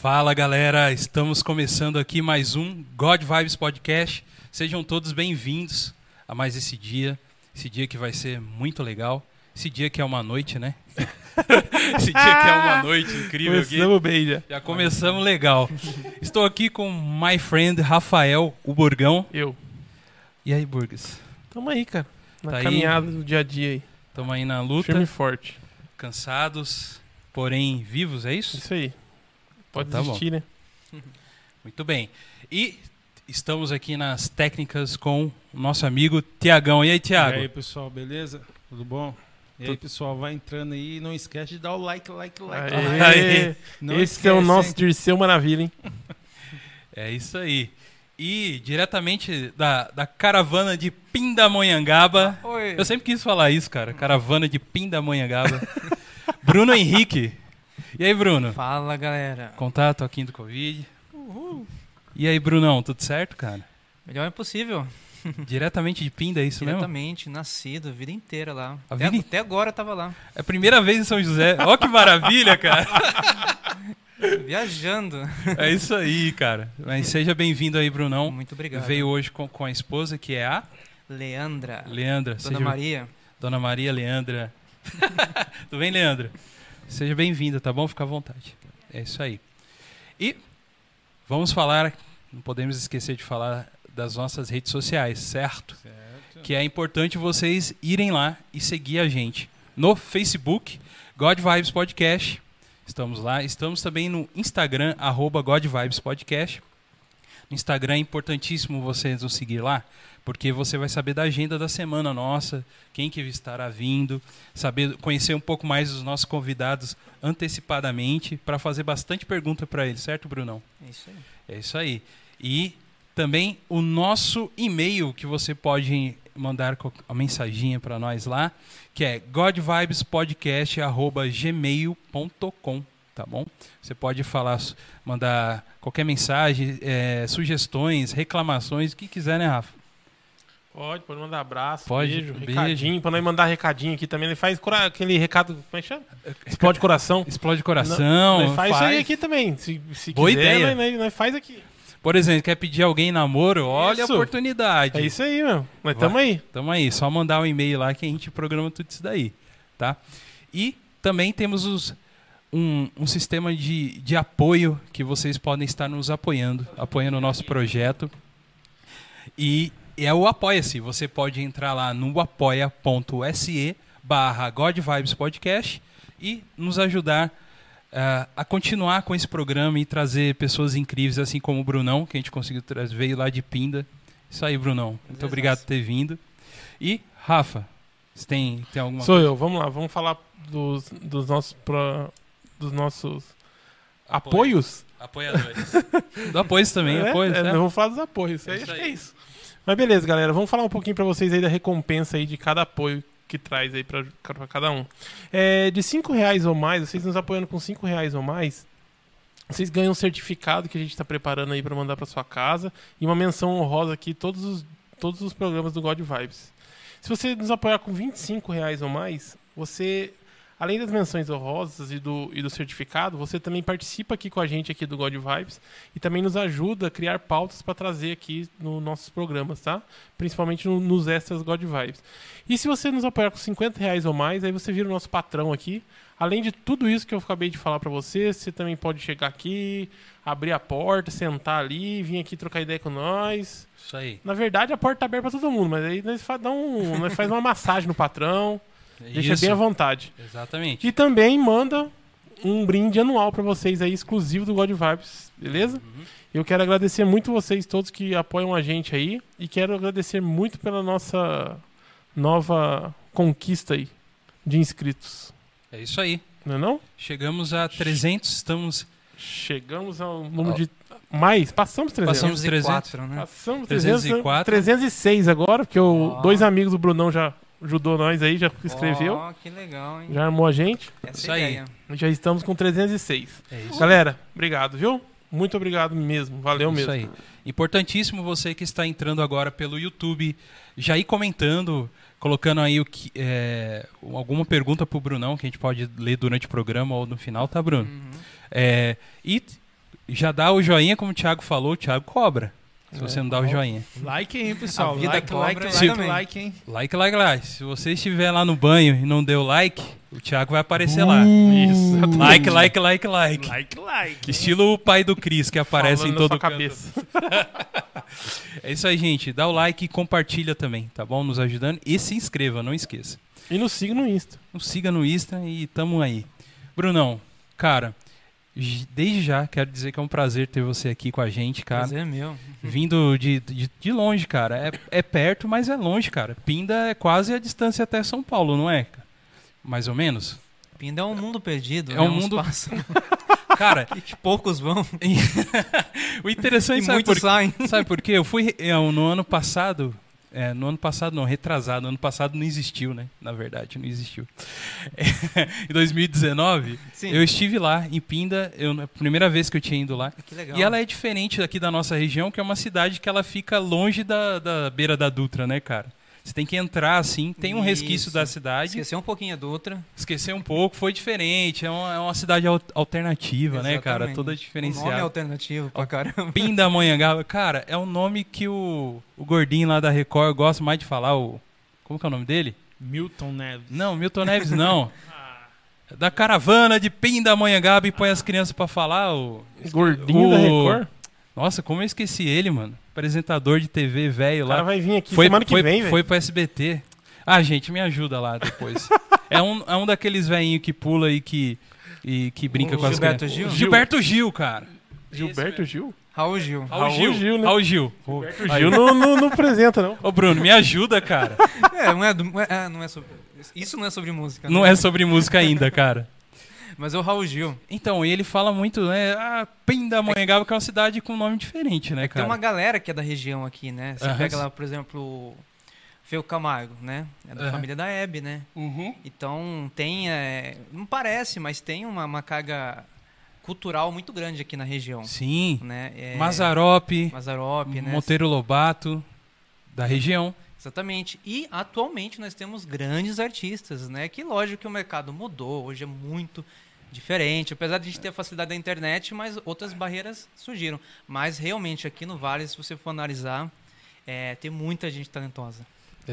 Fala galera, estamos começando aqui mais um God Vibes Podcast. Sejam todos bem-vindos a mais esse dia. Esse dia que vai ser muito legal. Esse dia que é uma noite, né? esse dia que é uma noite incrível aqui. Começamos bem já. Já começamos legal. Estou aqui com my friend Rafael, o Burgão. Eu. E aí, Burgas? Tamo aí, cara. Na Tá aí? caminhada do dia a dia aí. Estamos aí na luta, Firme e forte. cansados, porém vivos, é isso? Isso aí. Pode Então tá bom. desistir, né? Muito bem. E estamos aqui nas técnicas com o nosso amigo Tiagão. E aí, Tiago? E aí, pessoal, beleza? Tudo bom? E aí, pessoal, vai entrando aí não esquece de dar o like, like, like. Aê. like. Aê. Não Esse é o esquece, nosso hein? Dirceu Maravilha, hein? É isso aí. E diretamente da, da caravana de Pindamonhangaba. Oi! Eu sempre quis falar isso, cara. Caravana de Pindamonhangaba. Bruno Henrique. E aí, Bruno? Fala galera! Contato aqui do Covid. E aí, Brunão, tudo certo, cara? Melhor é possível. Diretamente de Pinda, é isso mesmo? Diretamente, nascido, a vida inteira lá. A até, vida até agora eu tava lá. É a primeira vez em São José. Ó que maravilha, cara. Viajando. É isso aí, cara. Mas seja bem-vindo aí, Brunão. Muito obrigado. Veio hoje com, com a esposa, que é a Leandra. Leandra. Dona Seja- Maria. Dona Maria Leandra. Tudo bem, Leandra? Seja bem-vinda, tá bom? Fica à vontade. É isso aí. E vamos falar, não podemos esquecer de falar das nossas redes sociais, certo? Certo. Que é importante vocês irem lá e seguir a gente no Facebook, God Vibes Podcast. Estamos lá. Estamos também no Instagram, arroba God Vibes Podcast. No Instagram é importantíssimo vocês nos seguir lá, porque você vai saber da agenda da semana nossa, quem que estará vindo, saber conhecer um pouco mais dos nossos convidados antecipadamente, para fazer bastante pergunta para eles, certo, Brunão? É isso aí. É isso aí. E também o nosso e-mail que você pode mandar a mensaginha para nós lá, que é godvibespodcast@gmail.com, tá bom? Você pode falar, mandar qualquer mensagem, eh, sugestões, reclamações, o que quiser, né, Rafa? Pode, pode mandar abraço, Pode, beijo, beijo. recadinho. Pra nós mandar recadinho aqui também. Ele faz aquele recado, como é que chama? Explode coração. Explode coração, Nós faz, isso aí faz. aqui também. Se, se Boa quiser, ideia. Nós, nós- faz aqui. Por exemplo, quer pedir alguém namoro? Olha Isso. a oportunidade. É isso aí, meu. Nós Vai. estamos aí. Tamo aí, só mandar um e-mail lá que a gente programa tudo isso daí, tá? E também temos os- um, um sistema de, de apoio que vocês podem estar nos apoiando, apoiando o nosso projeto. E é o Apoia-se. Você pode entrar lá no apoia.se barra Podcast e nos ajudar ah, a continuar com esse programa e trazer pessoas incríveis, assim como o Brunão, que a gente conseguiu trazer, veio lá de Pinda. Isso aí, Brunão. Muito Exato. obrigado por ter vindo. E, Rafa, você tem, tem alguma Sou eu, vamos lá, vamos falar dos, dos nossos pro- dos nossos apoios. Apoiadores. Do apoio também, É, apoio, é, tá? Vamos falar dos apoios, É acho isso aí. é isso. Mas beleza, galera, vamos falar um pouquinho pra vocês aí da recompensa aí de cada apoio que traz aí pra cada um. É, de 5 reais ou mais, vocês nos apoiando com 5 reais ou mais, vocês ganham um certificado que a gente está preparando aí pra mandar pra sua casa e uma menção honrosa aqui todos os, todos os programas do God Vibes. Se você nos apoiar com 25 reais ou mais, você, além das menções honrosas e do, e do certificado, você também participa aqui com a gente aqui do God Vibes e também nos ajuda a criar pautas para trazer aqui nos nossos programas, tá? Principalmente no- nos extras God Vibes. E se você nos apoiar com 50 reais ou mais, aí você vira o nosso patrão aqui. Além de tudo isso que eu acabei de falar para você, você também pode chegar aqui, abrir a porta, sentar ali, vir aqui trocar ideia com nós. Isso aí. Na verdade, a porta tá aberta para todo mundo, mas aí nós, fa dá um, nós faz uma massagem no patrão, deixa Isso. bem à vontade. Exatamente. E também manda um brinde anual para vocês aí, exclusivo do God Vibes, beleza? Uhum. Eu quero agradecer muito vocês todos que apoiam a gente aí e quero agradecer muito pela nossa nova conquista aí de inscritos. É isso aí. Não é não? Chegamos a 300, estamos Chegamos ao número de mais, passamos 300. Passamos 304, né? Passamos 304. 300, 306 agora, porque o, Ó. dois amigos do Brunão já ajudou nós aí, já escreveu, Ó, que legal, hein? já armou a gente. Essa Isso é a aí. ideia. Já estamos com 306. É isso. Galera, obrigado, viu? Muito obrigado mesmo. Valeu Isso mesmo. aí. Importantíssimo você que está entrando agora pelo YouTube, já ir comentando, colocando aí o que, é, alguma pergunta pro Brunão que a gente pode ler durante o programa ou no final, tá, Bruno? Uhum. É, e já dá o joinha, como o Thiago falou, o Thiago cobra. Se você não dá o joinha. Like, hein, pessoal? Like, cobra like, lá like, também. like, hein? Like, like, like. Se você estiver lá no banho e não deu like, o Thiago vai aparecer lá. Isso. Like, like, like, like. Like, like. Estilo o pai do Cris, que aparece Falando em na todo sua canto. cabeça. É isso aí, gente. Dá o like e compartilha também, tá bom? Nos ajudando. E se inscreva, não esqueça. E nos siga no Insta. Nos siga no Insta e tamo aí. Brunão, cara, desde já quero dizer que é um prazer ter você aqui com a gente, cara. Prazer é meu. Vindo de, de, de longe, cara. É, é perto, mas é longe, cara. Pinda é quase a distância até São Paulo, não é? Mais ou menos? Pinda é um mundo perdido. É né? um mundo- espaço Cara, que poucos vão o interessante e sabe muitos por, saem. sabe por quê? Eu fui é, no ano passado. É, no ano passado não, retrasado. ano passado não existiu, né? Na verdade, não existiu. É, em 2019, Sim. eu estive lá em Pinda. Eu, a primeira vez que eu tinha ido lá. Legal. E ela é diferente daqui da nossa região, que é uma cidade que ela fica longe da, da beira da Dutra, né, cara? Você tem que entrar assim, tem um resquício Isso. da cidade. Esqueceu um pouquinho a Dutra. Esquecer um pouco, foi diferente. É uma, é uma cidade al- alternativa, né, cara? Exatamente. Toda O nome é diferenciada. alternativo pra caramba. Pindamonhangaba. Cara, é um nome que o, o gordinho lá da Record gosta mais de falar. O, como que é o nome dele? Milton Neves. Não, Milton Neves não. Da caravana de Pindamonhangaba e põe as crianças pra falar. O, Gordinho o- da Record. Nossa, como eu esqueci ele, mano. Apresentador de TV velho O lá. cara vai vir aqui foi, semana que foi, vem, velho. Foi pro SBT. Ah, gente, me ajuda lá depois. é, um, é um daqueles velhinhos que pula e que, e que brinca O com as Gilberto crianças. Gil? Gilberto Gil, cara. Gilberto Gil? Raul Gil. Raul, Raul Gil. Gil, né? Raul Gil. O Gil não, não, não apresenta, não. Ô, Bruno, me ajuda, cara. É, não é, do- não é- é, não é sobre. Isso não é sobre música. Não né? é sobre música ainda, cara. Mas é o Raul Gil. Então, ele fala muito, né? Ah, Pindamonhangaba, que é uma cidade com nome diferente, né, Tem cara? uma galera que é da região aqui, né? Você Aham. pega lá, por exemplo, o Feu Camargo, né? É da Aham. família da Hebe, né? Uhum. Então tem. é, não parece, mas tem uma, uma carga cultural muito grande aqui na região. Sim. Né? É, Mazarope, Mazarope, né? Monteiro Lobato, da região. Exatamente. E atualmente nós temos grandes artistas, né? Que lógico que o mercado mudou, hoje é muito diferente, apesar de a gente ter a facilidade da internet, mas outras barreiras surgiram. Mas realmente aqui no Vale, se você for analisar, é, tem muita gente talentosa.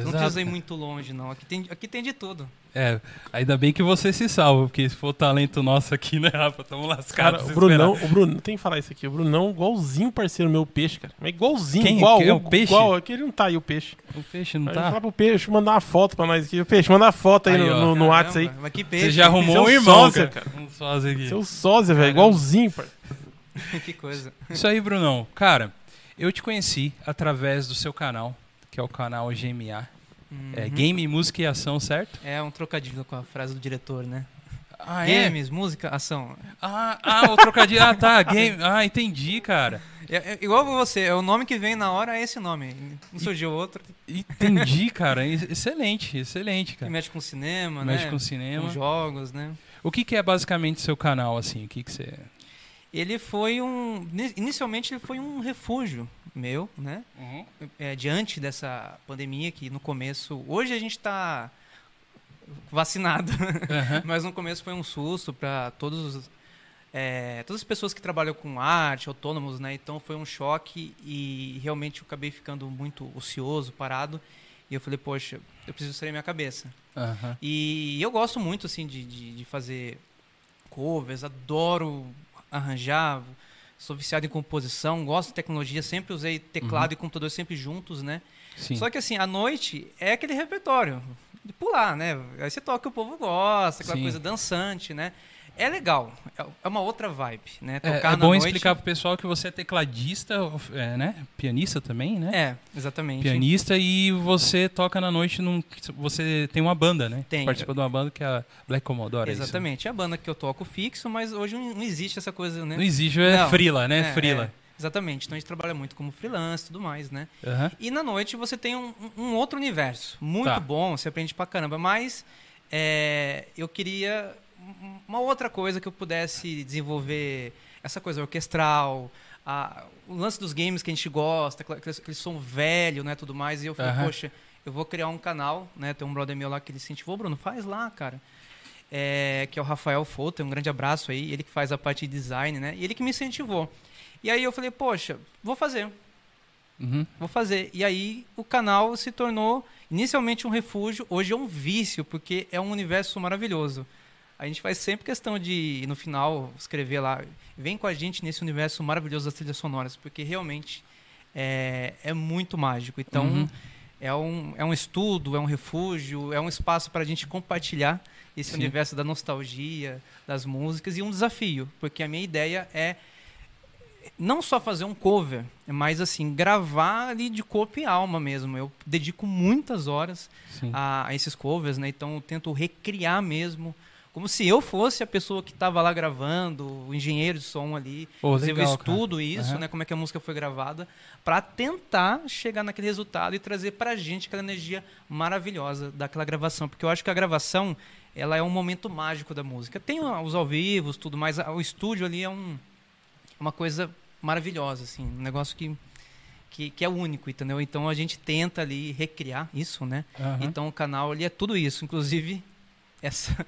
Não precisa ir muito longe, não. Aqui tem, aqui tem de tudo. É, ainda bem que você se salva, porque se for talento nosso aqui, né, Rafa? Tamo Cara, lascados. o Brunão, o Brunão, tem que falar isso aqui. O Brunão, igualzinho parceiro meu, peixe, cara. Mas igualzinho, Quem? igual. É o o peixe? Igual, é que ele não tá aí, o peixe. O peixe não Aí tá? Falar pro peixe mandar uma foto pra nós aqui. O peixe, manda uma foto aí, Aí, no, no, no WhatsApp aí. Mas que peixe. Você já arrumou um irmão, sósia, cara. Um sósia aqui. Seu sósia, velho. Igualzinho, parceiro. que coisa. Isso aí, Brunão. Cara, eu te conheci através do seu canal, que é o canal GMA. É Uhum. Game, Música e Ação, certo? É um trocadilho com a frase do diretor, né? Ah, Games, música, ação. Ah, ah, o trocadilho. Ah, tá. Game. Ah, entendi, cara. É, é igual você, é o nome que vem na hora é esse nome. Não surgiu outro. Entendi, cara. Ex- Excelente, excelente, Que cara. mexe com cinema, Mexe né? com cinema. Com jogos, né? O que, que é basicamente seu canal, assim? O que, que você. Ele foi um. ini- Inicialmente ele foi um refúgio meu, né? É, diante dessa pandemia que no começo. Hoje a gente está vacinado. Aham. Mas no começo foi um susto para todos os, é, todas as pessoas que trabalham com arte, autônomos, né? Então foi um choque e realmente eu acabei ficando muito ocioso, parado. E eu falei, poxa, eu preciso sair minha cabeça. Aham. E eu gosto muito, assim, de, de, de fazer covers, adoro arranjar, sou viciado em composição, gosto de tecnologia, sempre usei teclado e computador sempre juntos, né? Sim. Só que assim, à noite é aquele repertório de pular, né? Aí você toca o povo gosta, aquela Sim. coisa dançante, né? É legal, é- é uma outra vibe, né? É, Tocar é na bom noite... explicar pro pessoal que você é tecladista, é, né? Pianista também, né? É, exatamente. Pianista e você toca na noite num. Você tem uma banda, né? Tenho. Participa de uma banda que é a Black Commodore. é isso? Exatamente, é a banda que eu toco fixo, mas hoje não existe essa coisa, né? Não existe, é Não, frila, né? É, frila. é, exatamente, então a gente trabalha muito como freelance e tudo mais, né? Aham. E na noite você tem um, um outro universo, muito Tá. bom, você aprende pra caramba, mas é, eu queria uma outra coisa que eu pudesse desenvolver, essa coisa orquestral, a- o lance dos games que a gente gosta, aquele, aquele som velho, né, tudo mais, e eu falei, Aham. poxa, eu vou criar um canal, né, tem um brother meu lá que ele incentivou, Bruno, faz lá, cara. é, que é o Rafael Foto, um grande abraço aí, ele que faz a parte de design, né? E ele que me incentivou. E aí eu falei, poxa, vou fazer, Uhum. vou fazer. E aí o canal se tornou inicialmente um refúgio, hoje é um vício, porque é um universo maravilhoso. A gente faz sempre questão de, no final, escrever lá, vem com a gente nesse universo maravilhoso das trilhas sonoras, porque realmente é, é muito mágico. Então, Uhum. é, um, é um estudo, é um refúgio, é um espaço para a gente compartilhar esse Sim. universo da nostalgia, das músicas, e um desafio, porque a minha ideia é não só fazer um cover, mas assim, gravar ali de corpo e alma mesmo. Eu dedico muitas horas a, a esses covers, né? Então eu tento recriar mesmo, como se eu fosse a pessoa que estava lá gravando, o engenheiro de som ali. Eu legal, cara. estudo isso, Aham. né? Como é que a música foi gravada, para tentar chegar naquele resultado e trazer pra gente aquela energia maravilhosa daquela gravação. Porque eu acho que a gravação, ela é um momento mágico da música. Tem os ao vivo, tudo, mas a- o estúdio ali é um, uma coisa maravilhosa, assim, um negócio que, que, que é único, entendeu? Então a gente tenta ali recriar isso, né? Aham. Então o canal ali é tudo isso, inclusive essa,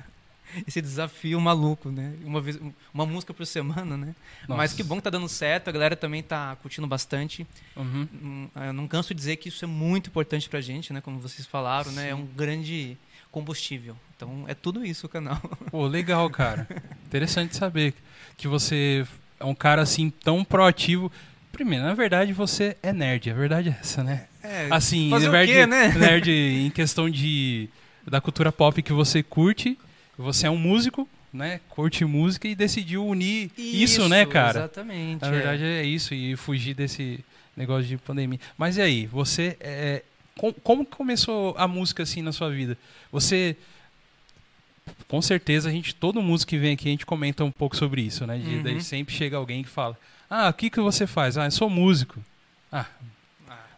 esse desafio maluco, né? Uma, vez, uma música por semana, né? Mas Nossa. que bom que tá dando certo, a galera também tá curtindo bastante. Uhum. Hum, Eu não canso de dizer que isso é muito importante pra gente, né? Como vocês falaram, né? É um grande combustível. Então é tudo isso o canal. Pô, legal, cara. Interessante saber que você é um cara assim tão proativo. Primeiro, na verdade, você é nerd. A verdade é essa, né? É, Assim, nerd, quê, né? nerd em questão de da cultura pop que você curte. Você é um músico, né? Curte música e decidiu unir isso, né, cara? Exatamente. Na é. verdade é isso e fugir desse negócio de pandemia. Mas e aí, você é, com- como começou a música assim na sua vida? Você com certeza a gente todo músico que vem aqui a gente comenta um pouco sobre isso, né? De, Uhum. Daí sempre chega alguém que fala: "Ah, o que que você faz?" "Ah, eu sou músico." "Ah,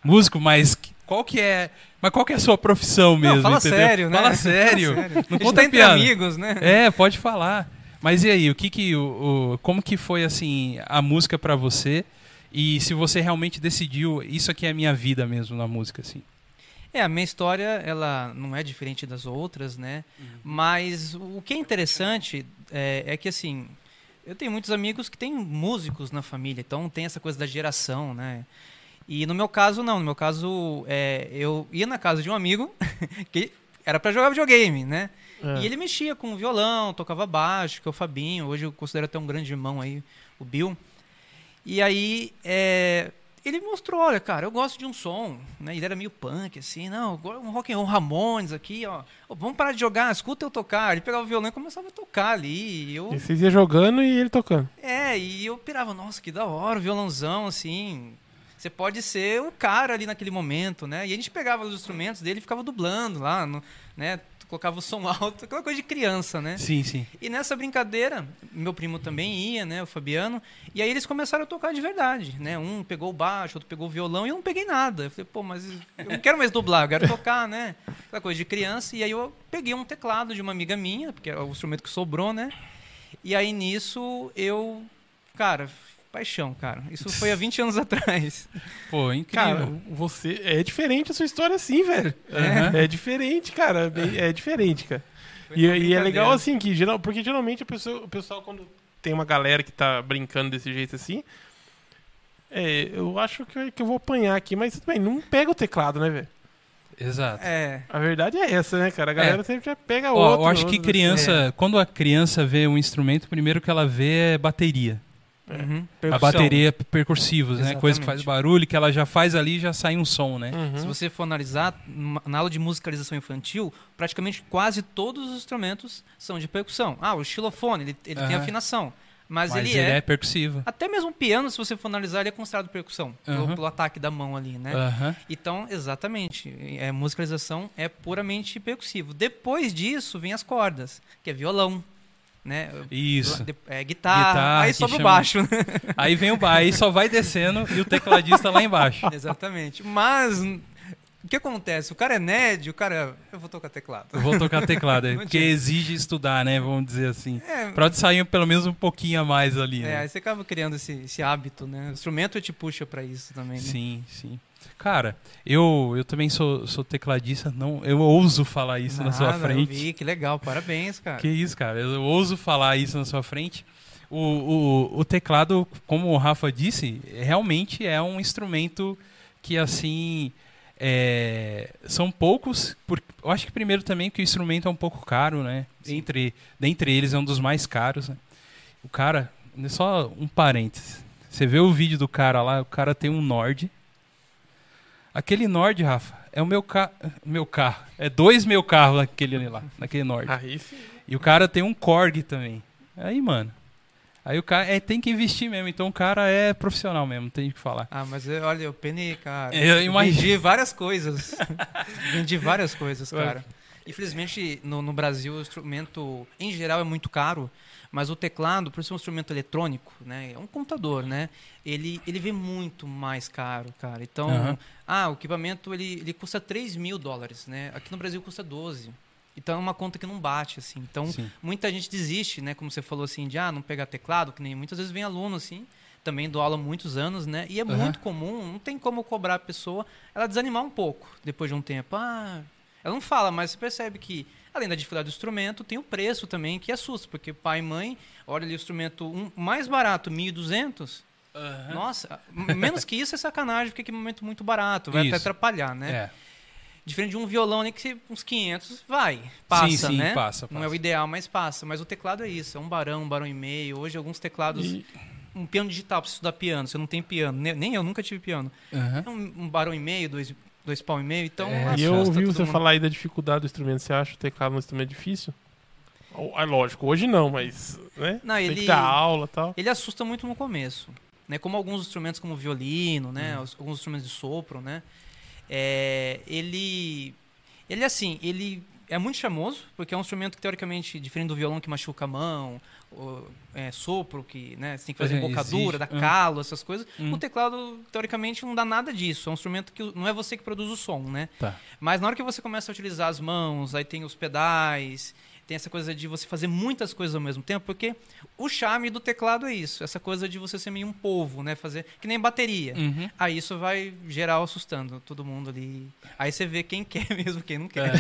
músico, mas que- qual que é, mas qual que é a sua profissão mesmo, Não, fala sério, né? Fala sério. Fala Não A gente conta tá entre amigos, né? É, pode falar. Mas e aí, o que que o, o- como que foi assim a música pra você? E se você realmente decidiu, isso aqui é a minha vida mesmo na música assim. É, a minha história, ela não é diferente das outras, né? Mas o que é interessante é, é que, assim, eu tenho muitos amigos que têm músicos na família, então tem essa coisa da geração, né? E no meu caso, não. No meu caso, é, eu ia na casa de um amigo que era pra jogar videogame, né? É. E ele mexia com violão, tocava baixo, que é o Fabinho. Hoje eu considero até um grande irmão aí, o Bill. E aí, é, ele mostrou, olha, cara, eu gosto de um som, né? Ele era meio punk, assim, não, um rock and roll Ramones aqui, ó. Vamos parar de jogar, escuta eu tocar. Ele pegava o violão e começava a tocar ali. E eu, E vocês iam jogando e ele tocando. é, e eu pirava, nossa, que da hora, o violãozão, assim. Você pode ser o cara ali naquele momento, né? E a gente pegava os instrumentos dele e ficava dublando lá, no- né? Colocava o som alto, aquela coisa de criança, né? Sim, sim. E nessa brincadeira, meu primo também ia, né, o Fabiano, e aí eles começaram a tocar de verdade, né? Um pegou o baixo, outro pegou o violão, e eu não peguei nada. Eu falei, pô, mas eu não quero mais dublar, eu quero tocar, né? Aquela coisa de criança. E aí eu peguei um teclado de uma amiga minha, porque era o instrumento que sobrou, né? E aí nisso eu, cara, paixão, cara. Isso foi há 20 anos atrás. Pô, incrível. Cara, você. É diferente a sua história assim, velho. Aham. É diferente, cara. bem- É diferente, cara. E, e é legal assim que geral, porque geralmente pessoa, o pessoal quando tem uma galera que tá brincando desse jeito assim, é, eu acho que, que eu vou apanhar aqui, mas tudo bem, não pega o teclado, né, velho? Exato. É, A verdade é essa, né, cara? A galera sempre já pega Ó, outro. eu acho que outro, criança, quando a criança vê um instrumento, primeiro que ela vê é bateria. Uhum, A bateria percussivos, né? Coisa que faz barulho, que ela já faz ali e já sai um som, né? Uhum. Se você for analisar, na aula de musicalização infantil, praticamente quase todos os instrumentos são de percussão. Ah, o xilofone, ele, ele tem Aham. afinação. Mas, Mas ele, é, percussivo. Até mesmo o piano, se você for analisar, ele é considerado percussão. Pelo, Aham. pelo ataque da mão ali, né? Aham. Então, exatamente. É, musicalização é puramente percussivo. Depois disso, vem as cordas, que é violão. Né? Isso. É, guitarra, Guitarra, aí sobe o chama- baixo. né? Aí vem o baixo, aí só vai descendo e o tecladista lá embaixo. Exatamente. Mas o que acontece? O cara é nerd, o cara. Eu vou tocar teclado. Eu vou tocar teclado, é, porque exige estudar, né? Vamos dizer assim. É, Pra sair pelo menos um pouquinho a mais ali, é, né? aí você acaba criando esse, esse hábito, né? O instrumento te puxa pra isso também, né? Sim, sim. Cara, eu, eu também sou, sou tecladista, não, eu ouso falar isso na sua Nada, eu frente. vi, que legal, parabéns, cara. Que isso, cara, eu ouso falar isso na sua frente. O, o, o teclado, como o Rafa disse, realmente é um instrumento que, assim, é, são poucos. Por, eu acho que primeiro também que o instrumento é um pouco caro, né? Entre, dentre eles é um dos mais caros. Né? O cara, só um parênteses. Você vê o vídeo do cara lá, o cara tem um Nord. Aquele Nord, Rafa, é o meu, ca meu carro. É dois meu carros naquele ali lá, naquele Nord. Aí sim. E o cara tem um Korg também. Aí, mano. Aí o cara é, tem que investir mesmo. Então o cara é profissional mesmo, tem que falar. Ah, mas eu- olha, eu penei, cara. Eu imagino. Vendi várias coisas. Vendi várias coisas, cara. Infelizmente, no, no Brasil, o instrumento, em geral, é muito caro. Mas o teclado, por ser um instrumento eletrônico, né? É um computador, né? Ele, ele vem muito mais caro, cara. Então, Aham. ah, o equipamento, ele, ele custa 3 mil dólares, né? Aqui no Brasil custa 12. Então, é uma conta que não bate, assim. Então, Sim. muita gente desiste, né? Como você falou assim, de ah, não pegar teclado, que nem muitas vezes vem aluno assim, também dou aula há muitos anos, né? E é Aham. muito comum, não tem como cobrar a pessoa ela desanimar um pouco depois de um tempo. Ah, ela não fala, mas você percebe que além da dificuldade do instrumento, tem o preço também que assusta, porque pai e mãe, olha ali o instrumento um, mais barato, 1.200. Nossa, m- menos que isso é sacanagem, porque é equipamento muito barato, vai até Isso. atrapalhar, né? É. Diferente de um violão ali que você- uns 500 vai, passa, sim, sim, né? passa, Não é passa. o ideal, mas passa. Mas o teclado é isso, é um barão, um barão e meio. Hoje alguns teclados, E- um piano digital pra você estudar piano, você não tem piano, nem, eu nunca tive piano. É um, um barão e meio, dois, dois pau e meio, então É, E eu ouvi você mundo. falar aí da dificuldade do instrumento. Você acha o teclado um instrumento difícil? É lógico, hoje não, mas. Né? Não, Tem ele- que dar aula e tal. Ele assusta muito no começo, né? Como alguns instrumentos como o violino, né? Os- Alguns instrumentos de sopro, né? É, ele, ele assim, ele é muito charmoso porque é um instrumento que teoricamente diferente do violão que machuca a mão, é, sopro que, né? Você tem que fazer É, embocadura, dá Uhum. calo, essas coisas. Uhum. O teclado teoricamente não dá nada disso. É um instrumento que não é você que produz o som, né? Tá. Mas na hora que você começa a utilizar as mãos, aí tem os pedais, tem essa coisa de você fazer muitas coisas ao mesmo tempo, porque o charme do teclado é isso, essa coisa de você ser meio um povo, né? Fazer que nem bateria. Uhum. Aí isso vai geral assustando todo mundo ali. Aí você vê quem quer mesmo, quem não quer.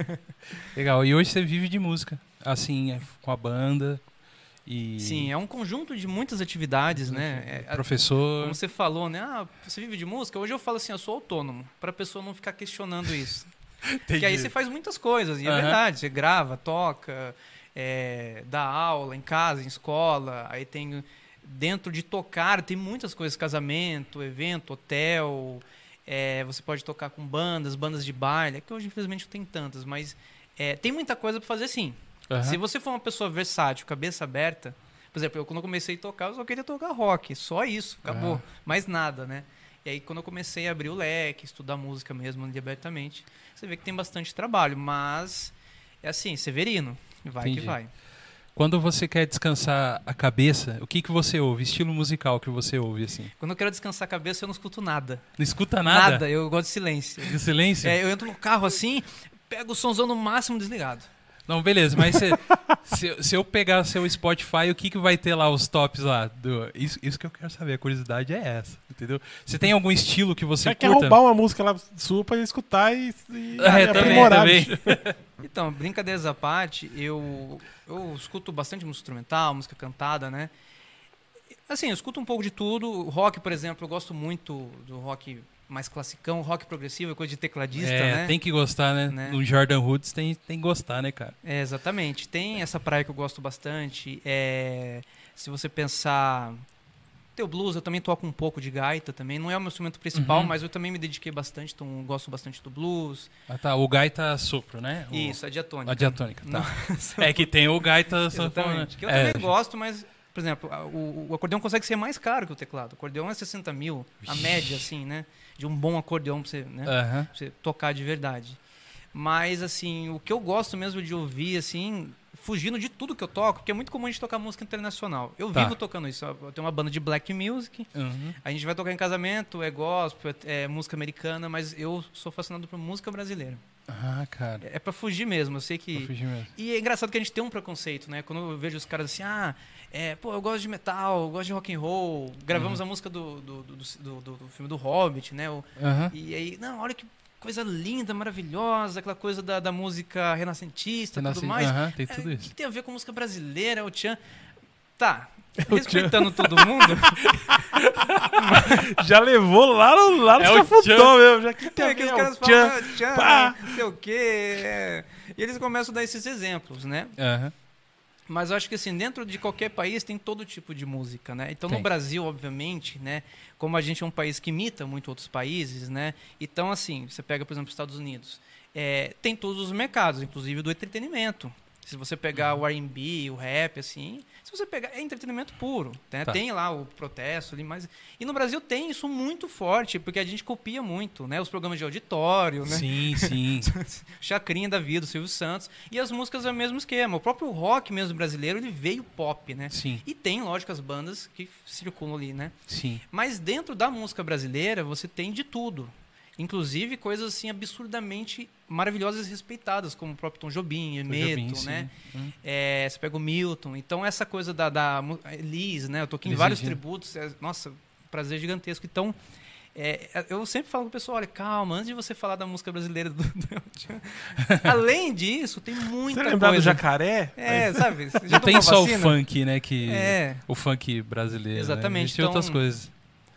Legal. E hoje você vive de música, assim, é, com a banda e Sim, é um conjunto de muitas atividades, né? É, a- professor. como você falou, né? Ah, você vive de música? Hoje eu falo assim, eu sou autônomo, para a pessoa não ficar questionando isso. Porque aí você faz muitas coisas, e é Aham. verdade. Você grava, toca, é, dá aula em casa, em escola. Aí tem. Dentro de tocar, tem muitas coisas: casamento, evento, hotel. é, você pode tocar com bandas, bandas de baile. É que hoje, infelizmente, não tem tantas, mas é, tem muita coisa para fazer sim. Aham. Se você for uma pessoa versátil, cabeça aberta, por exemplo, eu quando eu comecei a tocar, eu só queria tocar rock, só isso, acabou, mais nada, né? E aí quando eu comecei a abrir o leque, estudar música mesmo abertamente, você vê que tem bastante trabalho, mas é assim, severino, vai Entendi. que vai. Quando você quer descansar a cabeça, o que, que você ouve? Estilo musical que você ouve, assim? Quando eu quero descansar a cabeça, eu não escuto nada. Não escuta nada? eu gosto de silêncio. De silêncio? É, eu entro no carro assim, pego o somzão no máximo desligado. Não, beleza, mas se, se, eu- se eu pegar seu Spotify, o que, que vai ter lá os tops lá? Do, isso, isso que eu quero saber, a curiosidade é essa, entendeu? Você tem algum estilo que você Você quer curta? roubar uma música lá sua pra escutar e, e É, e também, também. Então, brincadeiras à parte, eu, eu escuto bastante música instrumental, música cantada, né? Assim, eu escuto um pouco de tudo. O rock, por exemplo, eu gosto muito do rock mais classicão, rock progressivo, é coisa de tecladista, É, né? tem que gostar, né? Né? No Jordan Woods tem, tem que gostar, né, cara? É, exatamente. Tem essa praia que eu gosto bastante. É, se você pensar. Tem o blues, eu também toco um pouco de gaita também. Não é o meu instrumento principal, Uhum. mas eu também me dediquei bastante, então gosto bastante do blues. Ah, tá, o gaita sopro, né? O- Isso, a diatônica. A diatônica, tá. Não. É que tem o gaita sanfona. Exatamente. Que eu É, também gosto, mas, por exemplo, o, o acordeão consegue ser mais caro que o teclado. O acordeão é 60 mil, a média, assim, né? De um bom acordeão pra você, né? Aham. pra você tocar de verdade. Mas, assim, o que eu gosto mesmo de ouvir, assim, fugindo de tudo que eu toco, porque é muito comum a gente tocar música internacional. Eu Tá. vivo tocando isso. Eu tenho uma banda de black music, Uhum. a gente vai tocar em casamento, é gospel, é, é música americana, mas eu sou fascinado por música brasileira. Ah, cara. É pra fugir mesmo, eu sei que. fugir mesmo. E é engraçado que a gente tem um preconceito, né? Quando eu vejo os caras assim, ah, é, pô, eu gosto de metal, eu gosto de rock and roll, gravamos a música do, do, do, do- do- do filme do Hobbit, né? O- Aham. e aí, não, olha que coisa linda, maravilhosa, aquela coisa da, da música renascentista e Nasci- tudo mais. Aham, tem É, tudo O isso. que tem a ver com música brasileira, o Tchan? Tá, respeitando todo mundo, Já levou lá no, lá no É mesmo. Já que tem é que os é o caras tchan. falam, ah, Tchan, pá. não sei o quê. é. E eles começam a dar esses exemplos, né? Aham. Mas eu acho que assim, dentro de qualquer país tem todo tipo de música, né? Então no Tem. Brasil, obviamente, né? Como a gente é um país que imita muito outros países, né? Então, assim, você pega, por exemplo, os Estados Unidos. é, tem todos os mercados, inclusive do entretenimento. Se você pegar Uhum. o R&B, o rap, assim, se você pegar, é entretenimento puro, né? Tá. Tem lá o protesto ali, mas... E no Brasil tem isso muito forte, porque a gente copia muito, né? Os programas de auditório, né? Sim, sim. Chacrinha da vida, do Silvio Santos. E as músicas é o mesmo esquema. O próprio rock mesmo brasileiro, ele veio pop, né? Sim, E tem, lógico, as bandas que circulam ali, né? sim. Mas dentro da música brasileira, você tem de tudo. Inclusive coisas assim absurdamente maravilhosas e respeitadas, como o próprio Tom Jobim, sim. né? Hum. É, você pega o Milton. Então essa coisa da, da Elis, né? Eu toquei em Elis vários tributos. é, nossa, prazer gigantesco. Então, é, eu sempre falo pro pessoal, olha, calma, antes de você falar da música brasileira do, Além disso, tem muita Você lembrar do coisa. jacaré? É, sabe? Já Não tem só o vacina? funk, né? Que... É. O funk brasileiro. Exatamente, Né? Então- outras coisas.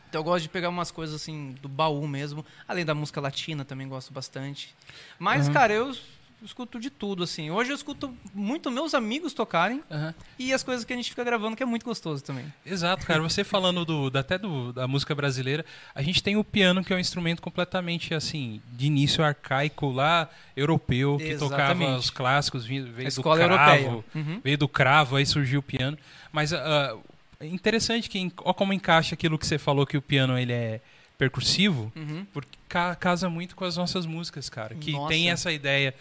Então eu gosto de pegar umas coisas assim do baú mesmo. Além da música latina, também gosto bastante. Mas, Uhum. cara, eu escuto de tudo, assim. Hoje eu escuto muito meus amigos tocarem Aham. e as coisas que a gente fica gravando, que é muito gostoso também. Exato, cara. Você falando do, da- até do, da música brasileira, a gente tem o piano, que é um instrumento completamente, assim, de início arcaico lá, europeu, que tocava Exatamente. os clássicos, veio a do escola cravo, europeia. Uhum. veio do cravo, aí surgiu o piano. Mas ah, é interessante que, ó como encaixa aquilo que você falou, que o piano ele é percussivo, Uhum. porque ca- casa muito com as nossas músicas, cara. Que Nossa. tem essa ideia,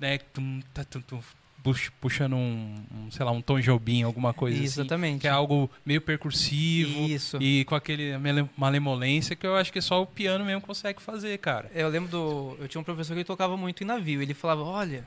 né? tum, tá, tum, tum, pux- puxando um, um, sei lá, um Tom Jobim, alguma coisa assim. Exatamente. Que é algo meio percursivo Isso. e com aquele male- malemolência que eu acho que só o piano mesmo consegue fazer, cara. Eu lembro do. Eu tinha um professor que tocava muito em navio. Ele falava: olha,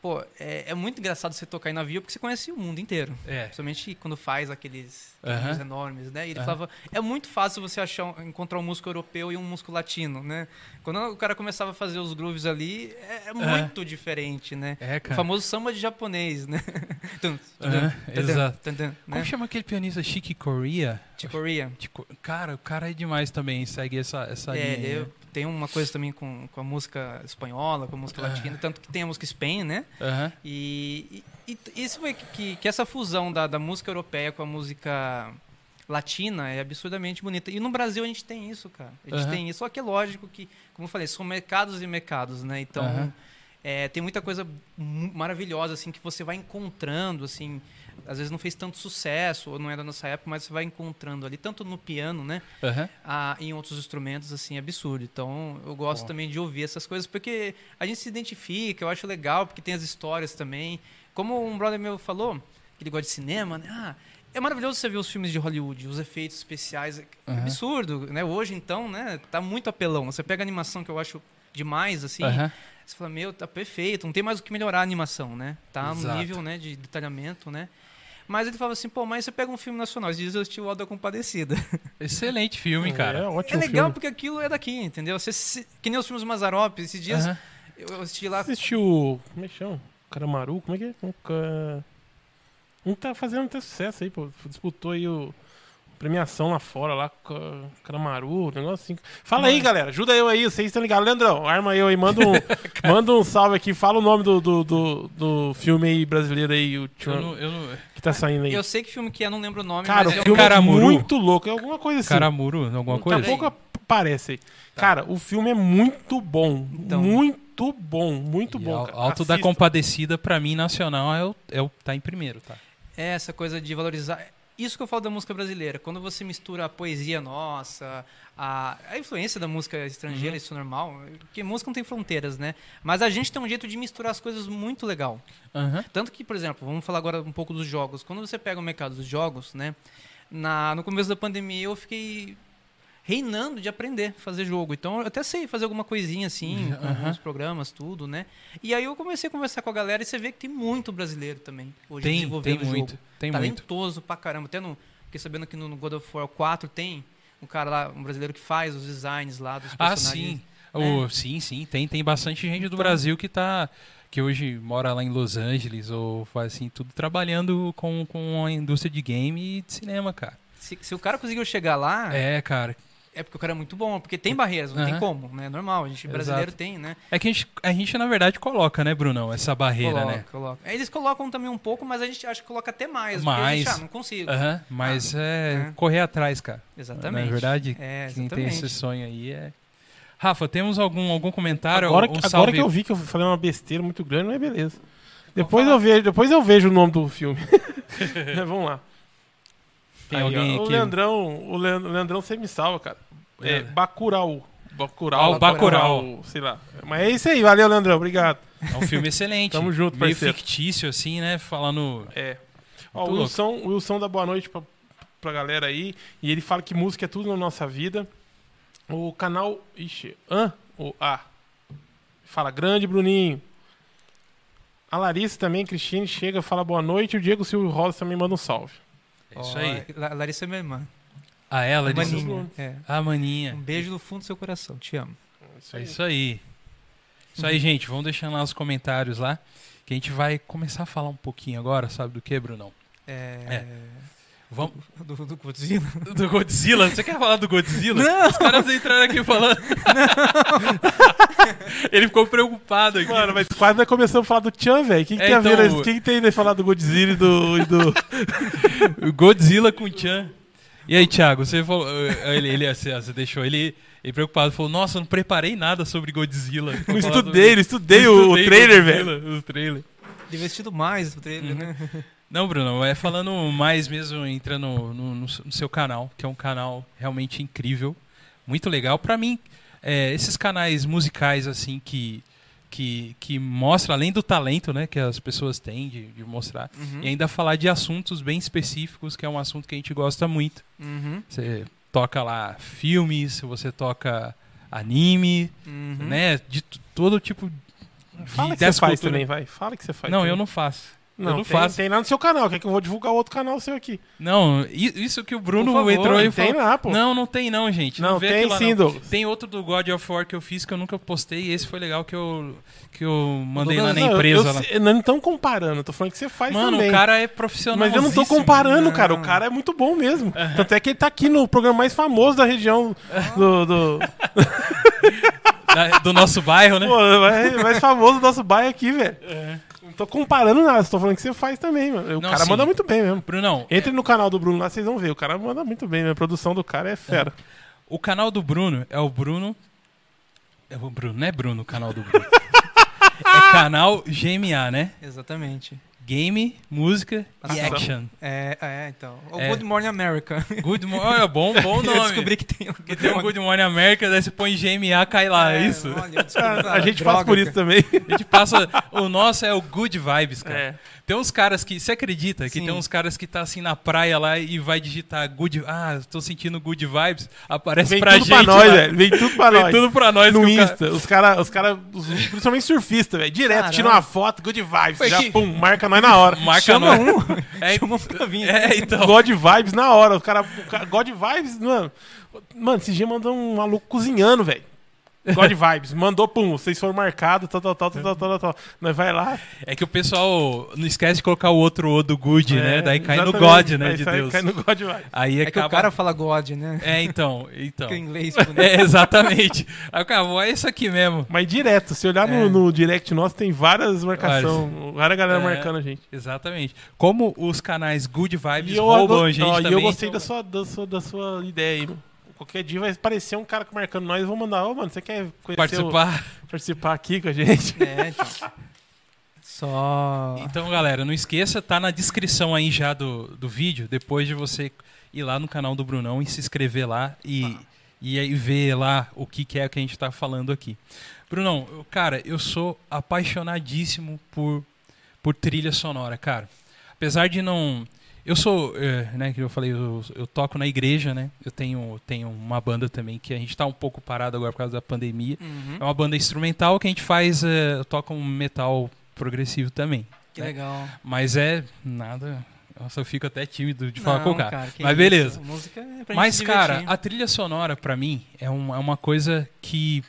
pô, é, é muito engraçado você tocar em navio porque você conhece o mundo inteiro. É. Principalmente quando faz aqueles navios enormes, né? E ele Aham. falava, é muito fácil você achar, encontrar um músico europeu e um músico latino, né? Quando o cara começava a fazer os grooves ali, é, é muito diferente, né? É, O cara. famoso samba de japonês, né? Tum, tum, Aham, tum, tum, exato. tum, Como né? chama aquele pianista Chick Corea? Coreia. Tipo, cara, o cara é demais também, segue essa, essa É, linha. eu, tem uma coisa também com, com a música espanhola, com a música latina, tanto que tem a música Spain, né? Aham. E, e, e isso foi que, que, essa fusão da, da música europeia com a música latina é absurdamente bonita. E no Brasil a gente tem isso, cara. A gente Aham. tem isso. Só que é lógico que, como eu falei, são mercados e mercados, né? Então, Aham. é, tem muita coisa maravilhosa, assim, que você vai encontrando, assim... Às vezes não fez tanto sucesso, ou não é da nossa época, mas você vai encontrando ali, tanto no piano, né? Aham. a- em outros instrumentos, assim, absurdo. Então, eu gosto Bom. também de ouvir essas coisas, porque a gente se identifica, eu acho legal, porque tem as histórias também. Como um brother meu falou, que ele gosta de cinema, né? Ah, é maravilhoso você ver os filmes de Hollywood, os efeitos especiais, é Aham. absurdo, né? Hoje, então, né, tá muito apelão. Você pega a animação que eu acho demais, assim, Aham. você fala, meu, tá perfeito, não tem mais o que melhorar a animação, né? Tá no Exato. nível, né, de detalhamento, né? Mas ele falava assim, pô, mas você pega um filme nacional, esses dias eu assisti o Alda Compadecida. Excelente filme, cara. É É ótimo legal filme. porque aquilo é daqui, entendeu? Você, se- que nem os filmes Mazarop, esses dias Aham. eu assisti lá. Você assistiu. Como é que chama? Caramaru? Como é que é? Um, ca- um que tá fazendo até sucesso aí, pô. Disputou aí o. Premiação lá fora, lá com Caramaru, um negócio assim. Fala aí, galera. Ajuda eu aí, vocês estão ligados. Leandrão, arma eu aí, manda um, manda um salve aqui. Fala o nome do, do, do, do filme aí brasileiro aí, o Eu não, eu não... que tá saindo aí. Eu sei que filme que é, não lembro o nome, Cara, o é um filme Caramuru? é muito louco. É alguma coisa assim. Caramuru, alguma Daqui coisa? a pouco aparece aí. Cara, o filme é muito bom. Então. muito bom, muito E bom. Cara. Alto da Assista. Compadecida, pra mim, nacional, é o, é o, tá em primeiro, tá? é essa coisa de valorizar. Isso que eu falo da música brasileira. Quando você mistura a poesia nossa, a, a influência da música estrangeira, isso é normal. Porque música não tem fronteiras, né? Mas a gente tem um jeito de misturar as coisas muito legal. Aham. Tanto que, por exemplo, vamos falar agora um pouco dos jogos. Quando você pega o mercado dos jogos, né? Na, no começo da pandemia eu fiquei reinando de aprender a fazer jogo. Então eu até sei fazer alguma coisinha assim, com Aham. alguns programas, tudo, né? E aí eu comecei a conversar com a galera e você vê que tem muito brasileiro também hoje Tem, desenvolvendo tem muito. jogo. Tem muito. Talentoso pra caramba. Até no, fiquei sabendo que no God of War 4 tem um cara lá, um brasileiro que faz os designs lá dos Ah, personagens. sim. O- sim, sim. Tem, tem bastante gente do Então- Brasil que tá. Que hoje mora lá em Los Angeles ou faz assim, tudo trabalhando com, com a indústria de game e de cinema, cara. Se, se o cara conseguiu chegar lá, É, cara. É porque o cara é muito bom, porque tem barreiras, não tem Aham. como, né? É normal, a gente brasileiro Exato. tem, né? É que a gente, a gente, na verdade, coloca, né, Brunão, essa barreira, coloca, né? coloca. Eles colocam também um pouco, mas a gente acha que coloca até mais. Mais. Porque a gente, ah, não consigo. Aham, mas é, é. correr atrás, cara. Exatamente. Na verdade, é, quem tem exatamente. esse sonho aí é. Rafa, temos algum, algum comentário? Agora, um que- agora salve? que eu vi que eu falei uma besteira muito grande, mas beleza. Depois eu, vejo, depois eu vejo o nome do filme. Vamos lá. Tem Aí, alguém ó, O aqui? Leandrão, o Leand- o Leandrão você me salva, cara. É, É. Bacurau. Bacurau. Ah, o Bacurau. Sei lá. Mas é isso aí, valeu, Leandrão. Obrigado. É um filme excelente. Tamo junto, Meio parceiro. fictício, assim, né? Falando. É. Ó, o Wilson, o Wilson dá boa noite pra, pra galera aí. E ele fala que música é tudo na nossa vida. O canal. Ixi. Hã? O A. Fala grande, Bruninho. A Larissa também, Cristine, chega, fala boa noite. O Diego Silvio Rosa também manda um salve. É isso aí. La- Larissa é minha irmã. Ah, ela disse. Maninha. É. Ah, maninha. Um beijo do fundo do seu coração. Te amo. É isso aí. Isso aí, gente. Vamos deixando lá os comentários lá. Que a gente vai começar a falar um pouquinho agora, sabe do que, Brunão? É. Vamos. Do, do Godzilla. Do Godzilla? Você quer falar do Godzilla? Os caras entraram aqui falando. Ele ficou preocupado aqui. Mano, mas quase nós começamos a falar do Tchan, velho. O que, que É, a ver? então, O que, que tem de falar do Godzilla e do. e do... Godzilla com o Chan. E aí, Thiago, você falou. eh, Ele, ele você deixou ele, ele preocupado. Falou: Nossa, eu não preparei nada sobre Godzilla. Não estudei, não estudei, o, estudei trailer, Godzilla, velho. O trailer. Divertido mais o trailer, Uhum. né? Não, Bruno, é falando mais mesmo, entrando no, no- no seu canal, que é um canal realmente incrível, muito legal. Pra mim, é, esses canais musicais, assim, que, que, que mostra, além do talento né, que as pessoas têm de, de mostrar, Uhum. e ainda falar de assuntos bem específicos, que é um assunto que a gente gosta muito. Uhum. Você toca lá filmes, você toca anime, Uhum. né? De todo tipo de Fala que você faz também, vai. Fala que você faz. Não, também. eu não faço. Não, eu não tem, faço. Tem lá no seu canal, quer que eu vou divulgar outro canal seu aqui. Não, isso que o Bruno favor, entrou e Tem falou. lá, pô. Não, não tem não, gente. Não, vê tem lá, sim, não. Tem outro do God of War que eu fiz que eu nunca postei e esse foi legal que eu, que eu mandei lá Não, na eu- empresa. eu lá. sei- não estão comparando, eu tô falando que você faz Mano, também. o cara é profissional. Mas eu não tô comparando, Não. cara. O cara é muito bom mesmo. Tanto é que ele tá aqui no programa mais famoso da região do. do... do nosso bairro, né? Pô, mais, mais famoso do nosso bairro aqui, velho. Não tô comparando nada, tô falando que você faz também, mano. O Não, cara sim. manda muito bem mesmo. Brunão, Entre no canal do Bruno lá, vocês vão ver. O cara manda muito bem, né? a produção do cara é fera. o canal do Bruno é o Bruno. É o Bruno, não é Bruno o canal do Bruno. é canal GMA, né? Exatamente. Game, música e action. É, é, então. O É. Good Morning America. Good Morning. Bom, bom Eu nome. descobri que tem um Que tem um Good Morning America, daí você põe GMA, cai lá, é isso? Olha, eu descobri A, a gente droga, passa por isso também. A gente passa. O nosso é o Good Vibes, cara. É. Tem uns caras que. Você acredita que Sim. tem uns caras que tá assim na praia lá e vai digitar Good. Ah, tô sentindo Good Vibes. Aparece Vem pra tudo gente. pra nós, velho. Vem tudo pra Vem nós. tudo pra nós. no o cara- Insta, os caras, os cara, os- principalmente surfistas, velho, direto, Caramba. tira uma foto, good vibes, Foi já que- pum, marca nós na hora. Marca Chama nós. um. É, Chama um pra vir. é, então. God vibes na hora, o cara, o cara- God vibes, mano. Mano, esse dia mandou um maluco cozinhando, velho. God vibes, mandou pum, vocês foram marcados, tal, tal, tal, tal, tal, tal, tal. Nós vai lá. É que o pessoal não esquece de colocar o outro O do Good, né? É, Daí cai no. God, né? Aí de Deus. Cai no God vibes. Aí É que acaba. o cara fala God, né? É, então. então. Fica em inglês. bonito. É, exatamente. "Vó, é isso aqui mesmo. Mas direto, se olhar no, É. no direct nosso, tem várias marcações, várias galera É. marcando a gente. Exatamente. Como os canais Good Vibes E eu, roubam go- a gente ó, e também. eu gostei então- da, sua, da, sua, da sua ideia aí, mano. Qualquer dia vai aparecer um cara marcando nós, eu vou mandar, ô, mano, você quer conhecer o- participar. participar aqui com a gente? É, então. Só. Então, galera, não esqueça, tá na descrição aí já do, do vídeo, depois de você ir lá no canal do Brunão e se inscrever lá e, e aí ver lá o que, que é que a gente tá falando aqui. Brunão, eu- cara, eu sou apaixonadíssimo por, por trilha sonora, cara. Apesar de não. Eu sou, é, né, que eu falei, eu, eu toco na igreja, né? Eu tenho, tenho uma banda também que a gente tá um pouco parado agora por causa da pandemia. Uhum. É uma banda instrumental que a gente faz, é, toca um metal progressivo também. Que né? legal. Mas é nada. Nossa, eu fico até tímido de falar Não, com o cara. que Mas beleza. É Mas, cara, a trilha sonora, pra mim, é, um- é uma coisa que,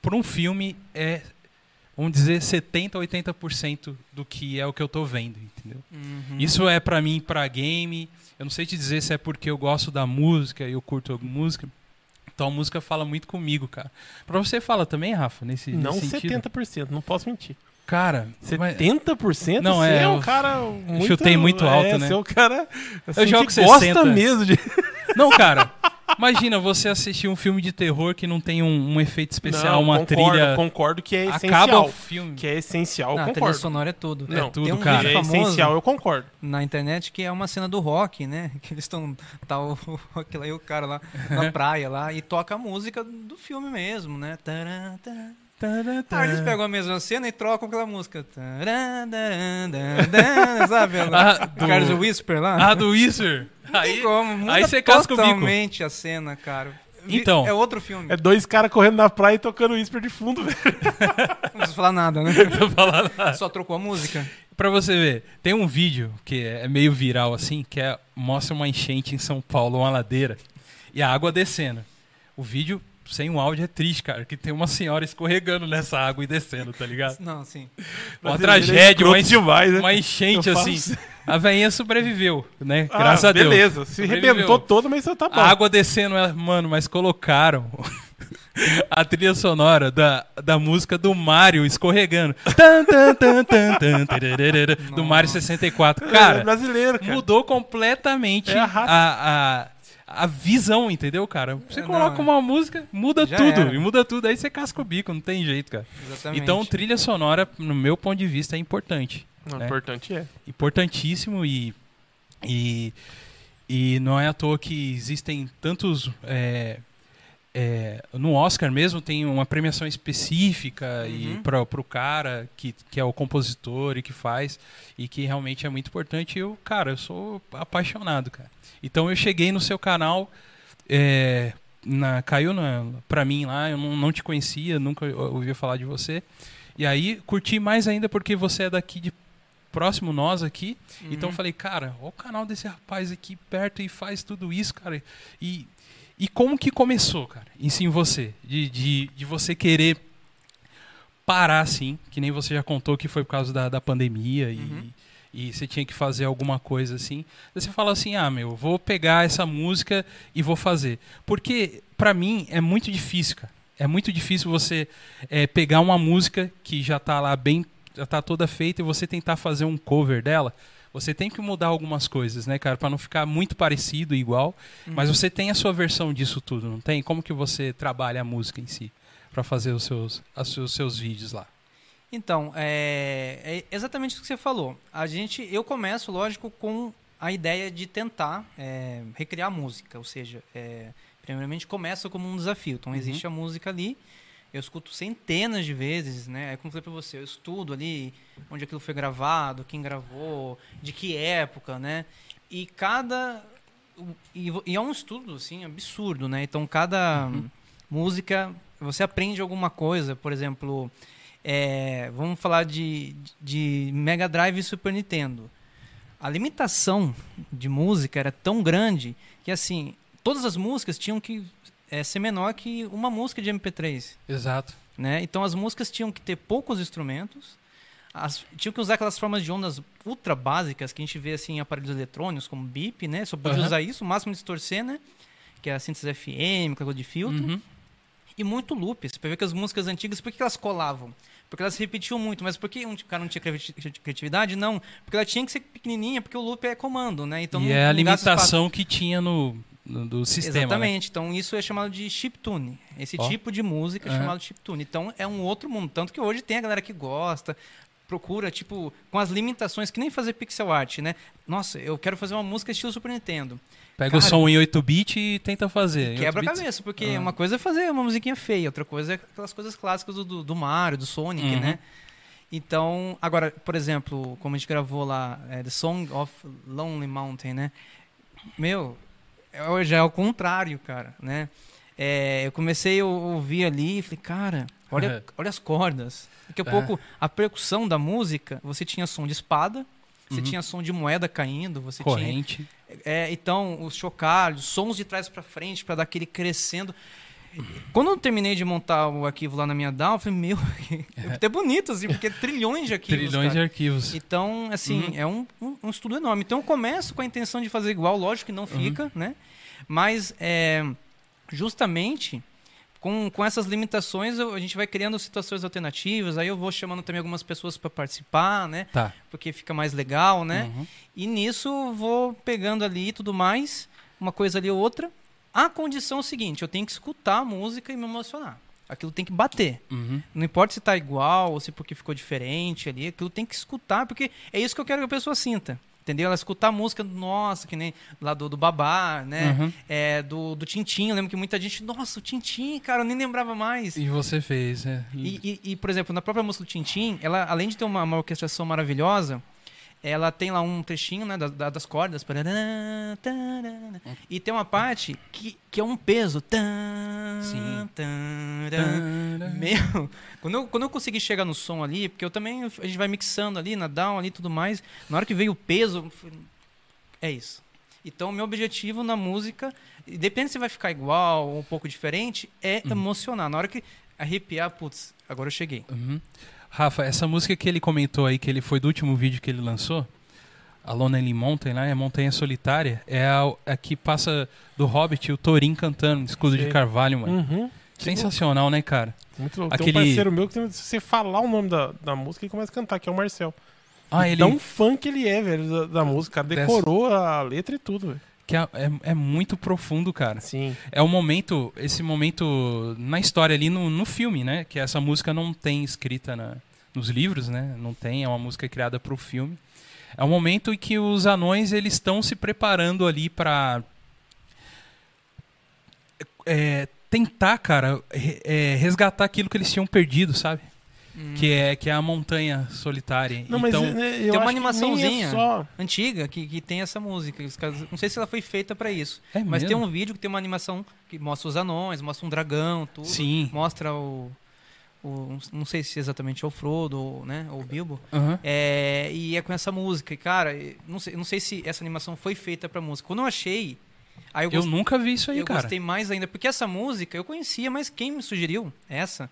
por um filme, é, vamos dizer, 70% a 80% do que é o que eu tô vendo, entendeu? Uhum. Isso é pra mim, pra game. Eu não sei te dizer se é porque eu gosto da música e eu curto a música. Então a música fala muito comigo, cara. Pra você fala também, Rafa, nesse, Não nesse sentido? 70%, não posso mentir. Cara, mas- 70%? Não, você é, é um eu cara muito... chutei muito alto, é, né? Você é um cara assim, jogo que gosta 60. mesmo de... Não, cara. Imagina você assistir um filme de terror que não tem um, um efeito especial, Não, uma concordo, trilha. Concordo que é Acaba essencial. o filme. Que é essencial, Não, a trilha concordo. sonora é tudo. Não, É tudo, Tem um cara. Vídeo é famoso essencial, eu concordo. na internet que é uma cena do rock, né? Que eles estão. Tá o, rock lá e o cara lá na praia lá e toca a música do filme mesmo, né? Tará, tará. Aí eles pegam a mesma cena e trocam aquela música. Sabe? Ah, do- Carlos Whisper lá. Ah, do. Não tem Aí, como, muda aí você casca o bico. totalmente a cena, cara. Então. É outro filme. É dois caras correndo na praia e tocando whisper de fundo, velho. Não preciso falar nada, né? tô falando. Só trocou a música. Pra você ver, tem um vídeo que é meio viral assim, que é, mostra uma enchente em São Paulo, uma ladeira, e a água descendo. O vídeo sem o áudio é triste, cara, que tem uma senhora escorregando nessa água e descendo, tá ligado? Não, sim. Uma é tragédia, escroto uma, demais, né? uma enchente assim. faço- A velhinha sobreviveu, né? Ah, Graças a Deus. Beleza, se Sobreviveu. arrebentou todo, mas tá bom. A água descendo, mano, mas colocaram a trilha sonora da, da música do Mario escorregando. Tan, tan, tan, tan, do Mario 64. é Cara, brasileiro, cara. mudou completamente É a a, a, a visão, entendeu, cara? Você É, coloca não, uma música, muda tudo. era. E muda tudo, aí você casca o bico, não tem jeito, cara. Exatamente. Então, trilha sonora, no meu ponto de vista, é importante. Não, né? importante é. importantíssimo e, e, e não é à toa que existem tantos. é, é, no Oscar mesmo tem uma premiação específica e Uhum. para o cara que, que é o compositor e que faz e que realmente é muito importante. Eu, cara, eu sou apaixonado, cara. Então eu cheguei no seu canal, é, na, caiu na, pra mim lá, eu não, não te conhecia, nunca ouvia falar de você. E aí curti mais ainda porque você é daqui de próximo nós aqui. Então eu falei, cara, olha o canal desse rapaz aqui perto e faz tudo isso, cara. E, e como que começou, cara? Isso em você? De, de, de você querer parar assim, que nem você já contou que foi por causa da, da pandemia e, Uhum. e você tinha que fazer alguma coisa assim. Você fala assim, ah, meu, vou pegar essa música e vou fazer. Porque, pra mim, é muito difícil, cara. É muito difícil você é, pegar uma música que já tá lá bem, já tá toda feita e você tentar fazer um cover dela. Você tem que mudar algumas coisas, né, cara, Pra não ficar muito parecido e igual. Mas você tem a sua versão disso tudo, não tem? Como que você trabalha a música em si Pra fazer os seus, os seus vídeos lá? Então, é, é exatamente o que você falou. A gente, eu começo, lógico, com a ideia de tentar é, recriar a música, ou seja, é, primeiramente começa como um desafio. Então existe a música ali, eu escuto centenas de vezes, né? É como eu falei pra você, eu estudo ali onde aquilo foi gravado, quem gravou, de que época, né? E cada e, e é um estudo assim absurdo, né? Então cada música você aprende alguma coisa, por exemplo, é, vamos falar de, de Mega Drive e Super Nintendo. A limitação de música era tão grande que assim todas as músicas tinham que é, ser menor que uma música de MP3 Exato. né? Então as músicas tinham que ter poucos instrumentos, as, tinham que usar aquelas formas de ondas ultra básicas que a gente vê assim em aparelhos eletrônicos, como bip, né? Só podia Aham. usar isso, o máximo distorcer, né? Que é a síntese FM, coisa de filtro. Uhum. E muito loop. Você ver que as músicas antigas, por que elas colavam? Porque elas se repetiam muito. Mas por que um cara não tinha criati- criatividade? Não. Porque ela tinha que ser pequenininha, porque o loop é comando, né? Então e é a espaço. limitação que tinha no- do sistema. né? Exatamente. Então isso é chamado de chiptune. Esse Ó. tipo de música é Aham. chamado chiptune. Então é um outro mundo. Tanto que hoje tem a galera que gosta. procura, tipo, com as limitações, que nem fazer pixel art, né? Nossa, eu quero fazer uma música estilo Super Nintendo. Pega o Cara, som em 8-bit e tenta fazer. Quebra a 8 bits. cabeça, porque Ah. uma coisa é fazer uma musiquinha feia, outra coisa é aquelas coisas clássicas do, do, do Mario, do Sonic, Uhum. né? Então, agora, por exemplo, como a gente gravou lá, é, The Song of Lonely Mountain, né? Meu, é- já é o contrário, cara, né? É, eu comecei a ouvir ali e falei, cara, olha, olha as cordas. Daqui a É. pouco, a percussão da música, você tinha som de espada, você Uhum. tinha som de moeda caindo, você tinha Corrente. é, então, os chocalhos, sons de trás pra frente para dar aquele crescendo. Quando eu terminei de montar o arquivo lá na minha DAW, eu falei, meu, é até bonito, assim, porque trilhões de arquivos. Trilhões de cara. arquivos. Então, assim, Uhum. é um, um, um estudo enorme. Então, eu começo com a intenção de fazer igual, lógico que não fica, né? Mas, é, justamente, com, com essas limitações, eu- a gente vai criando situações alternativas. Aí eu vou chamando também algumas pessoas para participar, né? Tá. Porque fica mais legal, né? Uhum. E nisso vou pegando ali e tudo mais, uma coisa ali ou outra. A condição é o seguinte, eu tenho que escutar a música e me emocionar. Aquilo tem que bater. Uhum. Não importa se tá igual ou se porque ficou diferente ali, aquilo tem que escutar, porque é isso que eu quero que a pessoa sinta. Entendeu? Ela escutar a música, nossa, que nem lá do, do Babá, né? Uhum. É, do, do Tintim, eu lembro que muita gente, nossa, o Tintim, cara, eu nem lembrava mais. E você fez, é. E, e- e, por exemplo, na própria música do Tintim, ela, além de ter uma, uma orquestração maravilhosa, ela tem lá um trechinho né, da- da- das cordas. tarará, E tem uma parte que, que é um peso. Sim. Meu, quando eu, quando eu consegui chegar no som ali, porque eu também, a gente vai mixando ali, na down ali e tudo mais, na hora que veio o peso, é isso. Então, meu objetivo na música, depende se vai ficar igual ou um pouco diferente, é emocionar. Na hora que arrepiar, putz, agora eu cheguei. Uhum. Rafa, essa música que ele comentou aí, que ele foi do último vídeo que ele lançou, a Lonely Mountain, lá, é Montanha Solitária, é a, a que passa do Hobbit, o Thorin cantando, escudo de Sei. carvalho, mano. Uhum. Sensacional, né, cara? Muito louco. Aquele- Tem um parceiro meu que se você falar o nome da, da música, ele começa a cantar, que é o Marcel. Ah, ele. Tão fã que ele é, velho, da, da música. Cara Dessa- decorou a letra e tudo, velho. Que é, é, é muito profundo, cara. Sim. É o momento, esse momento na história ali no, no filme, né? Que essa música não tem escrita na- nos livros, né? Não tem, é uma música criada para o filme. É o momento em que os anões eles estão se preparando ali para tentar, cara, é, resgatar aquilo que eles tinham perdido, sabe? Que é que é a montanha solitária. Não, mas então, né, eu tem uma nem animaçãozinha. É só... Antiga, que, que tem essa música. Não sei se ela foi feita pra isso. É mas tem mesmo? um vídeo que tem uma animação que mostra os anões, mostra um dragão, tudo. Sim. Mostra o. o- não sei se exatamente é o Frodo ou, né, ou o Bilbo. Aham. É, e é com essa música. E, cara, não sei, não sei se essa animação foi feita pra música. Quando eu achei. Aí eu, Eu gostei, nunca vi isso aí, eu cara. gostei mais ainda. Porque essa música eu conhecia, mas quem me sugeriu essa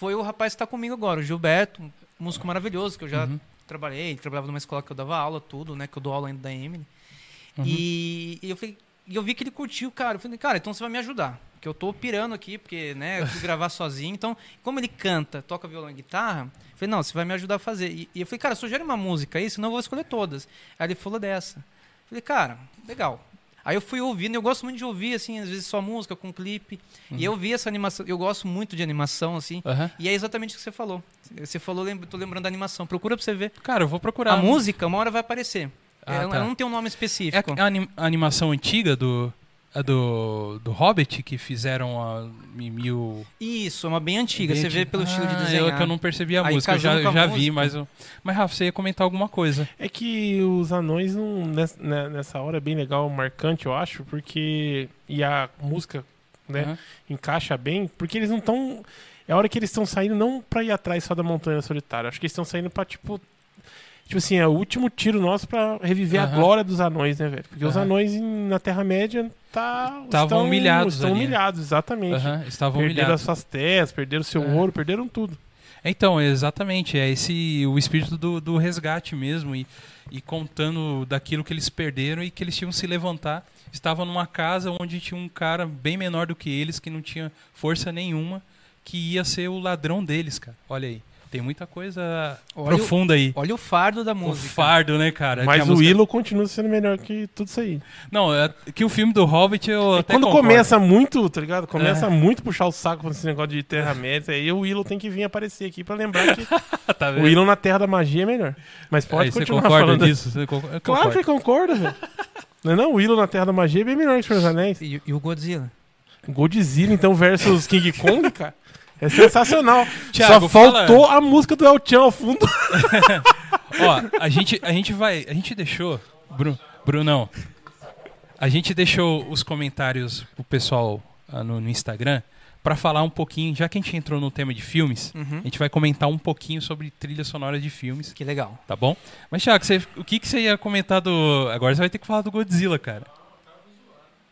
foi o rapaz que tá comigo agora, o Gilberto, um músico maravilhoso, que eu já Uhum. trabalhei. Trabalhava numa escola que eu dava aula, tudo, né? Que eu dou aula ainda da Emily. Uhum. E, e eu falei. E eu vi que ele curtiu, cara. Eu falei, cara, então você vai me ajudar. Porque eu tô pirando aqui, porque, né, eu fui gravar sozinho. Então, como ele canta, toca violão e guitarra, eu falei, não, você vai me ajudar a fazer. E, e eu falei, cara, sugere uma música aí, senão eu vou escolher todas. Aí ele falou dessa. Eu falei, cara, legal. Aí eu fui ouvindo, eu gosto muito de ouvir, assim, às vezes só música com clipe. E eu vi essa animação, eu gosto muito de animação, assim. Aham. E é exatamente o que você falou. Você falou, lembra, tô lembrando da animação. Procura pra você ver. Cara, eu vou procurar. A música, uma hora vai aparecer. Ah, ela, tá. ela não tem um nome É específico. a, anim- a animação antiga do, a do, do Hobbit que fizeram a em mil. Isso, é uma bem antiga. bem Você vê antiga. pelo estilo de Ah, desenhar. Eu, que eu não percebi a Aí, música, eu já, já vi, música. mas. eu- Mas, Rafa, você ia comentar alguma coisa. É que os anões, não, nessa, né, nessa hora, é bem legal, marcante, eu acho, porque. E a música, né, Aham. encaixa bem, porque eles não estão. É a hora que eles estão saindo não pra ir atrás só da Montanha Solitária. Acho que eles estão saindo pra, tipo. Tipo assim, é o último tiro nosso pra reviver a Aham. glória dos anões, né, velho? Porque os Aham. anões na Terra-média tá, Estavam estão- humilhados Estão ali, né? humilhados, exatamente. Aham, estavam Perderam humilhados. as suas terras, perderam seu ouro, perderam tudo. Então, exatamente, é esse o espírito do, do resgate mesmo e, e contando daquilo que eles perderam e que eles tinham que se levantar. Estavam numa casa onde tinha um cara bem menor do que eles, que não tinha força nenhuma, que ia ser o ladrão deles, cara. Olha aí. Tem muita coisa Olha o- profunda aí. Olha o fardo da O música. fardo, né, cara? Mas o música- Willow continua sendo melhor que tudo isso aí. Não, é que o filme do Hobbit eu até Quando concordo. começa muito, tá ligado? Começa É. muito puxar o saco com esse negócio de Terra-média, aí o Willow tem que vir aparecer aqui pra lembrar que tá o? Willow na Terra da Magia é melhor. Mas pode Aí, você continuar concorda falando. disso? Você concor- eu Claro que concordo. concorda, velho. Não é não? O Willow na Terra da Magia é bem melhor que o Senhor dos Anéis. E, e o Godzilla. Godzilla, então, versus King Kong, cara. É sensacional. Thiago, Só faltou a música do El Chan ao fundo. Ó, a gente, a gente vai. A gente deixou. Bru, Brunão. A gente deixou os comentários pro pessoal ah, no, no Instagram pra falar um pouquinho, já que a gente entrou no tema de filmes, Uhum. a gente vai comentar um pouquinho sobre trilhas sonoras de filmes, Que legal. tá bom? Mas, Thiago, você- o que, que você ia comentar do. Agora você vai ter que falar do Godzilla, cara.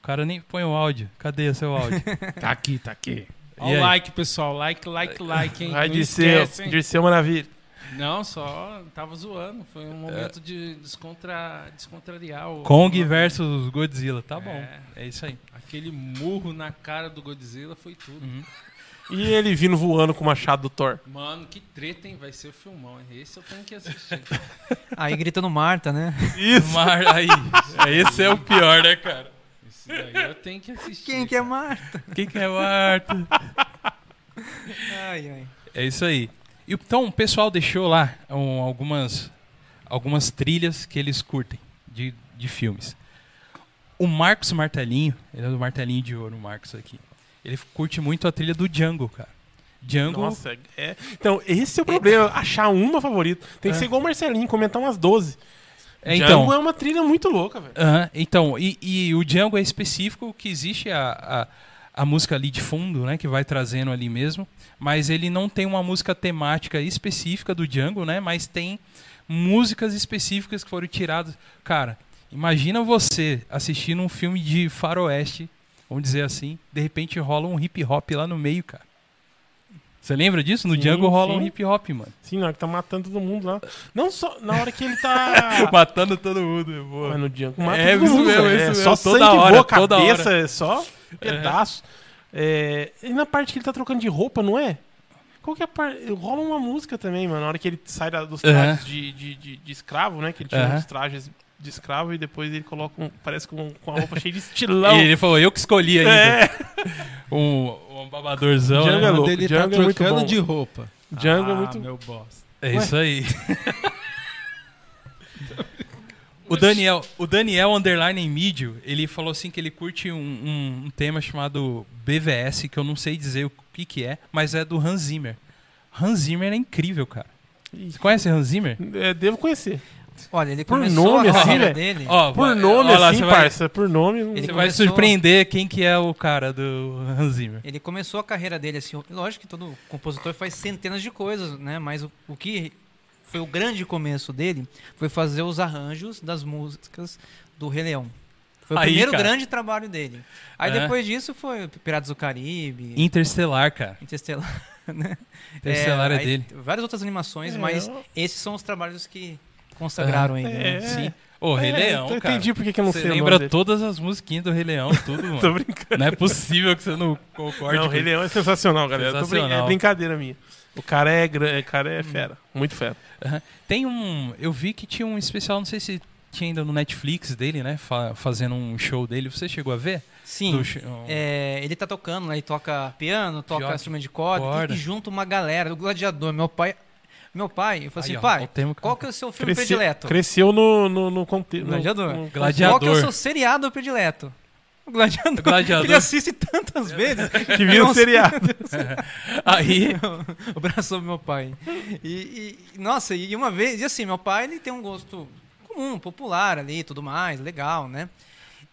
O cara nem põe o áudio. Cadê seu áudio? Tá aqui, tá aqui. Olha o like, pessoal. Like, like, like, hein? Vai seu, esquece, seu maravilha. Não, só tava zoando. Foi um momento de descontra... descontrariar o... Kong versus Godzilla. Tá bom. É. É isso aí. Aquele murro na cara do Godzilla foi tudo. Uhum. E ele vindo voando com o machado do Thor. Mano, que treta, hein? Vai ser o filmão. Esse eu tenho que assistir. Aí gritando Marta, né? Isso. Mar... Aí, esse é o pior, né, cara? Daí eu tenho que assistir. Quem que é Marta? Quem que é Arthur? Ai, ai. É isso aí. Então, o pessoal deixou lá um, algumas, algumas trilhas que eles curtem de, de filmes. O Marcos Martelinho, ele é do Martelinho de Ouro, o Marcos aqui. Ele curte muito a trilha do Django, cara. Django. Nossa, é. Então, esse é o problema. Achar uma favorita. Tem que É. ser igual o Marcelinho, comentar umas 12. É, Django então, é uma trilha muito louca, velho. Aham, então e, e o Django é específico que existe a, a, a música ali de fundo, né? Que vai trazendo ali mesmo. Mas ele não tem uma música temática específica do Django, né? Mas tem músicas específicas que foram tiradas. Cara, imagina você assistindo um filme de faroeste, vamos dizer assim, de repente rola um hip hop lá no meio, cara. Você lembra disso? No Sim, Django rola um sim. hip hop, mano. Sim, na hora que tá matando todo mundo lá. Não só na hora que ele tá. Matando todo mundo, boa. Mas no Django mata É, todo isso mundo, mesmo, velho. isso é mesmo. só Toda sangue hora, voa, toda cabeça, é só pedaço. É, E na parte que ele tá trocando de roupa, não é? Qual que é a parte? Rola uma música também, mano. Na hora que ele sai dos trajes de, de, de, de escravo, né? Que ele tira Aham. uns trajes de escravo e depois ele coloca um. Parece com, com a roupa cheia de estilão. E ele falou, eu que escolhi ainda. É, Um, um babadorzão, Django né? é louco. ele Django tá é muito trocando bom. de roupa. Django é ah, muito- meu bosta. É isso aí. o Daniel, o Daniel Underline em Mídio, ele falou assim que ele curte um, um- um tema chamado BVS, que eu não sei dizer o que, que é, mas é do Hans Zimmer. Hans Zimmer é incrível, cara. Você conhece Hans Zimmer? É, devo conhecer. Olha, ele Por começou nome, a assim, carreira velho? dele. Ó, Por vai- nome, ó lá, assim, vai- parça. Por nome. não- Ele Você vai começou- surpreender quem que é o cara do Hans Zimmer. Ele começou a carreira dele assim, lógico que todo compositor faz centenas de coisas, né? Mas o, o que foi o grande começo dele foi fazer os arranjos das músicas do Rei Leão. Foi o Aí, primeiro cara. grande trabalho dele. Aí É. depois disso foi Piratas do Caribe, Interestelar, cara. Interstellar, né? Interestelar é, aí dele. Várias outras animações, É, mas eu- esses são os trabalhos que consagraram ele. né? É. Sim. Ô, Rei É, Leão, eu cara. entendi por que que eu não Você sei o nome lembra dele. todas as musiquinhas do Rei Leão, tudo, mano. Tô brincando. Não é possível que você não concorde Não, o Rei Leão é sensacional, galera. Tô brin- Sensacional. É brincadeira minha. O cara é, o cara é fera. Muito fera. Tem um. Eu vi que tinha um especial, não sei se tinha ainda no Netflix dele, né? fa- fazendo um show dele. Você chegou a ver? Sim. Do um- É, ele tá tocando, né? Ele toca piano, toca Pior- instrumento de corda, corda. E, e junto uma galera, do gladiador. Meu pai. Meu pai, eu falei Aí, assim, ó, pai, qual que é o seu filme Cresceu, predileto? cresceu no, no, no no- Gladiador. no- Gladiador. Qual que é o seu seriado predileto? O Gladiador. O Gladiador. Ele assiste tantas vezes. Que vira um seriado. Aí. o braço do meu pai. E, e- nossa, e uma vez, e assim, meu pai ele tem um gosto comum, popular ali, tudo mais, legal, né?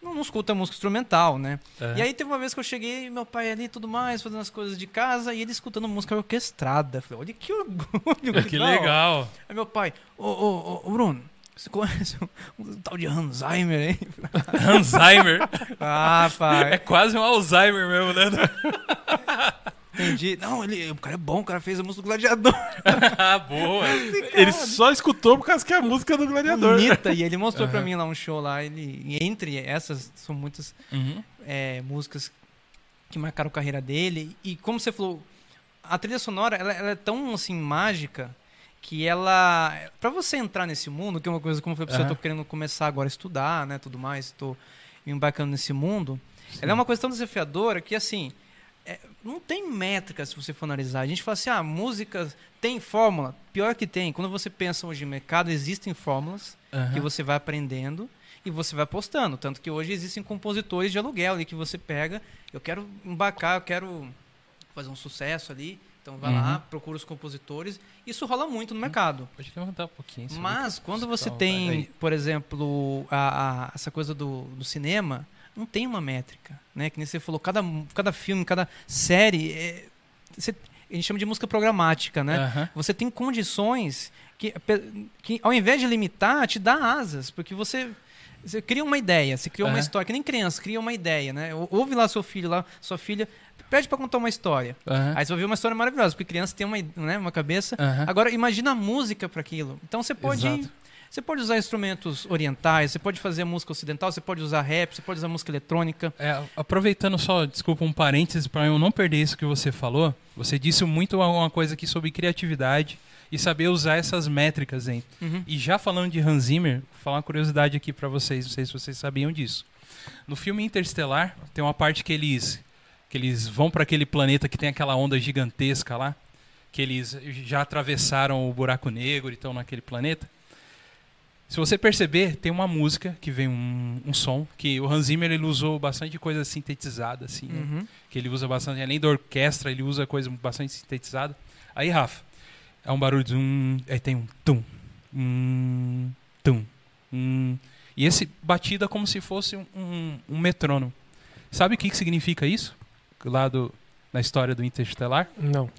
Não, não escuta música instrumental, né? É. E aí teve uma vez que eu cheguei, meu pai ali, tudo mais, fazendo as coisas de casa, e ele escutando música orquestrada. Falei, olha que orgulho, Que hora. legal. Aí meu pai, ô, ô, ô, ô, Bruno, você conhece um, tal de Alzheimer, hein? Alzheimer. Ah, É pai, quase um Alzheimer mesmo, né? Entendi. Não, ele, o cara é bom, o cara fez a música do Gladiador. ah, boa. Ele só escutou por causa que é a música do Gladiador. bonita. E ele mostrou pra Aham. mim lá um show lá. Ele, e entre essas, são muitas Uhum. é, músicas que marcaram a carreira dele. E como você falou, a trilha sonora ela, ela é tão assim mágica que ela para você entrar nesse mundo que é uma coisa como eu falei pra você, eu tô querendo começar agora a estudar né tudo mais tô me embarcando nesse mundo ela é uma coisa tão desafiadora que assim é, não tem métrica se você for analisar a gente fala assim ah música tem fórmula pior que tem quando você pensa hoje em mercado existem fórmulas Aham. que você vai aprendendo e você vai postando. Tanto que hoje existem compositores de aluguel ali que você pega, eu quero embarcar, eu quero fazer um sucesso ali, então vai lá, Uhum. procura os compositores. Isso rola muito no mercado. Pode levantar um pouquinho. Mas quando você Tá, tem, por exemplo, a, a- essa coisa do, do cinema, não tem uma métrica, né? Que nem você falou, cada, cada filme, cada série, é, você- a gente chama de música programática, né? Aham. Você tem condições que, que, ao invés de limitar, te dá asas, porque você, você cria uma ideia, você cria uma Aham. história, que nem criança, cria uma ideia, né? Ou- Ouve lá seu filho, lá, sua filha, pede pra contar uma história. Aham. Aí você vai ver uma história maravilhosa, porque criança tem uma, né, uma cabeça. Aham. Agora, imagina a música para aquilo. Então você pode. Exato. Você pode usar instrumentos orientais, você pode fazer música ocidental, você pode usar rap, você pode usar música eletrônica. É, aproveitando só, desculpa, um parêntese para eu não perder isso que você falou. Você disse muito uma coisa aqui sobre criatividade e saber usar essas métricas, hein? Uhum. E já falando de Hans Zimmer, vou falar uma curiosidade aqui para vocês, não sei se vocês sabiam disso. No filme Interstellar, tem uma parte que eles que eles vão para aquele planeta que tem aquela onda gigantesca lá, que eles já atravessaram o buraco negro e estão naquele planeta. Se você perceber, tem uma música que vem um, um som que o Hans Zimmer ele usou bastante coisa sintetizada assim, né? Uhum. que ele usa bastante, além da orquestra, ele usa coisa bastante sintetizada. Aí, Rafa, é um barulho de um, aí tem um tum, um, tum, um, e esse batida como se fosse um, um, um metrônomo. Sabe o que, que significa isso? Lá do, na história do Interstellar? Não.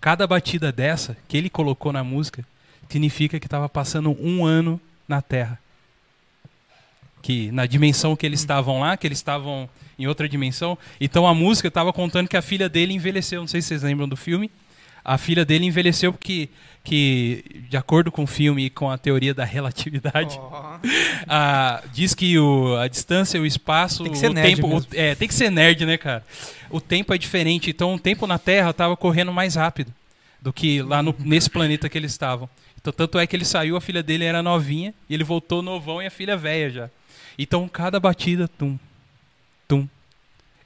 Cada batida dessa que ele colocou na música significa que estava passando um ano na Terra. Que na dimensão que eles estavam lá, que eles estavam em outra dimensão. Então a música estava contando que a filha dele envelheceu. Não sei se vocês lembram do filme. A filha dele envelheceu porque, que, de acordo com o filme e com a teoria da relatividade, Ó. ah, diz que o, a distância, o espaço, Tem que ser o nerd tempo. o- é, tem que ser nerd, né, cara? O tempo é diferente. Então o tempo na Terra estava correndo mais rápido do que lá no- nesse planeta que eles estavam. Então, tanto é que ele saiu, a filha dele era novinha, e ele voltou novão e a filha velha já. Então cada batida, tum, tum,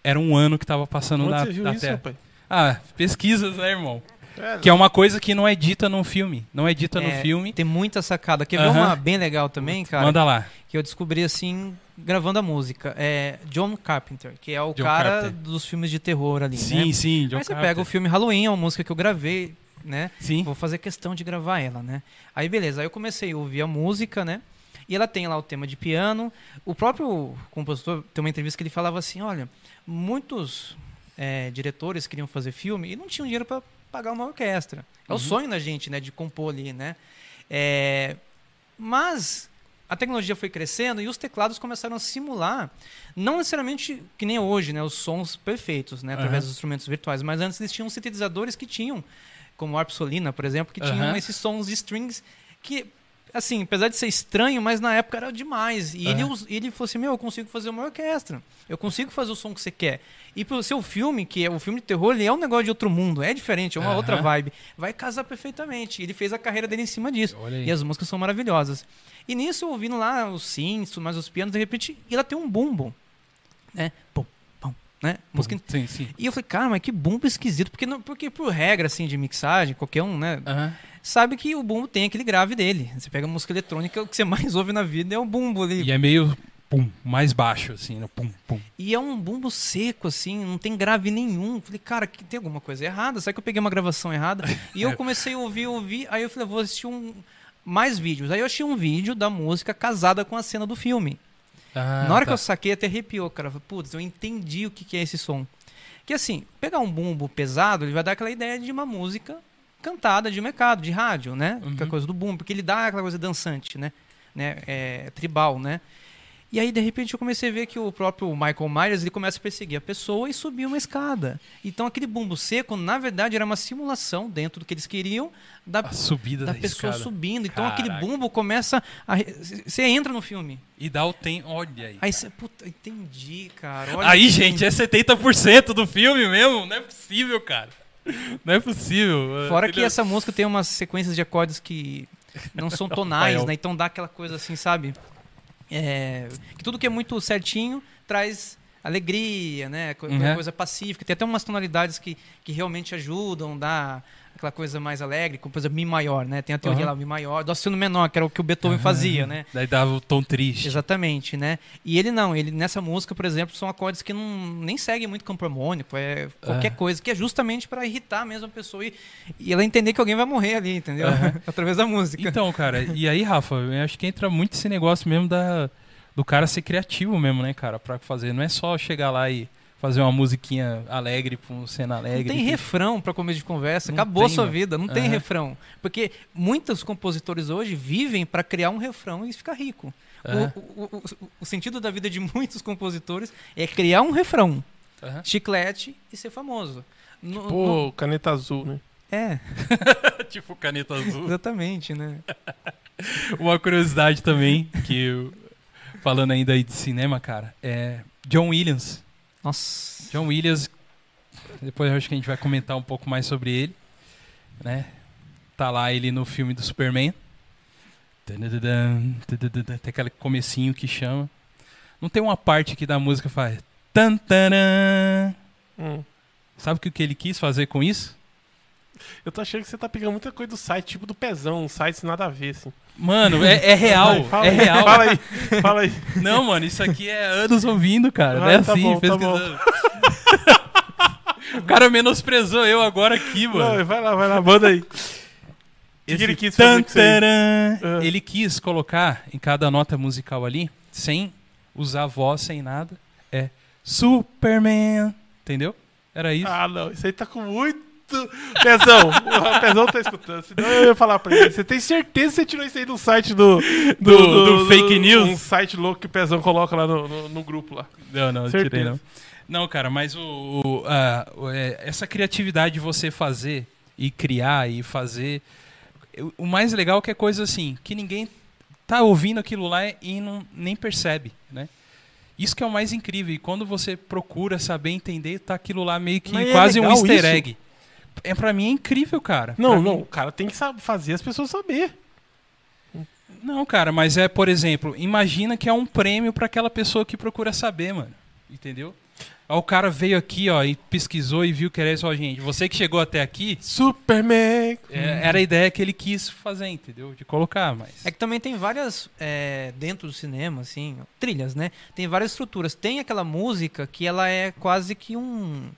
era um ano que estava passando Onde na, você viu na isso, Terra. rapaz? Ah, pesquisas, né, irmão? É, Que é uma coisa que não é dita no filme. Não é dita no É, filme. Tem muita sacada. Quer ver Aham. uma bem legal também, cara? Manda lá. Que eu descobri assim, gravando a música. É John Carpenter, que é o John cara Carpenter. dos filmes de terror ali, Sim, né? sim, John Aí você Carpenter. pega o filme Halloween, é uma música que eu gravei, né? Sim. Vou fazer questão de gravar ela, né? Aí beleza, aí eu comecei a ouvir a música, né? E ela tem lá o tema de piano. O próprio compositor tem uma entrevista que ele falava assim: olha, muitos é, diretores queriam fazer filme e não tinham dinheiro para pagar uma orquestra. É o sonho da gente, né? De compor ali, né? É, mas a tecnologia foi crescendo e os teclados começaram a simular, não necessariamente que nem hoje, né? Os sons perfeitos, né? Através Aham. dos instrumentos virtuais. Mas antes eles tinham sintetizadores que tinham, como o Arpsolina, por exemplo, que tinham Aham. esses sons de strings que, assim, apesar de ser estranho, mas na época era demais. E ele, Aham. us- ele falou assim, meu, eu consigo fazer uma orquestra. Eu consigo fazer o som que você quer. E pro seu filme, que é o filme de terror, ele é um negócio de outro mundo. É diferente, é uma Aham. outra vibe. Vai casar perfeitamente. Ele fez a carreira dele em cima disso. E as músicas são maravilhosas. E nisso, ouvindo lá os synths, mais os pianos, de repente, ela tem um bumbo. Né? Pum, né? Música... Sim, sim. E eu falei, cara, mas que bumbo esquisito. Porque, não, porque por regra, assim, de mixagem, qualquer um, né? Aham. Sabe que o bumbo tem aquele grave dele. Você pega música eletrônica, o que você mais ouve na vida é o bumbo ali. E é meio pum, mais baixo, assim, né? Pum, pum. E é um bumbo seco, assim, não tem grave nenhum. Falei, cara, que tem alguma coisa errada. Será que eu peguei uma gravação errada? E eu comecei a ouvir, ouvir. Aí eu falei, vou assistir um, mais vídeos. Aí eu achei um vídeo da música casada com a cena do filme. Ah, Na hora tá. que eu saquei, até arrepiou, cara. Putz, eu entendi o que, que é esse som. Que assim, pegar um bumbo pesado, ele vai dar aquela ideia de uma música cantada de mercado, de rádio, né? Uhum. Aquela coisa do bumbo, porque ele dá aquela coisa dançante, né? né? É, tribal, né? E aí, de repente, eu comecei a ver que o próprio Michael Myers ele começa a perseguir a pessoa e subir uma escada. Então, aquele bumbo seco, na verdade, era uma simulação dentro do que eles queriam da, da pessoa escada. subindo. Então, aquele Caraca. bumbo começa a. Você entra no filme. E dá o tempo. Olha aí. Aí você, puta, entendi, cara. Olha Aí, gente, é 70% do filme mesmo? Não é possível, cara. Não é possível. Fora que essa música tem umas sequências de acordes que não são tonais, Rafael. né? Então dá aquela coisa assim, sabe? É, que tudo que é muito certinho traz alegria, né? Co- Uhum. Coisa pacífica. Tem até umas tonalidades que, que realmente ajudam, dá aquela coisa mais alegre, como por exemplo, Mi maior, né? Tem a teoria Uhum. lá, Mi maior, do aceno menor, que era o que o Beethoven fazia, né? Daí dava o tom triste. Exatamente, né? E ele não, ele nessa música, por exemplo, são acordes que não nem seguem muito campo harmônico, é qualquer Ah. coisa, que é justamente para irritar mesmo a pessoa e, e ela entender que alguém vai morrer ali, entendeu? Através da música. Então, cara, e aí, Rafa, eu acho que entra muito esse negócio mesmo da, do cara ser criativo mesmo, né, cara, pra fazer. Não é só chegar lá e fazer uma musiquinha alegre pra um cena Não alegre. tem que- refrão para começo de conversa, Não acabou a tem, sua mano. vida, não tem Aham. refrão. Porque muitos compositores hoje vivem para criar um refrão e ficar rico. O- Aham. O, o- o- o sentido da vida de muitos compositores é criar um refrão, Aham. chiclete e ser famoso. No- no- Pô, caneta azul, né? é, tipo caneta azul. exatamente, né? Uma curiosidade também, que eu, falando ainda aí de cinema, cara, é John Williams. Nossa. John Williams, depois eu acho que a gente vai comentar um pouco mais sobre ele, né? Tá lá ele no filme do Superman. Tem aquele comecinho que chama. Não tem uma parte que da música faz tan taran. Hum. Sabe o que que ele quis fazer com isso? Eu tô achando que você tá pegando muita coisa do site, tipo do pezão, um site nada a ver, assim. Mano, é, é real, Vai, fala é aí, real. Fala aí, fala aí. Não, mano, isso aqui é anos ouvindo, cara. Não é tá assim, bom, tá pesquisando. o cara menosprezou eu agora aqui, mano. Não, vai lá, vai lá, manda aí. que Esse ele quis tantaran, Ah. Ele quis colocar em cada nota musical ali, sem usar voz, sem nada, é Superman, entendeu? Era isso. Ah, não, isso aí tá com muito. Pezão, o Pezão tá escutando. Senão eu ia falar pra ele. Você tem certeza que você tirou isso aí do site do. Do- do fake news? Um site louco que o Pezão coloca lá no, no, no grupo lá. Não, não, eu Certeza. tirei não. Não, cara, mas o, o- a- o- é, essa criatividade de você fazer e criar e fazer. o- mais legal é que é coisa assim, que ninguém tá ouvindo aquilo lá e não, nem percebe, né? Isso que é o mais incrível. E quando você procura saber entender, tá aquilo lá meio que Mas é quase um legal easter isso. É, pra mim é incrível, cara. Não, Pra não, mim- o cara tem que saber fazer as pessoas saber. Não, cara, mas é, por exemplo, imagina que é um prêmio pra aquela pessoa que procura saber, mano. Entendeu? Aí o cara veio aqui, ó, e pesquisou e viu que era isso, ó, gente. Você que chegou até aqui, Superman. é, era a ideia que ele quis fazer, entendeu? De colocar, mas. É que também tem várias, é, dentro do cinema, assim, trilhas, né? Tem várias estruturas. Tem aquela música que ela é quase que um.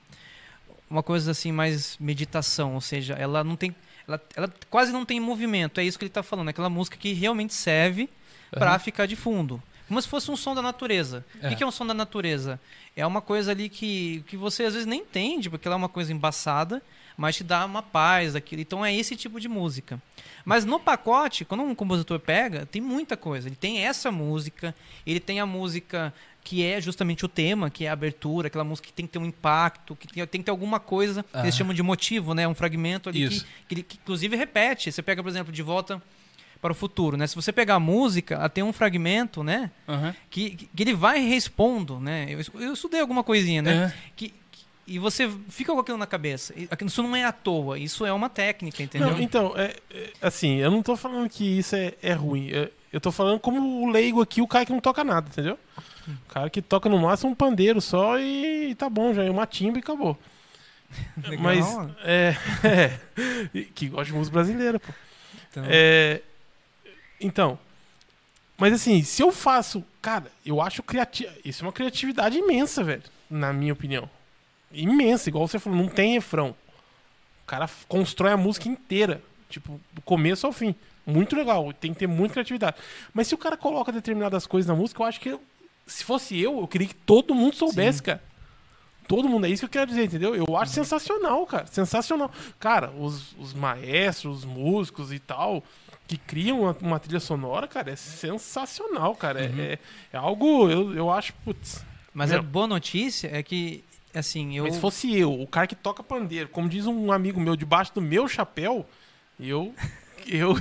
Uma coisa assim, mais meditação, ou seja, ela não tem. Ela, ela quase não tem movimento, é isso que ele tá falando. Aquela música que realmente serve pra Aham. ficar de fundo. Como se fosse um som da natureza. O É. que que é um som da natureza? É uma coisa ali que, que você às vezes nem entende, porque ela é uma coisa embaçada, mas te dá uma paz daquilo. Então é esse tipo de música. Mas no pacote, quando um compositor pega, tem muita coisa. Ele tem essa música, ele tem a música que é justamente o tema, que é a abertura, aquela música que tem que ter um impacto, que tem, tem que ter alguma coisa que eles Ah. chamam de motivo, né? Um fragmento ali que, que, ele- que inclusive repete. Você pega, por exemplo, de volta para o futuro, né? Se você pegar a música, ela tem um fragmento, né? Que, que ele vai respondo, né? Eu, eu estudei alguma coisinha, né? Que, e você fica com aquilo na cabeça. Isso não é à toa, isso é uma técnica, entendeu? Não, então, é, é, assim, eu não tô falando que isso é, é ruim. É, eu tô falando como o leigo aqui, o cara que não toca nada, entendeu? O cara que toca no máximo um pandeiro só e, tá bom, já é uma timba e acabou. Legal. Mas, é, é, e que gosta de música brasileira, pô. Então, É, então, mas assim, se eu faço, cara, eu acho criativo, isso é uma criatividade imensa, velho, na minha opinião. Imensa, igual você falou, não tem refrão. O cara constrói a música inteira, tipo, do começo ao fim. Muito legal, tem que ter muita criatividade. Mas se o cara coloca determinadas coisas na música, eu acho que eu- se fosse eu, eu queria que todo mundo soubesse, cara. Todo mundo, é isso que eu quero dizer, entendeu? Eu acho sensacional, cara. Sensacional. Cara, os, os maestros, os músicos e tal, que criam uma, uma trilha sonora, cara, é sensacional, cara. É- É, é algo, eu, eu acho, putz. Mas meu. a boa notícia é que, assim, eu. Mas se fosse eu, o cara que toca pandeiro, como diz um amigo meu, debaixo do meu chapéu, eu. Eu,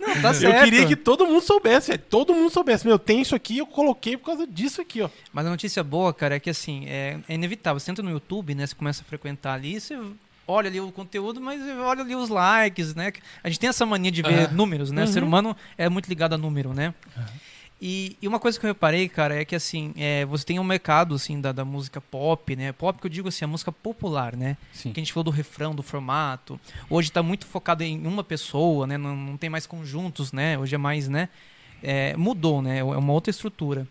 Não, tá eu certo. queria que todo mundo soubesse, velho. Todo mundo soubesse. Meu, tem isso aqui, eu coloquei por causa disso aqui, ó. Mas a notícia boa, cara, é que assim, é, é inevitável. Você entra no YouTube, né? Você começa a frequentar ali, você olha ali o conteúdo, mas olha ali os likes, né? A gente tem essa mania de ver Aham. números, né? O ser Uhum. humano é muito ligado a número, né? E, e uma coisa que eu reparei, cara, é que assim, é, você tem um mercado assim da, da música pop, né? Pop que eu digo assim, a música popular, né? Sim. Que a gente falou do refrão, do formato. Hoje tá muito focado em uma pessoa, né? Não, não tem mais conjuntos, né? Hoje é mais, né? É, mudou, né? É uma outra estrutura.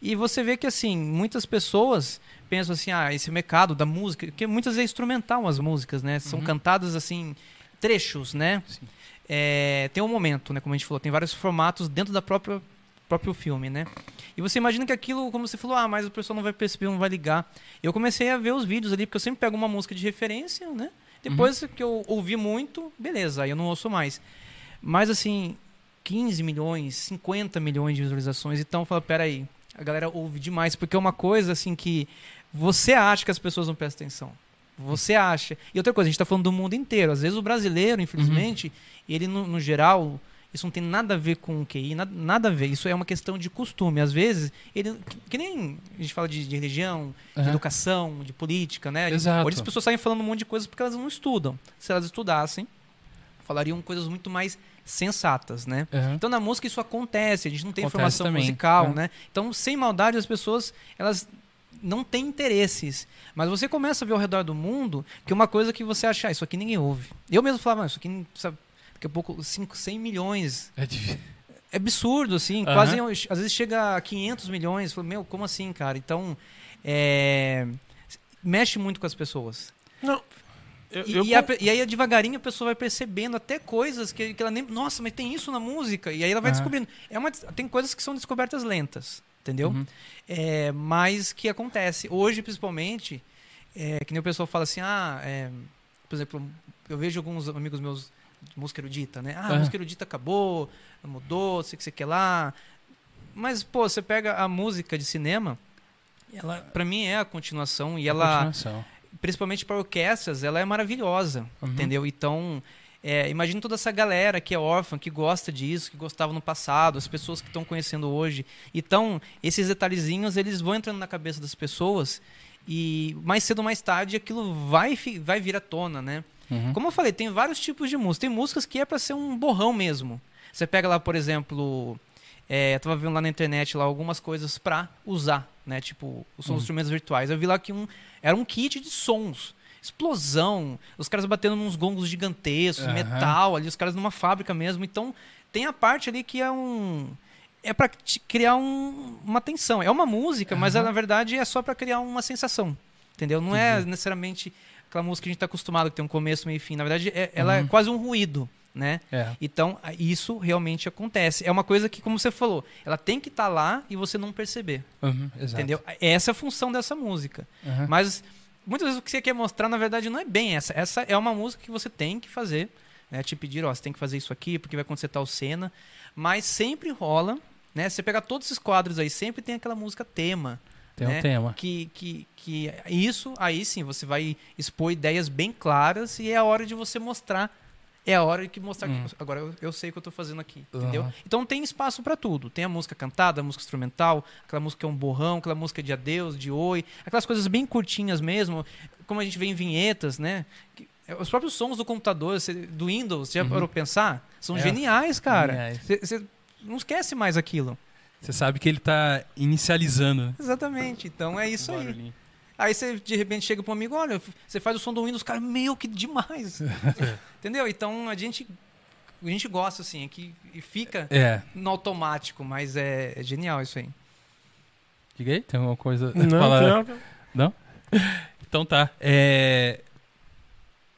E você vê que assim, muitas pessoas pensam assim, ah, esse mercado da música, que muitas vezes é instrumental as músicas, né? São Uhum. cantadas assim, trechos, né? É, tem um momento, né? Como a gente falou, tem vários formatos dentro da própria próprio filme, né? E você imagina que aquilo, como você falou, ah, mas o pessoal não vai perceber, não vai ligar. Eu comecei a ver os vídeos ali, porque eu sempre pego uma música de referência, né? Depois que eu ouvi muito, beleza, aí eu não ouço mais. Mas assim, 15 milhões, 50 milhões de visualizações, então fala, peraí, a galera ouve demais, porque é uma coisa assim que você acha que as pessoas não prestam atenção. Você acha. E outra coisa, a gente está falando do mundo inteiro. Às vezes o brasileiro, infelizmente, ele no, no geral, isso não tem nada a ver com o QI, nada, nada a ver. Isso é uma questão de costume. Às vezes, ele. Que, nem a gente fala de, de religião, de Aham. educação, de política, né? Exato. Hoje as pessoas saem falando um monte de coisas porque elas não estudam. Se elas estudassem, falariam coisas muito mais sensatas, né? Aham. Então na música isso acontece, a gente não tem Acontece informação também, musical, né? né? Então, sem maldade, as pessoas, elas não têm interesses. Mas você começa a ver ao redor do mundo que uma coisa que você acha, ah, isso aqui ninguém ouve. Eu mesmo falava, "Ah, isso aqui, sabe, daqui a pouco, 5, 100 milhões. É difícil. É absurdo, assim, Aham. quase, às vezes chega a 500 milhões. Meu, como assim, cara? Então, é, mexe muito com as pessoas. Não. Eu, E, eu e a e aí devagarinho a pessoa vai percebendo até coisas que, que ela nem. Nossa, mas tem isso na música. E aí ela vai Aham. descobrindo. É uma, tem coisas que são descobertas lentas, entendeu? Uhum. É, mas que acontece. Hoje, principalmente, é, que nem o pessoal fala assim, ah, é, por exemplo, eu vejo alguns amigos meus música erudita, né? Ah, a música erudita acabou, mudou, sei que sei que lá. Mas, pô, você pega a música de cinema, ela, pra mim, é a continuação e ela Continuação. principalmente para orquestras, ela é maravilhosa, Uhum. entendeu? Então, é, imagina toda essa galera que é órfã, que gosta disso, que gostava no passado, as pessoas que estão conhecendo hoje. Então, esses detalhezinhos, eles vão entrando na cabeça das pessoas e mais cedo ou mais tarde aquilo vai, vai vir à tona, né? Uhum. Como eu falei, tem vários tipos de música. Tem músicas que é para ser um borrão mesmo. Você pega lá, por exemplo, é, eu tava vendo lá na internet lá algumas coisas para usar, né? Tipo, os Uhum. instrumentos virtuais. Eu vi lá que um era um kit de sons. Explosão, os caras batendo nos gongos gigantescos, Aham. metal, ali os caras numa fábrica mesmo. Então, tem a parte ali que é um é para criar um- uma tensão. É uma música, mas Aham. ela, na verdade é só para criar uma sensação. Entendeu? Não é necessariamente aquela música que a gente está acostumado, que tem um começo, meio e fim. Na verdade, é- ela é Uhum. quase um ruído, né? É. Então, isso realmente acontece. É uma coisa que, como você falou, ela tem que estar lá e você não perceber. Uhum. Entendeu? Essa é a função dessa música. Uhum. Mas muitas vezes o que você quer mostrar, na verdade, não é bem essa. Essa é uma música que você tem que fazer. Né? Te pedir, ó, você tem que fazer isso aqui porque vai acontecer tal cena. Mas sempre rola, né? Você pegar todos esses quadros aí, sempre tem aquela música tema. Tem né? um tema. Que, que, que isso, aí sim, você vai expor ideias bem claras e é a hora de você mostrar. É a hora de mostrar Hum. que agora eu, eu sei o que eu tô fazendo aqui, entendeu? Aham. Então tem espaço pra tudo. Tem a música cantada, a música instrumental, aquela música que é um borrão, aquela música de adeus, de oi, aquelas coisas bem curtinhas mesmo, como a gente vê em vinhetas, né? Que- é, Os próprios sons do computador, do Windows, você já Uhum. parou pensar? São É. geniais, cara. Você não esquece mais aquilo. Você sabe que ele tá inicializando. né? Exatamente. Então é isso aí. Aí você de repente chega para um amigo, olha, você faz o som do Windows, cara, meu, que demais. Entendeu? Então a gente a gente gosta assim, é que e fica É. no automático, mas é, é genial isso aí. Diga aí, tem alguma coisa. Não, Fala- tem- Não? Então tá. É,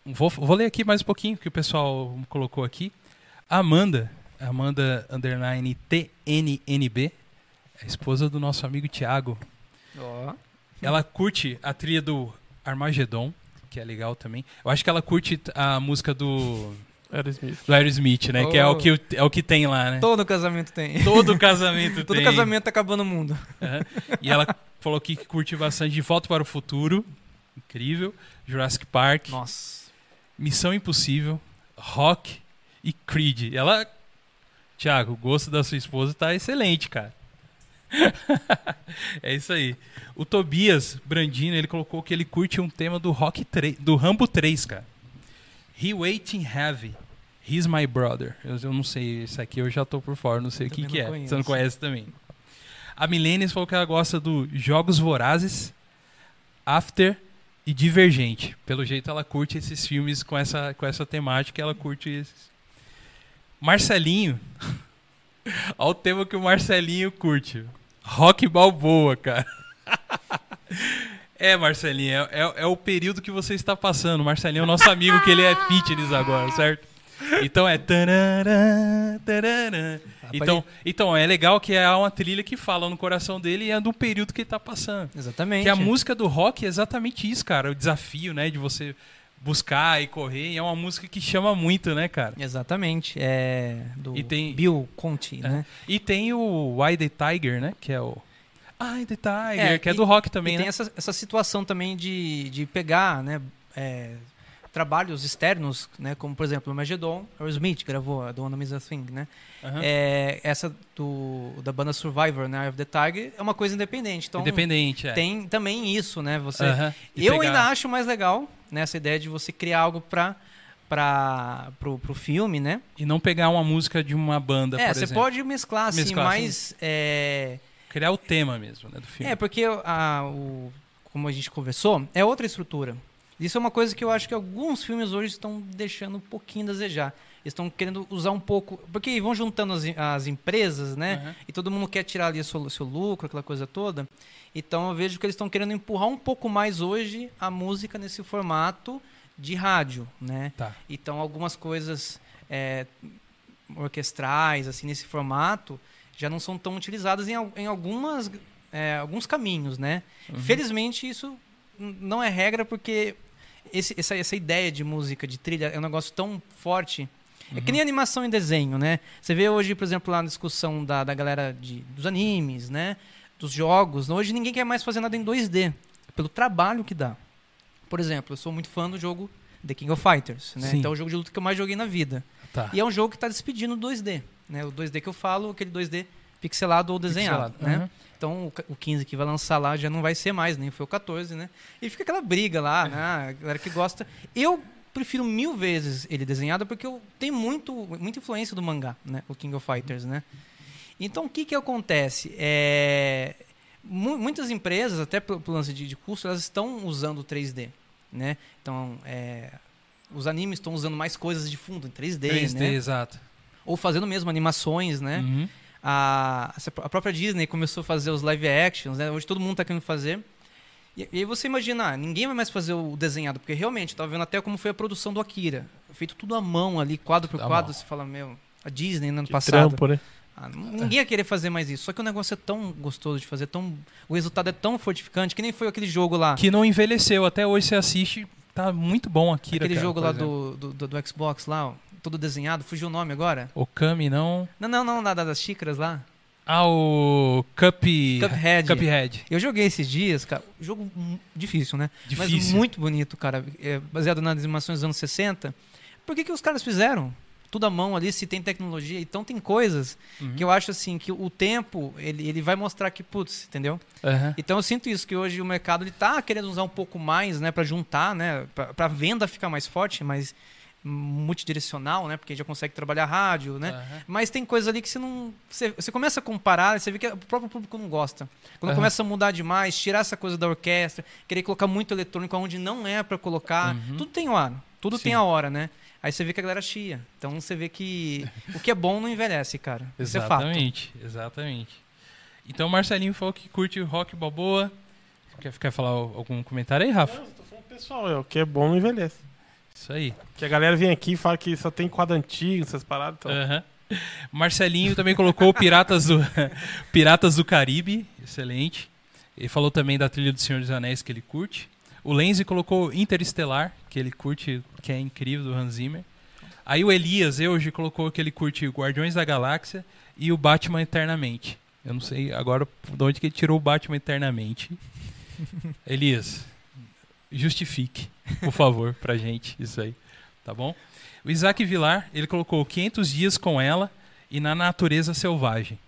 Vou, vou ler aqui mais um pouquinho que o pessoal colocou aqui. A Amanda, Amanda underline TNNB, a esposa do nosso amigo Thiago. Ó. Ela curte a trilha do Armageddon, que é legal também. Eu acho que ela curte a música do, Aerosmith. do Aerosmith, né? Que é o Oh. que, é o que tem lá, né? Todo casamento tem. Todo casamento Todo tem. casamento tá acabando o mundo. Aham. E ela falou aqui que curte bastante De Volta para o Futuro. Incrível. Jurassic Park. Nossa. Missão Impossível. Rock e Creed. Ela. Tiago, o gosto da sua esposa tá excelente, cara. é isso aí. O Tobias Brandino, ele colocou que ele curte um tema do Rock 3, do Rambo 3, cara. He Waiting Heavy. He's My Brother. Eu, eu não sei, esse aqui eu já tô por fora, não sei o que, que é. conheço. Você não conhece também. A Milênios falou que ela gosta do Jogos Vorazes, After e Divergente. Pelo jeito ela curte esses filmes com essa, com essa temática, ela curte esses. Marcelinho. Olha o tema que o Marcelinho curte. Rock Balboa, cara. É, Marcelinho, é, é- é o período que você está passando. Marcelinho é o nosso amigo, que ele é fitness agora, certo? Então é. tarará, tarará. Então, então, é legal que é uma trilha que fala no coração dele e é do período que ele tá passando. Exatamente. Que a música do rock é exatamente isso, cara. O desafio, né? De você buscar e correr. E é uma música que chama muito, né, cara? Exatamente. É do E tem- Bill Conti, É. né? E tem o Why the Tiger, né? Que é o. I the Tiger, É, que é e- do rock também, e né? tem essa, essa situação também de, de pegar, né, é, trabalhos externos, né, como por exemplo o Magedon, o Smith gravou a The One Amazing Thing, né? Aham. É, essa do, da banda Survivor, né, Eye of the Tiger, é uma coisa independente. Então Independente, é. tem também isso, né? Você. E eu pegar- ainda acho mais legal né, essa ideia de você criar algo para para pro, pro filme, né? E não pegar uma música de uma banda, é, por você pode mesclar assim, Mesclar, mas é, Criar o tema mesmo, né, do filme. É, porque a, o, como a gente conversou, é outra estrutura. Isso é uma coisa que eu acho que alguns filmes hoje estão deixando um pouquinho a desejar. Eles estão querendo usar um pouco. Porque vão juntando as, as empresas, né? Aham. E todo mundo quer tirar ali o seu, seu lucro, aquela coisa toda. Então eu vejo que eles estão querendo empurrar um pouco mais hoje a música nesse formato de rádio, né? Tá. Então algumas coisas é, orquestrais, assim, nesse formato, já não são tão utilizadas em, em algumas, é, alguns caminhos, né? Uhum. Felizmente isso não é regra porque esse- essa, essa ideia de música, de trilha, é um negócio tão forte. É que nem animação em desenho, né? Você vê hoje, por exemplo, lá na discussão da, da galera de, dos animes, né? Dos jogos. Hoje ninguém quer mais fazer nada em 2D, pelo trabalho que dá. Por exemplo, eu sou muito fã do jogo The King of Fighters, né? Sim. Então é o jogo de luta que eu mais joguei na vida. Tá. E é um jogo que está despedindo o 2D, né? O 2D que eu falo, aquele 2D pixelado ou desenhado, Pixelado, né? aham. Então o ca- o 15 que vai lançar lá já não vai ser mais, nem foi o 14, né? E fica aquela briga lá, né? A galera que gosta. Eu prefiro mil vezes ele desenhado porque eu tenho muito, muita influência do mangá, né? O King of Fighters, né? Então o que que acontece? É, mu- muitas empresas, até pelo, lance de, de custo, elas estão usando o 3D, né? Então é, os animes estão usando mais coisas de fundo em 3D, 3D, né? exato. Ou fazendo mesmo animações, né? Uhum. A, a própria Disney começou a fazer os live actions, né? Hoje todo mundo está querendo fazer. E, e aí você imagina, ah, ninguém vai mais fazer o desenhado, porque realmente, eu tava vendo até como foi a produção do Akira. Feito tudo à mão ali, quadro por quadro, mão. você fala, meu, a Disney no ano Que passado. trampo, né? Ah, ninguém ia querer fazer mais isso. Só que o negócio é tão gostoso de fazer, tão, o resultado é tão fortificante, que nem foi aquele jogo lá. Que não envelheceu. Até hoje você assiste, tá muito bom aqui. aquele cara, jogo lá do, do, do Xbox lá, ó, todo desenhado, fugiu o nome agora? Okami, não. Não, não, não, da- da- das xícaras lá. Ah, o Cup... Cuphead. Cuphead. Eu joguei esses dias, cara. Jogo difícil, né? Mas Difícil. muito bonito, cara. É, baseado nas animações dos anos 60. Por que, que os caras fizeram? Tudo à mão ali, se tem tecnologia. Então tem coisas Uhum. que eu acho assim, que o tempo, ele, ele vai mostrar que, putz, entendeu? Aham. Então eu sinto isso, que hoje o mercado ele tá querendo usar um pouco mais, né? Pra juntar, né? Pra, pra venda ficar mais forte, mais multidirecional, né? Porque já consegue trabalhar rádio, né? Aham. Mas tem coisa ali que você não. Você, você começa a comparar, você vê que o próprio público não gosta. Quando Aham. começa a mudar demais, tirar essa coisa da orquestra, querer colocar muito eletrônico onde não é pra colocar. Uhum. Tudo tem hora. Tudo Sim. tem a hora, né? Aí você vê que a galera chia. Então você vê que o que é bom não envelhece, cara. Isso é fato. Exatamente, exatamente. Então o Marcelinho falou que curte rock balboa. Quer, quer falar algum comentário aí, Rafa? Não, tô falando pessoal, é, o que é bom não envelhece. Isso aí. Que a galera vem aqui e fala que só tem quadro antigo, essas paradas. Então. Marcelinho também colocou Piratas do, Piratas do Caribe, excelente. Ele falou também da trilha do Senhor dos Anéis que ele curte. O Lenzi colocou Interestelar, que ele curte, que é incrível, do Hans Zimmer. Aí o Elias hoje colocou que ele curte Guardiões da Galáxia e o Batman Eternamente. Eu não sei agora de onde que ele tirou o Batman Eternamente. Elias, justifique, por favor, pra gente isso aí, tá bom? O Isaac Vilar, ele colocou 500 dias com ela e na natureza selvagem.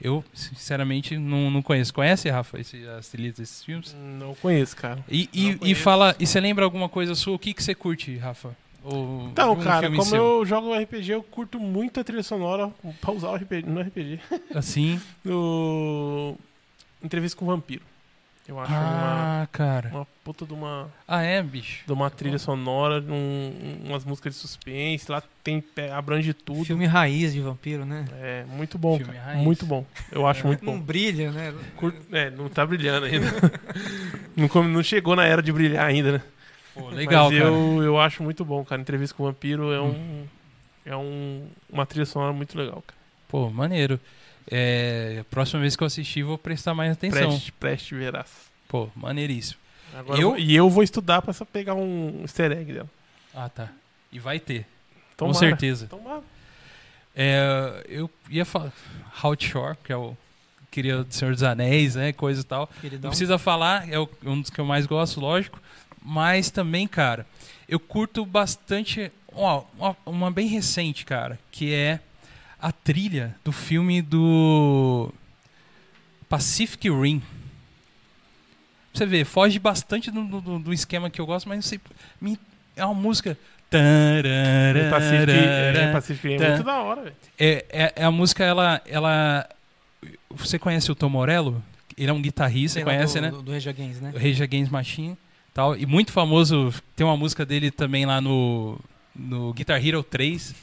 Eu, sinceramente, não, não conheço. Conhece, Rafa, esse, as trilhas desses filmes? Não conheço, cara. E, e, e fala, e você lembra alguma coisa sua? O que, que você curte, Rafa? Ou Então, cara, como seu? eu jogo RPG, eu curto muito a trilha sonora pra usar o RPG, no RPG. Assim. No. Entrevista com o Vampiro. Eu acho uma, Ah, cara. uma puta de uma, Ah, é, bicho. de uma trilha sonora, um- umas músicas de suspense, lá tem, é, abrange tudo. Filme raiz de vampiro, né? É muito bom, Filme cara. raiz. Muito bom. Eu acho muito Não bom. brilha, né? Cur- É, não tá brilhando ainda. não, não chegou na era de brilhar ainda, né? Pô, legal, Mas cara. Hum. eu, eu acho muito bom, cara. Entrevista com o Vampiro é um. É um, uma trilha sonora muito legal, cara. Pô, maneiro. É, próxima vez que eu assistir, vou prestar mais atenção. Preste, preste verás. Pô, maneiríssimo. Agora Eu- e eu vou estudar pra só pegar um easter egg dela. Ah, tá. E vai ter, Tomara. com certeza. Tomara. É, eu ia falar Howard Shore, que é o queria do Senhor dos Anéis, né, coisa e tal. Queridão. Não precisa falar, é o- um dos que eu mais gosto, lógico. Mas também, cara, eu curto bastante. Ó, uma bem recente, cara, que é a trilha do filme do Pacific Rim. Pra você ver, foge bastante do, do- do esquema que eu gosto, mas não sei. me- é uma música. Pacific, é, Pacific Rim é muito da hora, velho. É, é, é a música, ela, ela. Você conhece o Tom Morello? Ele é um guitarrista, Sei você conhece, do, né? Do, do Rage Against, né? Rage Against Machine tal. E muito famoso, tem uma música dele também lá no, no Guitar Hero 3.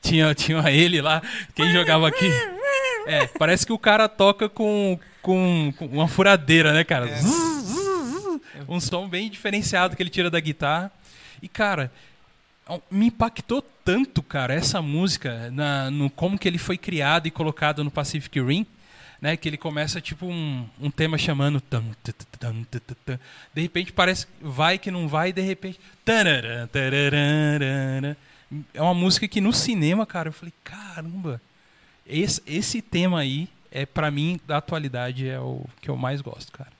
Tinha, tinha ele lá, quem jogava aqui. É, parece que o cara toca com, com, com uma furadeira, né, cara? É. Um som bem diferenciado que ele tira da guitarra. E, cara, me impactou tanto, cara, essa música, na, no como que ele foi criado e colocado no Pacific Rim, né? Que ele começa tipo um, um tema chamando. De repente parece que vai que não vai, e de repente. É uma música que no cinema, cara, eu falei, caramba, esse, esse tema aí é para mim da atualidade é o que eu mais gosto, cara.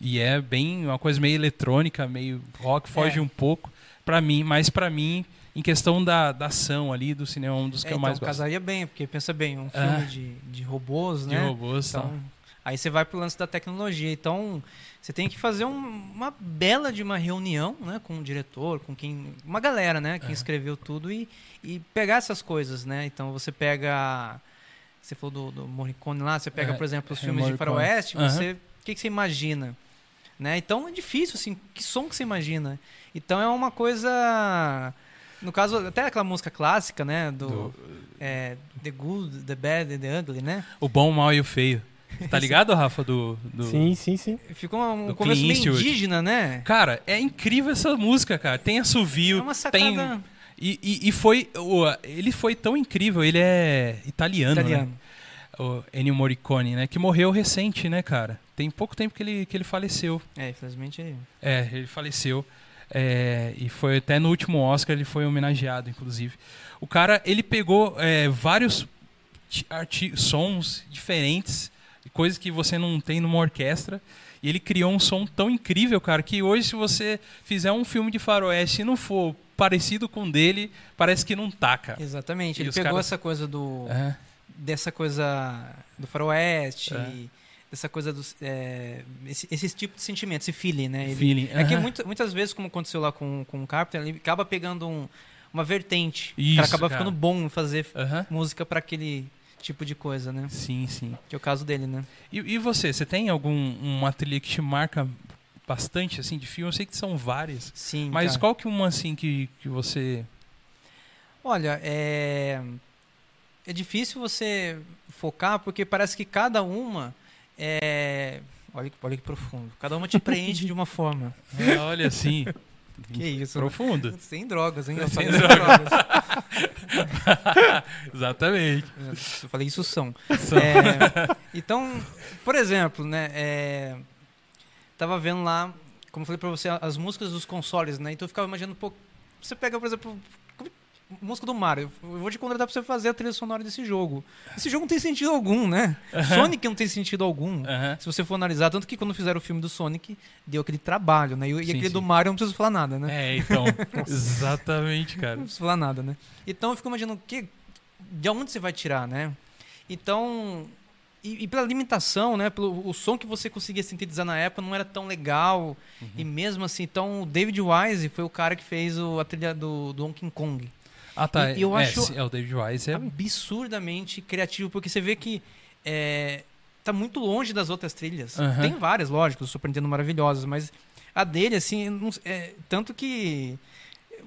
E é bem uma coisa meio eletrônica, meio rock, foge É. um pouco para mim, mas para mim em questão da, da ação ali do cinema é um dos É, que eu então, mais gosto. casaria bem, porque pensa bem, um filme Ah. de, de robôs, De né? robôs, Então, tal. aí você vai pro lance da tecnologia. Então, você tem que fazer um- uma bela de uma reunião, né, com o diretor, com quem, uma galera, né, quem É. escreveu tudo e, e pegar essas coisas, né? Então, você pega você falou do, do Morricone lá, você pega, É, por exemplo, os é, filmes de faroeste, Aham. você, o que, que você imagina? Né? Então é difícil, assim, que som que você imagina? Então é uma coisa. No caso, até aquela música clássica, né? Do, Do- é, The Good, The Bad and The Ugly, né? O bom, o mal e o feio. Tá ligado, Rafa, do... do... Sim, sim, sim. Ficou um Do começo Clint meio indígena, né? Cara, é incrível essa música, cara. Tem assovio, É uma sacada tem... E, e, e foi... o- Ele foi tão incrível, ele é italiano, né? italiana. O Ennio Morricone, né? Que morreu recente, né, cara? Tem pouco tempo que ele, que ele faleceu. É, infelizmente ele- É, ele faleceu. É, e foi até no último Oscar ele foi homenageado, inclusive. O cara, ele pegou é, vários sons diferentes, coisas que você não tem numa orquestra. E ele criou um som tão incrível, cara, que hoje se você fizer um filme de faroeste e não for parecido com o dele, parece que não tá, cara. Exatamente. E Ele pegou caras- essa coisa do. É. dessa coisa do faroeste, É. dessa coisa dos. É, esse, esse tipo de sentimento, esse feeling, né? Ele- Feeling. É que aham. muita- muitas vezes, como aconteceu lá com, com o Carpenter, ele acaba pegando um- uma vertente. Isso, acaba cara. ficando bom fazer Aham. música para aquele tipo de coisa, né? Sim, sim. Que é o caso dele, né? E, e você, você tem algum uma trilha que te marca bastante, assim, de filme? Eu sei que são várias. Sim. Mas cara. qual que uma, assim, que, que você... Olha, é. É difícil você focar, porque parece que cada uma é. Olha, que- olha que profundo. Cada uma te preenche de uma forma. É, olha, assim, Que isso? profundo. Sem drogas, hein? Eu Sem drogas. drogas. Exatamente. Eu falei isso são. São. É, então, por exemplo, né? É, tava vendo lá, como eu falei pra você, as músicas dos consoles, né? Então eu ficava imaginando, pô, você pega, por exemplo, música do Mario. Eu vou te contratar pra você fazer a trilha sonora desse jogo. Esse jogo não tem sentido algum, né? Sonic não tem sentido algum. Aham. Se você for analisar, tanto que quando fizeram o filme do Sonic, deu aquele trabalho, né? E, Sim, aquele sim. do Mario não preciso falar nada, né? É, então, exatamente, cara. Não preciso falar nada, né? Então eu fico imaginando que de onde você vai tirar, né? Então e, e pela limitação, né? Pelo o som que você conseguia sintetizar na época não era tão legal. E mesmo assim, então o David Wise foi o cara que fez o, a trilha do, do Donkey Kong. Ah, tá. E- eu é, acho- é, o David Wise é... absurdamente criativo, porque você vê que é, tá muito longe das outras trilhas. Aham. Tem várias, lógico, do Super Nintendo maravilhosas, mas a dele, assim, não- é, tanto que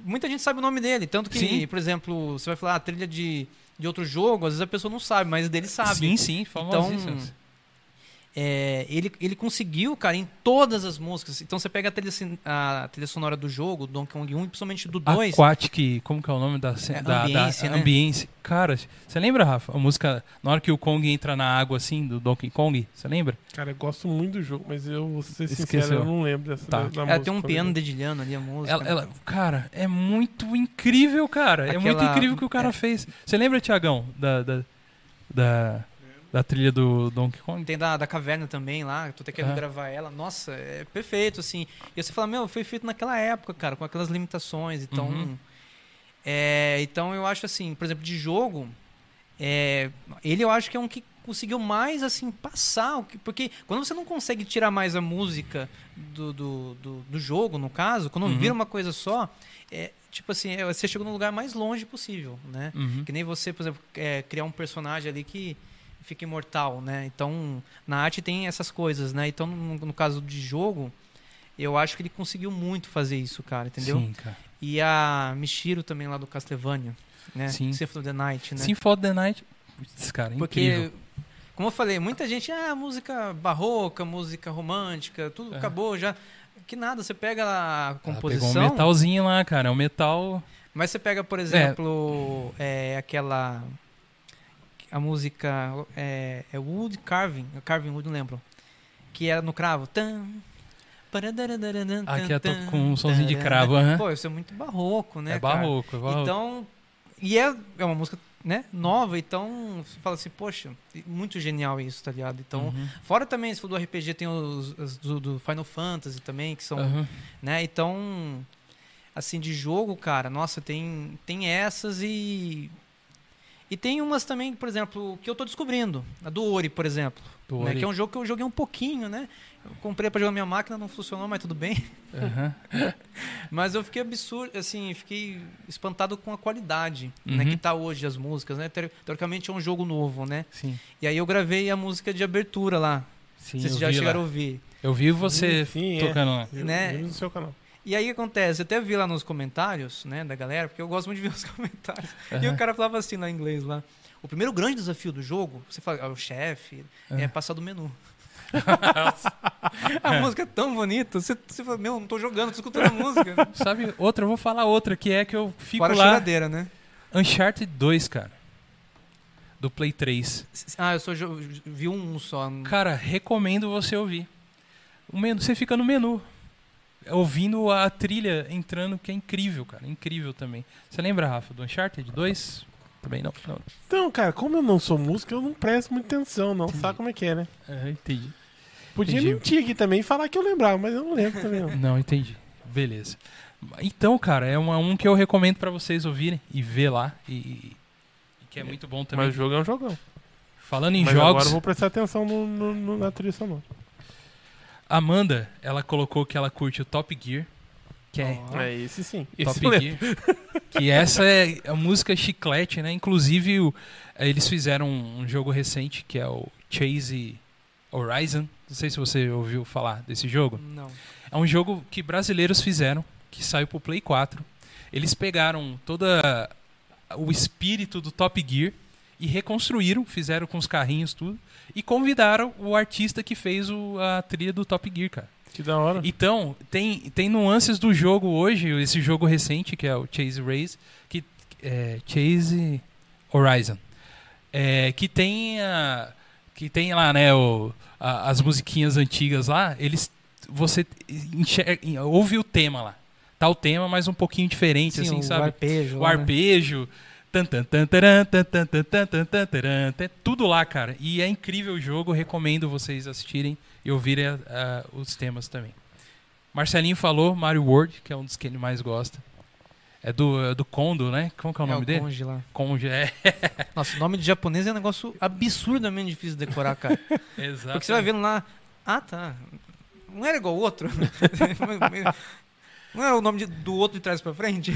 muita gente sabe o nome dele, tanto que, Sim. por exemplo, você vai falar a trilha de, de outro jogo, às vezes a pessoa não sabe, mas dele sabe. Sim, sim, famosíssimos. É, ele, ele conseguiu, cara, em todas as músicas. Então você pega a trilha, a trilha sonora do jogo, do Donkey Kong 1, e principalmente do 2. Aquatic, como que é o nome da É, da, Ambience, da né? Ambience. Cara, você lembra, Rafa? A música, na hora que o Kong entra na água assim, do Donkey Kong, você lembra? Cara, eu gosto muito do jogo, mas eu vou ser sincero, Esqueceu. eu não lembro dessa Tá. da, da Ela música, tem um por piano dedilhando ali a música. Ela, ela- cara, é muito incrível, cara. É muito Aquela- incrível o que o cara é. fez. Você lembra, Tiagão, da, da, da, da trilha do Donkey Kong? Tem da, da caverna também lá, tô até querendo Ah. gravar ela. Nossa, é perfeito, assim. E você fala, meu, foi feito naquela época, cara, com aquelas limitações. Então, Uhum. é, então eu acho assim, por exemplo, de jogo, é, ele eu acho que é um que conseguiu mais, assim, passar. Porque quando você não consegue tirar mais a música do, do, do, do jogo, no caso, quando Uhum. vira uma coisa só, é, tipo assim, é, você chegou no lugar mais longe possível, né? Uhum. Que nem você, por exemplo, é, criar um personagem ali que fica imortal, né? Então, na arte tem essas coisas, né? Então, no, no caso de jogo, eu acho que ele conseguiu muito fazer isso, cara, entendeu? Sim, cara. E a Mishiro também lá do Castlevania, né? Sim. Symphony of the Night, né? Symphony of the Night. Putz, cara, é Porque, incrível. como eu falei, muita gente, ah, música barroca, música romântica, tudo É. acabou já. Que nada, você pega a composição, pegou um metalzinho lá, cara. É um metal. mas você pega, por exemplo, é, aquela. A música é, é Wood Carving, Carving Wood, não lembro. Que era no cravo. Tan, é tan, to- com um somzinho de cravo, aham. Pô, isso é muito barroco, né? é cara? barroco, é barroco. Então, e é, é uma música né, nova, então você fala assim, poxa, muito genial isso, tá ligado? Então, Uhum. fora também, se for do RPG, tem os, os do, do Final Fantasy também, que são, Aham. né? Então, assim, de jogo, cara, nossa, tem, tem essas e. E tem umas também, por exemplo, que eu tô descobrindo. A do Ori, por exemplo. Do né, Ori. que é um jogo que eu joguei um pouquinho, né? Eu comprei pra jogar na minha máquina, não funcionou, mas tudo bem. Aham. Mas eu fiquei absurdo, assim, fiquei espantado com a qualidade, né, Uhum. que tá hoje as músicas, né? Teori- Teoricamente é um jogo novo, né? Sim. E aí eu gravei a música de abertura lá. Sim, eu já vi chegaram a lá. ouvir. Eu vi você Sim, é. tocando lá. Eu- né? eu vi no seu canal. E aí acontece? Eu até vi lá nos comentários, né, da galera, porque eu gosto muito de ver os comentários. E Aham. o cara falava assim lá em inglês lá. O primeiro grande desafio do jogo, você fala, ah, o chefe, é Ah. passar do menu. a música é tão bonita. Você, você fala, meu, não tô jogando, tô escutando a música. Sabe, outra, eu vou falar outra, que é que eu fico Fora lá. choradeira, né? Uncharted 2, cara. Do Play 3. Ah, eu só vi um só. Cara, recomendo você ouvir. O menu, você fica no menu. Ouvindo a trilha entrando, que é incrível, cara. Incrível também. Você lembra, Rafa, do Uncharted 2? Também não. não. Então, cara, como eu não sou músico, eu não presto muita atenção, não. Sabe como é que é, né? É, entendi. Podia Entendi. mentir aqui também e falar que eu lembrava, mas eu não lembro também, não. Não, entendi. Beleza. Então, cara, é uma, um que eu recomendo pra vocês ouvirem e ver lá. E, e que é muito bom também. Mas o jogo é um jogão. Falando em mas jogos, agora eu vou prestar atenção no, no- no- na trilha sonora. Amanda, ela colocou que ela curte o Top Gear. Que é Ó. É esse sim. Top Esse. Gear. que essa é a música chiclete, né? Inclusive, o- eles fizeram um jogo recente que é o Chase Horizon. Não sei se você ouviu falar desse jogo. Não. É um jogo que brasileiros fizeram, que saiu pro Play 4. Eles pegaram todo o espírito do Top Gear e reconstruíram, fizeram com os carrinhos tudo e convidaram o artista que fez o- a trilha do Top Gear, cara. Que da hora. Então, tem, tem nuances do jogo hoje, esse jogo recente, que é o Chase Race, que é Chase Horizon, é, que tem a, que tem lá, né, o, a- as musiquinhas antigas lá, eles você enxerga, ouve o tema lá. Tá o tema, mas um pouquinho diferente, Sim, assim, o sabe? arpejo. o lá, né? É tudo lá, cara. E é incrível o jogo, recomendo vocês assistirem e ouvirem ah, os temas também. Marcelinho falou Mario World, que é um dos que ele mais gosta. É do, é do Kondo, né? Como que é o nome é, o dele? Konji lá. Konji, é. Nossa, o nome de japonês é um negócio absurdamente difícil de decorar, cara. Exato. Porque você vai vendo lá. Ah, tá. Não era igual o outro? Não é o nome de- do outro de trás pra frente?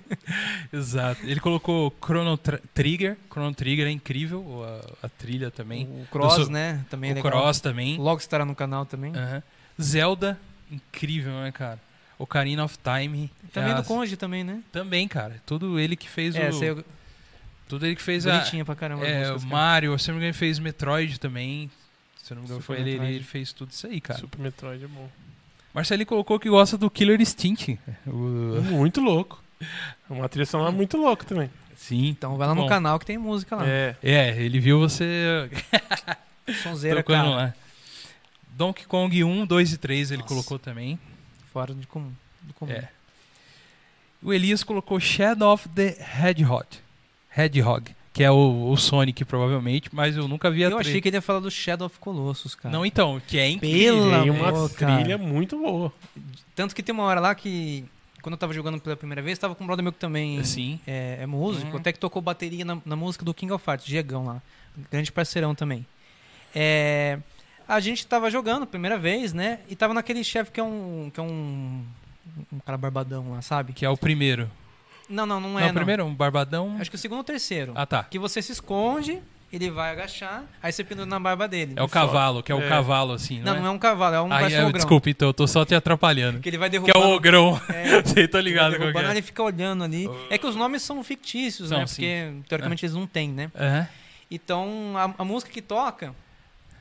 Exato. Ele colocou Chrono Trigger. Chrono Trigger é incrível. a, a trilha também. O Cross, Eu né? Também é o legal. Cross também. Logo estará no canal também. Zelda, incrível, né, cara? Ocarina of Time. Também é do as- Conde também, né? Também, cara. Tudo ele que fez É, o. é Tudo ele que fez a. bonitinha pra caramba. É, músicas, o cara. Mario, se eu não me engano, ele fez Metroid também. Se eu não me engano, foi ele, ele fez tudo isso aí, cara. Super Metroid é bom. Marcelinho colocou que gosta do Killer Instinct. O- Muito louco. Uma trilha sonora muito louca também. Sim. Então vai lá no Bom. canal que tem música lá. É. É, ele viu você Sonzeira, cara. lá. Donkey Kong 1, 2 e 3 ele Nossa. colocou também. Fora de comum. Do comum. É. O Elias colocou Shadow of the Hedgehog. Hedgehog. Que é o, o Sonic, provavelmente, mas eu nunca vi a Eu achei que ele ia falar do Shadow of Colossus, cara. Não, então, que é incrível. Pelo Tem uma cara. trilha muito boa. Tanto que tem uma hora lá que, quando eu tava jogando pela primeira vez, tava com um brother meu que também Sim. é, é músico, Uhum. até que tocou bateria na, na música do King of Hearts, Diegão lá. Grande parceirão também. É, a gente tava jogando primeira vez, né? E tava naquele chefe que é um. que é um. um cara barbadão lá, sabe? Que é o primeiro. Não, não, não Não, é. o primeiro, um barbadão. Acho que o segundo ou o terceiro. Ah, tá. Que você se esconde, ele vai agachar, aí você pendura na barba dele. É o cavalo, que é o É. cavalo, assim, não, Não, não é um cavalo, é um Aí, é, ogrão. desculpa, então, eu tô só te atrapalhando. Que ele vai Que é o ogrão. É, Você tá ligado Ele com derrubando, que ele fica olhando ali. É que os nomes são fictícios, São, né? sim. Porque teoricamente eles não têm, né? é. Então a, a música que toca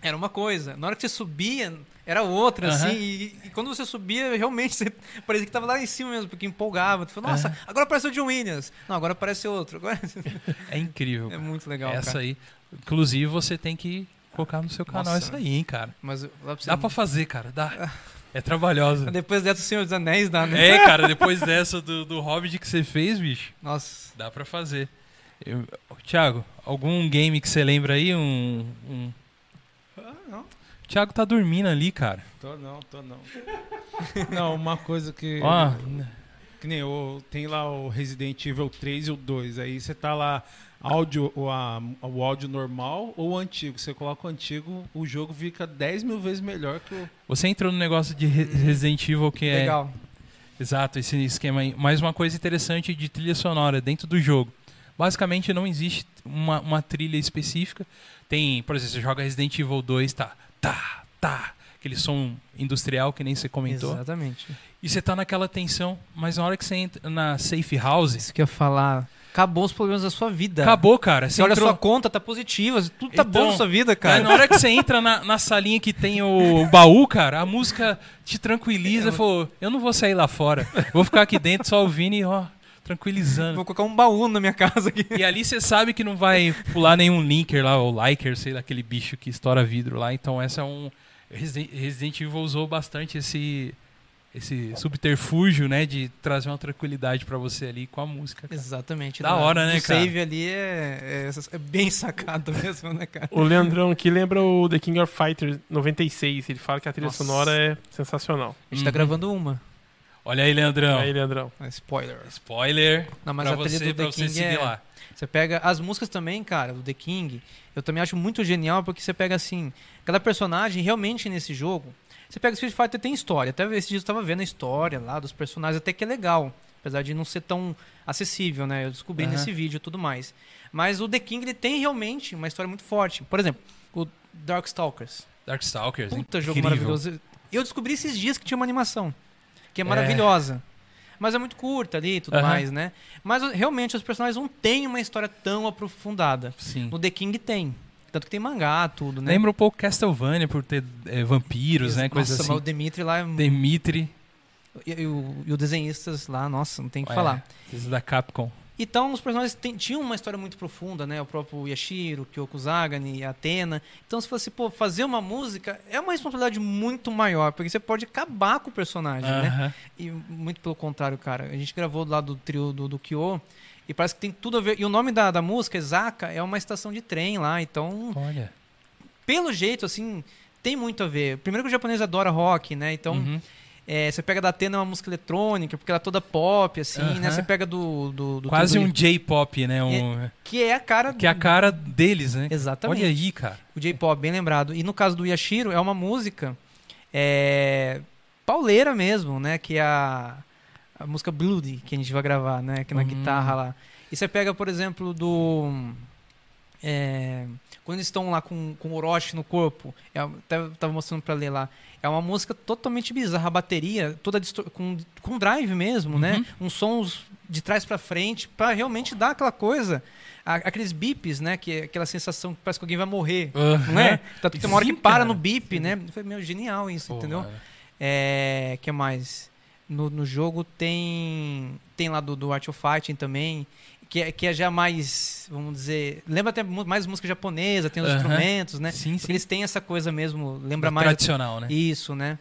era uma coisa. Na hora que você subia, era outra, assim. E, e quando você subia, realmente você parecia que tava lá em cima mesmo, porque empolgava. Tu falou, nossa, agora aparece o John Williams. Não, agora aparece outro. Agora... É incrível. É muito legal, Essa cara. aí. Inclusive, você tem que colocar no seu canal Nossa. essa aí, hein, cara. Mas pra Dá pra fazer, cara. Dá. É trabalhosa. Depois dessa, o Senhor dos Anéis dá, né? É, cara, depois dessa do, do Hobbit que você fez, bicho, Nossa. dá pra fazer. Eu, Thiago, algum game que você lembra aí? Um. um... O Thiago tá dormindo ali, cara. Tô não, tô não. Não, uma coisa que. Ó, Que nem o, tem lá o Resident Evil 3 e o 2. Aí você tá lá, áudio, o, a- o áudio normal ou o antigo. Você coloca o antigo, o jogo fica 10 mil vezes melhor que o. você entrou no negócio de Re- Resident Evil que é. Legal. Exato, esse esquema aí. Mas uma coisa interessante de trilha sonora dentro do jogo. Basicamente não existe uma, uma trilha específica. Tem, por exemplo, você joga Resident Evil 2, tá, tá, tá. Aquele som industrial que nem você comentou. Exatamente. E você tá naquela tensão, mas na hora que você entra na safe house, Isso que eu ia falar. Acabou os problemas da sua vida. acabou, cara. Você olha a entrou- sua conta, tá positiva, tudo tá Então, bom na sua vida, Aí, cara. na hora que você entra na, na salinha que tem o baú, cara, a música te tranquiliza. Falou, eu não vou sair lá fora. Vou ficar aqui dentro só ouvindo e, ó, tranquilizando. Vou colocar um baú na minha casa aqui. E ali você sabe que não vai pular nenhum linker lá, ou liker, sei lá, aquele bicho que estoura vidro lá. Então essa é um. Resident Evil usou bastante esse. Esse subterfúgio, né? De trazer uma tranquilidade pra você ali com a música. cara. Exatamente. Da hora, né, o cara? save ali é, é- é bem sacado mesmo, né, cara? O Leandrão aqui lembra o The King of Fighters 96. Ele fala que a trilha Nossa. sonora é sensacional. A gente tá Uhum. gravando uma. Olha aí, Leandrão. Aí, Leandrão. Ah, Spoiler. Spoiler. Não, mas pra a trilha você, do pra The você King seguir é... lá. Você pega as músicas também, cara, do The King. Eu também acho muito genial porque você pega assim, cada personagem realmente nesse jogo. Você pega Street Fighter tem história. Até esse dia eu tava vendo a história lá dos personagens, até que é legal, apesar de não ser tão acessível, né? Eu descobri Aham. nesse vídeo e tudo mais. Mas o The King ele tem realmente uma história muito forte. Por exemplo, o Darkstalkers. Darkstalkers. Puta jogo incrível. maravilhoso. Eu descobri esses dias que tinha uma animação. Que é É. maravilhosa. Mas é muito curta ali e tudo Aham. mais, né? Mas realmente os personagens não têm uma história tão aprofundada. Sim. No The King tem. Tanto que tem mangá, tudo, né? Lembra um pouco Castlevania por ter é, vampiros, né? Nossa, Coisa mas assim. o Dimitri lá. é- Dimitri. E, e o, e o desenhistas lá, nossa, não tem o que É, falar. da Capcom. Então, os personagens tinham uma história muito profunda, né? O próprio Yashiro, Kyoko Zagani, a Atena. Então, se fosse, pô, fazer uma música é uma responsabilidade muito maior, porque você pode acabar com o personagem, né? Aham. E muito pelo contrário, cara. A gente gravou lá do trio do, do Kyo e parece que tem tudo a ver. E o nome da, da música, Zaka, é uma estação de trem lá. Então, Olha. pelo jeito, assim, tem muito a ver. Primeiro que o japonês adora rock, né? Então, Uhum. É, você pega da Atena é uma música eletrônica, porque ela é toda pop, assim, né? Aham. Você pega do. do, do Quase um J-pop, né? Um, Que é a cara. que é a cara deles, né? Exatamente. Olha aí, cara. O J-pop, bem lembrado. E no caso do Yashiro, é uma música é, pauleira mesmo, né? Que é a, a música Bloody que a gente vai gravar, né? Que é na Hum. guitarra lá. E você pega, por exemplo, do. é, quando eles estão lá com, com o Orochi no corpo, é, até tava mostrando pra ler lá. É uma música totalmente bizarra, a bateria toda com, com drive mesmo, né? Uhum. Uns sons de trás pra frente, pra realmente dar aquela coisa, a- aqueles bips, né? Que é aquela sensação que parece que alguém vai morrer. É? Tanto que tem uma hora que para cara. no bip, né? Foi meu genial isso, Pô, entendeu? É, que mais? No, no jogo tem tem lá do, do Art of Fighting também, que é, que é já mais, vamos dizer, lembra até mais música japonesa, tem os instrumentos, né? Sim, sim. Eles têm essa coisa mesmo, lembra mais Tradicional, né? isso, né?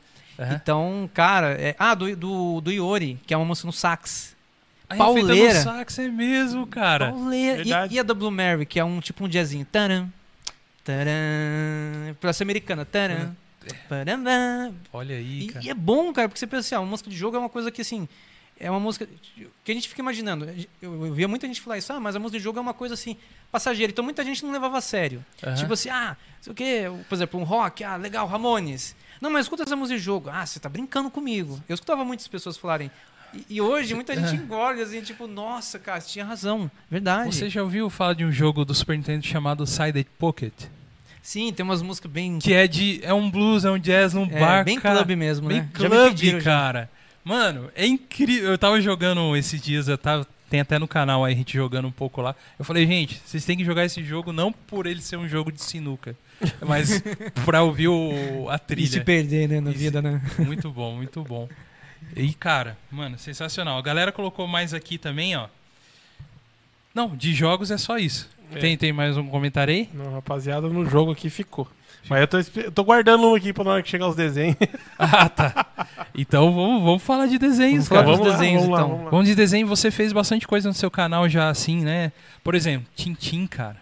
Então, cara, é- ah, do, do, do Iori, que é uma música no sax. Aí é pauleira. no sax, é mesmo, cara. Pauleira. E, e a da Blue Mary, que é um tipo um jazzinho. Taran, taran, pra ser americana. Taran, parambam. Olha aí, E, cara. e é bom, cara, porque você pensa assim, ah, uma música de jogo é uma coisa que, assim, é uma música que a gente fica imaginando. Eu, eu via muita gente falar isso, ah, mas a música de jogo é uma coisa, assim, passageira. Então muita gente não levava a sério. Aham. Tipo assim, ah, sei o quê, por exemplo, um rock, ah, legal, Ramones. Não, mas escuta essa música de jogo. Ah, você tá brincando comigo. Eu escutava muitas pessoas falarem. E, e hoje muita gente engole, assim, tipo, nossa, cara, você tinha razão. Verdade. Você já ouviu falar de um jogo do Super Nintendo chamado Sided Pocket? Sim, tem umas músicas bem. Que é de. É um blues, é um jazz num é, bar. bem cara. clube mesmo, Bem né? Já me clube, pediram, já. Mano, é incrível. Eu tava jogando esses dias, eu tava. Tem até no canal aí a gente jogando um pouco lá. Eu falei, gente, vocês têm que jogar esse jogo não por ele ser um jogo de sinuca, mas pra ouvir o, a E se trilha. perder, né, na E se- vida, né? Muito bom, muito bom. E, cara, mano, sensacional. A galera colocou mais aqui também, ó. Não, de jogos é só isso. É. Tem, tem mais um comentário aí? Não, rapaziada, no jogo aqui ficou. Mas eu tô, eu tô guardando um aqui pra na hora que chegar os desenhos. Ah, tá. Então vamos, vamos falar de desenhos, Vamos falar cara. dos desenhos, vamos lá, então. vamos lá. Vamos de desenho, você fez bastante coisa no seu canal já assim, né? Por exemplo, Tintim, cara.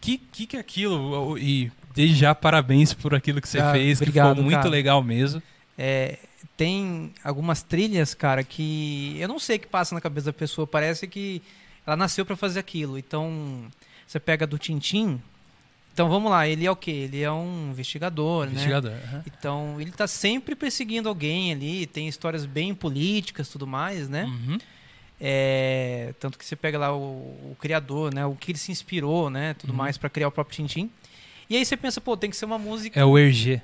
Que que que é aquilo? E desde já parabéns por aquilo que você Ah, fez, que obrigado, ficou muito cara. legal mesmo. É, tem algumas trilhas, cara, que eu não sei o que passa na cabeça da pessoa. Parece que ela nasceu pra fazer aquilo. Então, você pega do Tintim. Então, vamos lá. Ele é o quê? Ele é um investigador, né? Investigador. aham. Então, ele tá sempre perseguindo alguém ali. Tem histórias bem políticas, tudo mais, né? Uhum. É, tanto que você pega lá o, o criador, né? O que ele se inspirou, né? Tudo Uhum. mais pra criar o próprio Tintim. E aí você pensa, pô, tem que ser uma música É o Erg.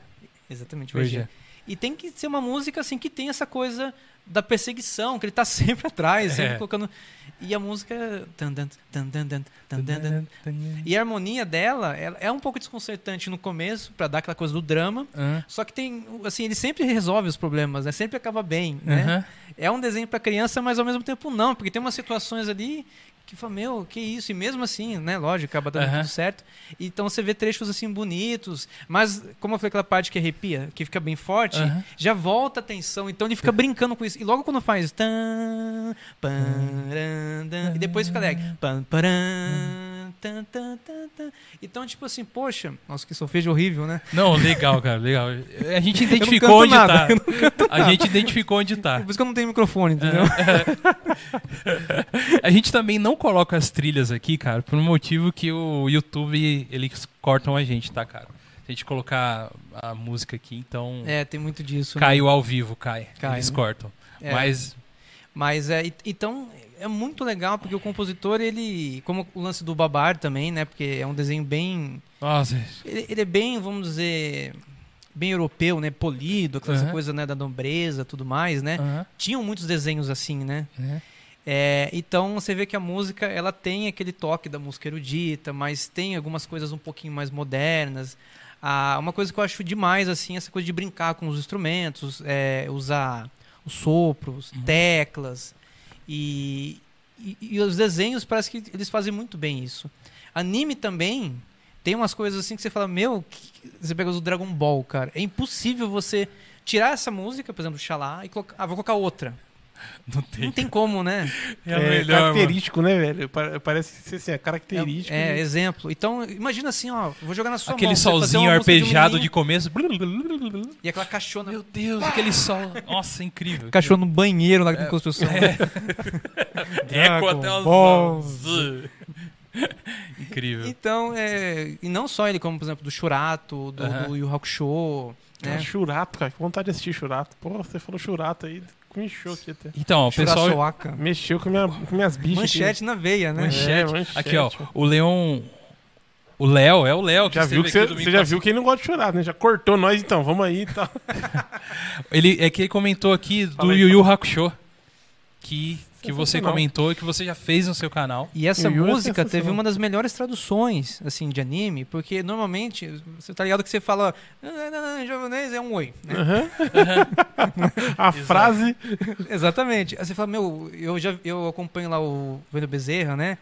Exatamente, o EG. EG. E tem que ser uma música assim que tem essa coisa da perseguição, que ele tá sempre atrás, sempre É. colocando. E a música. E a harmonia dela ela é um pouco desconcertante no começo, pra dar aquela coisa do drama. Só que tem. Assim, ele sempre resolve os problemas, né? Sempre acaba bem, né? É um desenho pra criança, mas ao mesmo tempo não, porque tem umas situações ali que fala, meu, que isso? E mesmo assim, né? Lógico, acaba dando Aham. tudo certo. Então você vê trechos assim bonitos, mas como eu falei, aquela parte que arrepia, que fica bem forte, Aham. já volta a tensão. Então ele fica brincando com isso. E logo quando faz. Tan, paran, dan, e depois fica alegre. Pan, paran, tan, tan, tan, tan. Então, tipo assim, poxa, nossa, que solfejo horrível, né? Não, legal, cara, legal. A gente identificou onde nada, tá. A gente identificou onde tá. Por isso que eu não tenho microfone, entendeu? A gente também não coloca as trilhas aqui, cara, por um motivo que o YouTube, eles cortam a gente, tá, cara? Se a gente colocar a música aqui, então É, tem muito disso. né? caiu ao vivo, cai. Cai, eles né? cortam. É. Mas Mas é, então é muito legal porque o compositor ele, como o lance do Babar também, né? Porque é um desenho bem, nossa, ele, ele é bem, vamos dizer, bem europeu, né? Polido, aquela Aham. coisa né da nobreza, tudo mais, né? aham, Tinham muitos desenhos assim, né? é. É, então você vê que a música ela tem aquele toque da música erudita, mas tem algumas coisas um pouquinho mais modernas. Ah, uma coisa que eu acho demais assim, essa coisa de brincar com os instrumentos, é, usar os sopros, Uhum. teclas e, e, e os desenhos parece que eles fazem muito bem isso. Anime também tem umas coisas assim que você fala, meu, que- você pega o Dragon Ball, cara, é impossível você tirar essa música, por exemplo, Xalá, e colocar, ah, vou colocar outra. Não tem. Não tem como, né? É, É, melhor, mano. característico, né, velho? Pa- Parece ser assim, é característico. É, né? exemplo. Então, imagina assim, ó, vou jogar na sua Aquele mão. solzinho de um arpejado de começo. E aquela cachorra, Meu Deus, aquele sol. Nossa, incrível. cachorro no banheiro lá de construção. Eco até os. Incrível. Então, é, e não só ele, como por exemplo do Churato, do, Aham. do Yu Hakusho, É. né? Churato, cara. Que vontade de assistir Churato. Pô, você falou Churato aí. Me encheu aqui até. Então, ó, o pessoal. Churaçoaka. Mexeu com, minha, com minhas bichas. Manchete na veia, né? Manchete. É, manchete. Aqui, ó. O Leon. O Léo, é o Léo que Já viu que você, aqui domingo você já viu que ele não gosta de Churato, né? Já cortou nós então. Vamos aí e tal. Ele, é que ele comentou aqui do Yu Yu Hakusho. Que, que você comentou e que você já fez no seu canal. E essa Yu Yu é música teve uma das melhores traduções, assim, de anime, porque normalmente, você tá ligado que você fala, "Ah, não, não, japonês é um oi, né? Aham. A frase. Exatamente. Aí você fala, meu, eu já eu acompanho lá o Vendo Bezerra, né?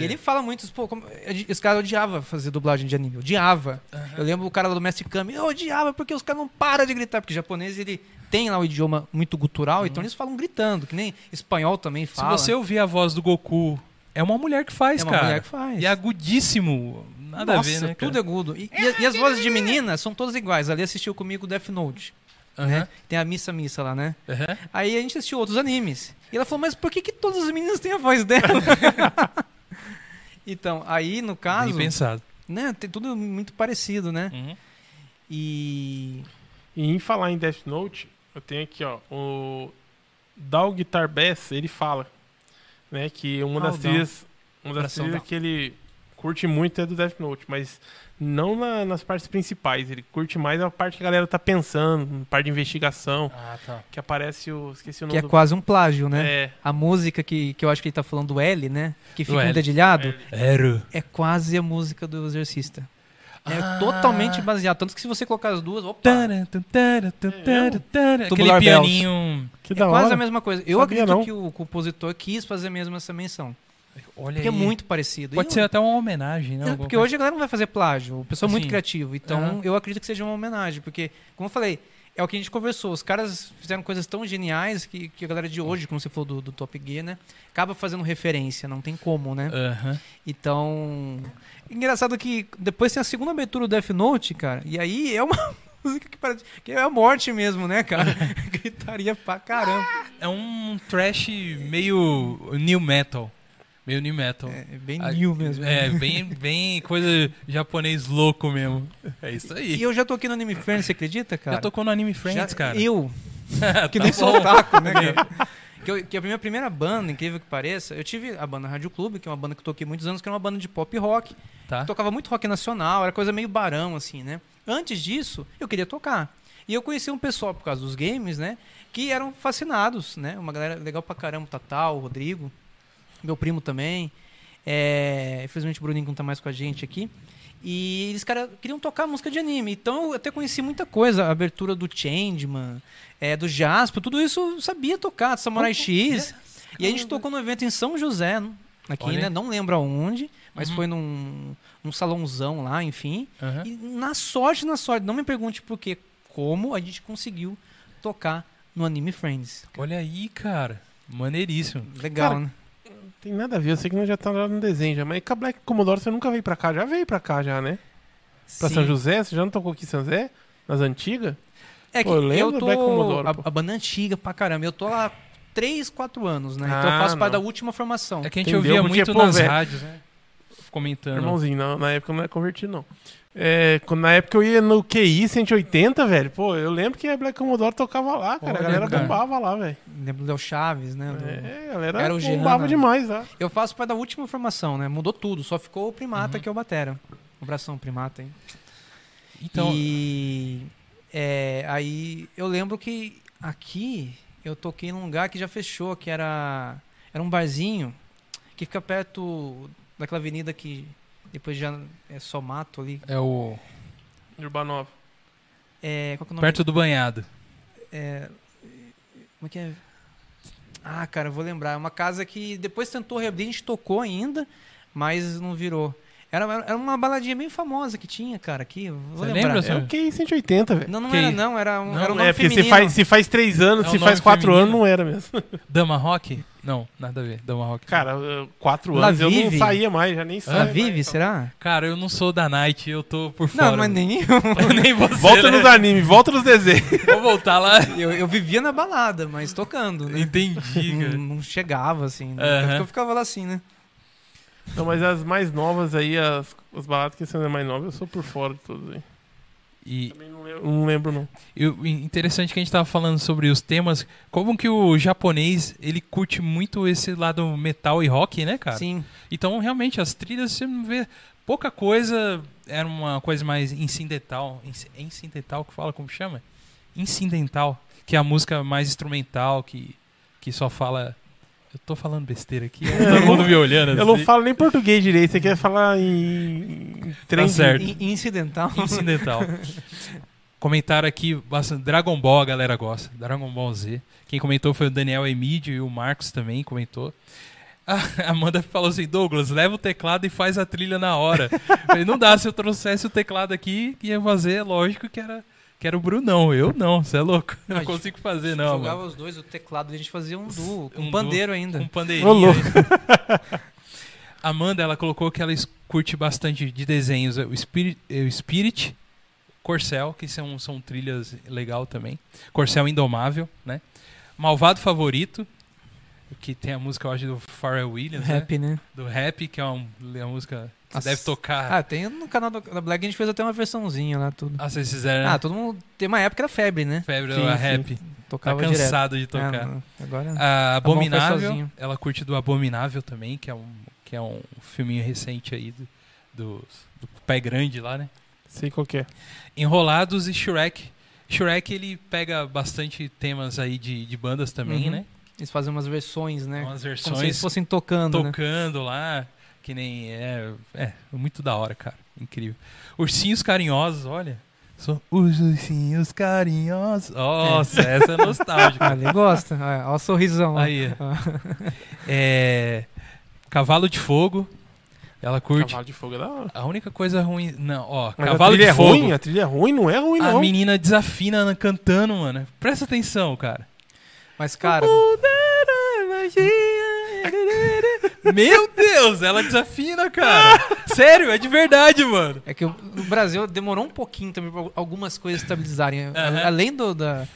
E ele fala muito, pô, como, esse cara odiava fazer dublagem de anime, odiava. Eu lembro o cara lá do Mestre Kami, eu odiava porque os caras não param de gritar, porque o japonês ele tem lá o idioma muito gutural, então eles falam gritando, que nem espanhol também Uhum. Se fala. você ouvir a voz do Goku, é uma mulher que faz, é uma cara. mulher que faz. E é agudíssimo. Nada Nossa, a ver, né? tudo cara? é agudo. E, e- e as vozes de meninas são todas iguais. Ali assistiu comigo Death Note. Aham, né? Tem a Missa Missa lá, né? aham. Aí a gente assistiu outros animes. E ela falou, mas por que, que todas as meninas têm a voz dela? então, aí no caso, Bem pensado. né, tem tudo muito parecido, né? Uhum. E E em falar em Death Note, eu tenho aqui, ó, o Dal Guitar Bass, ele fala, né, que uma das trilhas, uma das trilhas que ele curte muito é do Death Note, mas não na- nas partes principais, ele curte mais a parte que a galera tá pensando, parte de investigação, Ah, tá. que aparece o, esqueci o que nome é do... quase um plágio, né? É, A música que, que eu acho que ele tá falando do L, né? Que fica um dedilhado, é quase a música do Exorcista. É Ah. totalmente baseado. Tanto que se você colocar as duas, opa, tara, tara, tara. Aquele pianinho. que é da quase hora. a mesma coisa. Eu Sabia, acredito não. que o compositor quis fazer mesmo essa menção. Olha Porque é aí. muito parecido. Pode E ser eu- até uma homenagem, né? É, Alguma porque coisa. hoje a galera não vai fazer plágio. O pessoal é muito criativo. Então, Aham. eu acredito que seja uma homenagem. Porque, como eu falei, é o que a gente conversou. Os caras fizeram coisas tão geniais que, que a galera de hoje, como você falou do, do Top Gear, né? Acaba fazendo referência. Não tem como, né? Então. Engraçado que depois tem a segunda abertura do Death Note, cara. E aí é uma música que parece. que é a morte mesmo, né, cara? Gritaria pra caramba. É um trash meio new metal. Meio new metal. É, é bem Ah, new mesmo. É, bem, bem coisa japonês louco mesmo. É isso aí. E eu já toquei no Anime Friends, você acredita, cara? Já tocou no Anime Friends, Já- cara. Eu, que Tá nem sou otaku, né, cara? Que, eu- que a minha primeira banda, incrível que pareça, eu tive a banda Rádio Clube, que é uma banda que eu toquei muitos anos, que era uma banda de pop rock. Tá? Tocava muito rock nacional, era coisa meio barão, assim, né? Antes disso, eu queria tocar. E eu conheci um pessoal, por causa dos games, né? Que eram fascinados, né? Uma galera legal pra caramba, o Tatal, o Rodrigo, meu primo também. É, infelizmente o Bruninho não tá mais com a gente aqui. E eles, cara, queriam tocar música de anime. Então eu até conheci muita coisa. A abertura do Changeman, é, do Jasper, tudo isso eu sabia tocar, do Samurai X. E a gente tocou no evento em São José, aqui, Olha né? Não lembro aonde, mas Uhum. foi num, num salãozão lá, enfim. Aham. E na sorte, na sorte, não me pergunte por quê, como a gente conseguiu tocar no Anime Friends. Olha aí, cara. Maneiríssimo. Legal, Cara, né? Tem nada a ver, eu sei que nós já tá lá no desenho já, mas com a Black Commodore você nunca veio pra cá, já veio pra cá já, né? Pra Sim. São José, você já não tocou aqui em São José? Nas antigas? É que Pô, eu lembro eu tô. Black Commodore, a, a banda é antiga pra caramba. Eu tô lá 3, 4 anos, né? então eu Ah, faço parte não. da última formação. É que a gente Entendeu? ouvia Porque, muito pô, nas velho, rádios, né? Comentando. Irmãozinho, não, na época eu não era convertido, não. É, quando- na época eu ia no QI 180, velho. Pô, eu lembro que a Black Commodore tocava lá, cara. A galera bombava lá, velho. Lembro do Léo Chaves, né? Do- É, a galera Era o Jean, bombava né? demais lá. Eu faço parte da última formação, né? Mudou tudo, só ficou o Uhum. Primata, que é o Batera. Abração, Primata, hein? Então, E é, aí eu lembro que aqui eu toquei num lugar que já fechou, que era, era um barzinho que fica perto daquela avenida que depois já é só mato ali. é o. Urbanova. É, qual que é o nome? Perto do banhado. É, como é que é? Ah, cara, eu vou lembrar. É uma casa que depois tentou reabrir, a gente tocou ainda, mas não virou. Era, era uma baladinha bem famosa que tinha, cara, aqui. eu Vou Você lembrar. lembra, É o QI 180, velho. Não, não Que- era não, era um, Não, era um É, nome porque se feminino. faz, se faz três anos, É se faz quatro feminino. anos, não era mesmo. Dama Rock? Não, nada a ver. Dama Rock. Cara, uh, quatro La anos eu não Vive. saía mais, já nem Ela saía. vive, mais. será? Cara, eu não sou da Night, eu tô por fora. Não, mas nem eu. nem você. Volta né? nos animes, volta nos desenhos. Vou voltar lá. eu. eu vivia na balada, mas tocando, né? Entendi, Não, cara. não chegava, assim. Né? Aham. Eu ficava lá assim, né? Não, mas as mais novas aí, as, as baladas que são mais novas, eu sou por fora de todas aí. E Também não lembro, não lembro, não. e o interessante que a gente tava falando sobre os temas, como que o japonês, ele curte muito esse lado metal e rock, né, cara? Sim. Então, realmente, as trilhas, você não vê pouca coisa, era uma coisa mais incidental. Inc- É incidental que fala, como chama? Incidental, que é a música mais instrumental, que, que só fala... Eu tô falando besteira aqui, todo mundo me olhando assim. Eu não falo nem português direito, você quer falar em, em trem de- certo. In- Incidental. Incidental. Comentaram aqui bastante. Dragon Ball a galera gosta. Dragon Ball Z. Quem comentou foi o Daniel Emídio e o Marcos também comentou. A Amanda falou assim: Douglas, leva o teclado e faz a trilha na hora. Falei, não dá, se eu trouxesse o teclado aqui, ia fazer, lógico que era, que era o Brunão. Eu não, você é louco. Eu não consigo fazer, não. Jogava Mano. os dois, o teclado, a gente fazia um duo, com Um pandeiro ainda. Com Ô, pandeirinha. louco. Amanda, ela colocou que ela curte bastante de desenhos. O Spirit, eh, o Spirit Corcel, que são, são trilhas legal também. Corcel Indomável, né? Malvado Favorito, que tem a música, eu acho, do Pharrell Williams, né? Rap, né? Do Rap, que é uma, uma música Nossa. deve tocar. Ah, tem no canal da Black, a gente fez até uma versãozinha lá, tudo. Ah, vocês fizeram, né? Ah, todo mundo... Tem uma época que era febre, né? Febre Sim, sim. Rap. Tá Tocava direto. cansado de tocar. Ah, não, agora... A Tá Abominável, ela curte do Abominável também, que é um, que é um filminho recente aí do, do, do Pé Grande lá, né? Sei qual que é. Enrolados e Shrek. Shrek, ele pega bastante temas aí de, de bandas também, Uhum. né? Eles fazem umas versões, né? Umas Como se eles versões fossem tocando, né? tocando lá, que nem... É, é, muito da hora, cara. Incrível. Ursinhos Carinhosos, olha. São os ursinhos carinhosos. Nossa, essa é nostálgica. Ah, ele gosta. Olha, olha o sorrisão. Aí. Ah. É, Cavalo de Fogo. Ela curte. Cavalo de fogo é da hora. A única coisa ruim. Não, ó, Mas Cavalo a trilha de é Fogo. ruim? A trilha é ruim? Não é ruim, A não. menina desafina na- cantando, mano. Presta atenção, cara. Mas, cara, Meu Deus, ela desafina, cara. Sério, é de verdade, mano. é que o Brasil demorou um pouquinho também pra algumas coisas estabilizarem. Aham. Além do, da,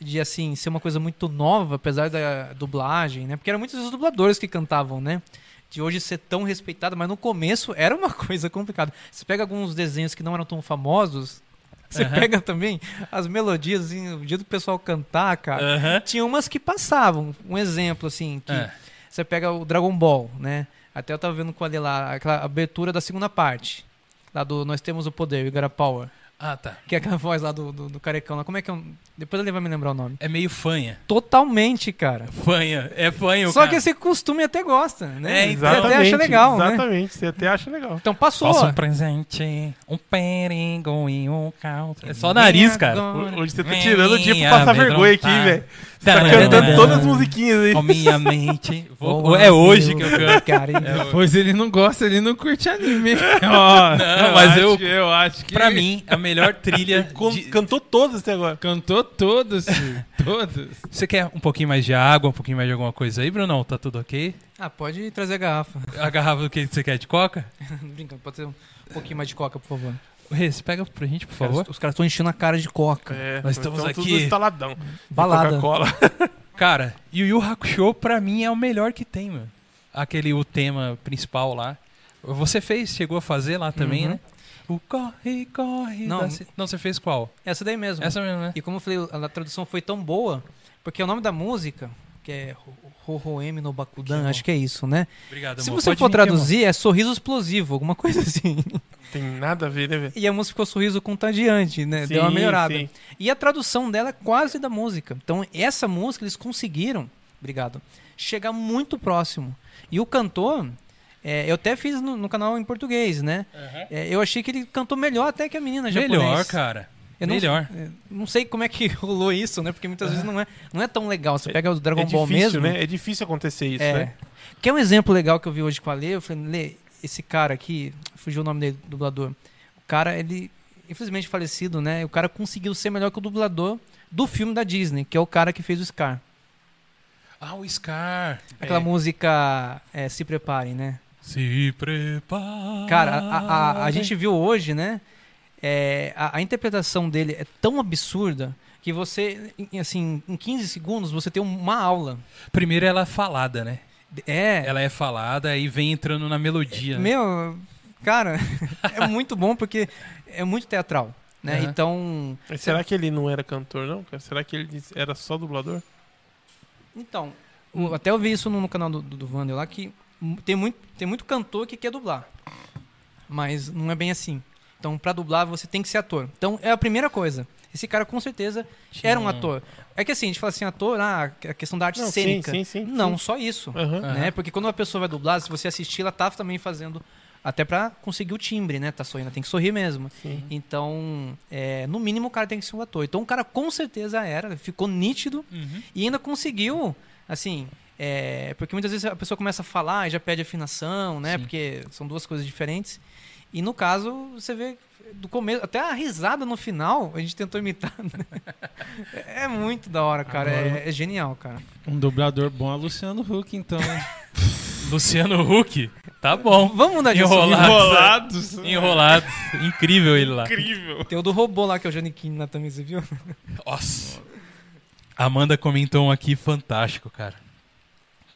de, assim, ser uma coisa muito nova, apesar da dublagem, né? Porque eram muitos os dubladores que cantavam, né? De hoje ser tão respeitado, mas no começo era uma coisa complicada. Você pega alguns desenhos que não eram tão famosos, você Aham. pega também as melodias, assim, o dia do pessoal cantar, cara. Aham. Tinha umas que passavam. Um exemplo, assim, que É. você pega o Dragon Ball, né? Até eu tava vendo com ali lá, aquela abertura da segunda parte. Lá do Nós Temos o Poder, We Got a Power. Ah, tá. Que é aquela voz lá do, do, do carecão lá. Como é que é? Um... Depois ele vai me lembrar o nome. É meio fanha. Totalmente, cara. Fanha. É fanha, o Só cara. que esse costume até gosta, né? É, Você então. até acha legal, né? Exatamente, você até acha legal. Então passou. Faça um presente, um perigo e um caldo. É só nariz, cara. Hoje você tá tirando o dia pra passar vergonha aqui, velho. Você tá cantando todas as musiquinhas aí. Com minha mente. Vou- Oh, é hoje que eu canto. carinho. Pois ele não gosta, ele não curte anime. Ó, Não, mas acho eu- que- eu acho que. Pra mim, a melhor trilha. De- Cantou todas até agora. Cantou todas, filho. Todas. Você quer um pouquinho mais de água, um pouquinho mais de alguma coisa aí, Brunão? Tá tudo ok? Ah, pode trazer a garrafa. A garrafa do que você quer de coca? Brincando, pode ter um pouquinho mais de coca, por favor. Rê, você pega pra gente, por Os caras- favor. Os caras estão enchendo a cara de coca. É, Nós estamos tudo aqui. instaladão. Balada. Coca-Cola. Cara, Yu Yu Hakusho pra mim é o melhor que tem, mano. Aquele, o tema principal lá. Você fez, chegou a fazer lá também, Uhum. né? O corre, corre. Não. Não, você fez qual? Essa daí mesmo. Essa mesmo, né? E como eu falei, a tradução foi tão boa, porque o nome da música, que é Hohoemi no Bakudan, acho que é isso, né? Obrigado, Se amor. você Pode for traduzir, é sorriso explosivo, alguma coisa assim. Tem nada a ver, né? E a música ficou sorriso contagiante, né? Deu uma Sim, melhorada. sim. E a tradução dela é quase da música. Então, essa música eles conseguiram, obrigado, chegar muito próximo. E o cantor, é, eu até fiz no, no canal em português, né? É, eu achei que ele cantou melhor até que a menina japonesa. Melhor, cara. Eu não, Melhor. é, não sei como é que rolou isso, né? Porque muitas vezes não é, não é tão legal. Você pega o Dragon é Ball difícil, mesmo. né? É difícil acontecer isso, É. né? Que é um exemplo legal que eu vi hoje com a Lê. Eu falei, Lê, esse cara aqui, fugiu o nome dele, dublador. O cara, ele, infelizmente falecido, né? O cara conseguiu ser melhor que o dublador do filme da Disney, que é o cara que fez o Scar. Ah, o Scar. Aquela É. música é, Se Preparem, né? Se prepara. Cara, a, a, a gente viu hoje, né? é, a, a interpretação dele é tão absurda que você, em- assim, em 15 segundos, você tem uma aula. Primeiro ela é falada, né? É, Ela é falada e vem entrando na melodia. né? meu, cara, é muito bom porque é muito teatral, né? Aham. Então, Mas será que ele não era cantor, não? Será que ele era só dublador? então, o- até eu vi isso no, no canal do, do, do Vander lá, que tem muito, tem muito cantor que quer dublar, mas não é bem assim. Então, pra dublar, você tem que ser ator. Então, é a primeira coisa. Esse cara, com certeza, Tinha era um ator. É que assim, a gente fala assim, ator, ah, a questão da arte Não, cênica. sim, sim, não, sim. só isso. Aham. Né? Porque quando uma pessoa vai dublar, se você assistir, ela tá também fazendo. Até pra conseguir o timbre, né? Tá sorrindo, tem que sorrir mesmo. Sim. Então, é, no mínimo, o cara tem que ser um ator. Então, o cara com certeza era, ficou nítido Uhum. e ainda conseguiu, assim. É, porque muitas vezes a pessoa começa a falar e já pede afinação, né? Sim. Porque são duas coisas diferentes. E no caso, você vê do começo, até a risada no final, a gente tentou imitar. né? É muito da hora, cara. É, é genial, cara. Um dublador bom é Luciano Huck, então. Luciano Huck. Tá bom. Vamos mudar de Enrolado. assunto. Enrolados. Enrolado. Incrível ele lá. Incrível. Tem o do robô lá, que é o Janequim lá também, você viu? Nossa. Amanda comentou um aqui fantástico, cara.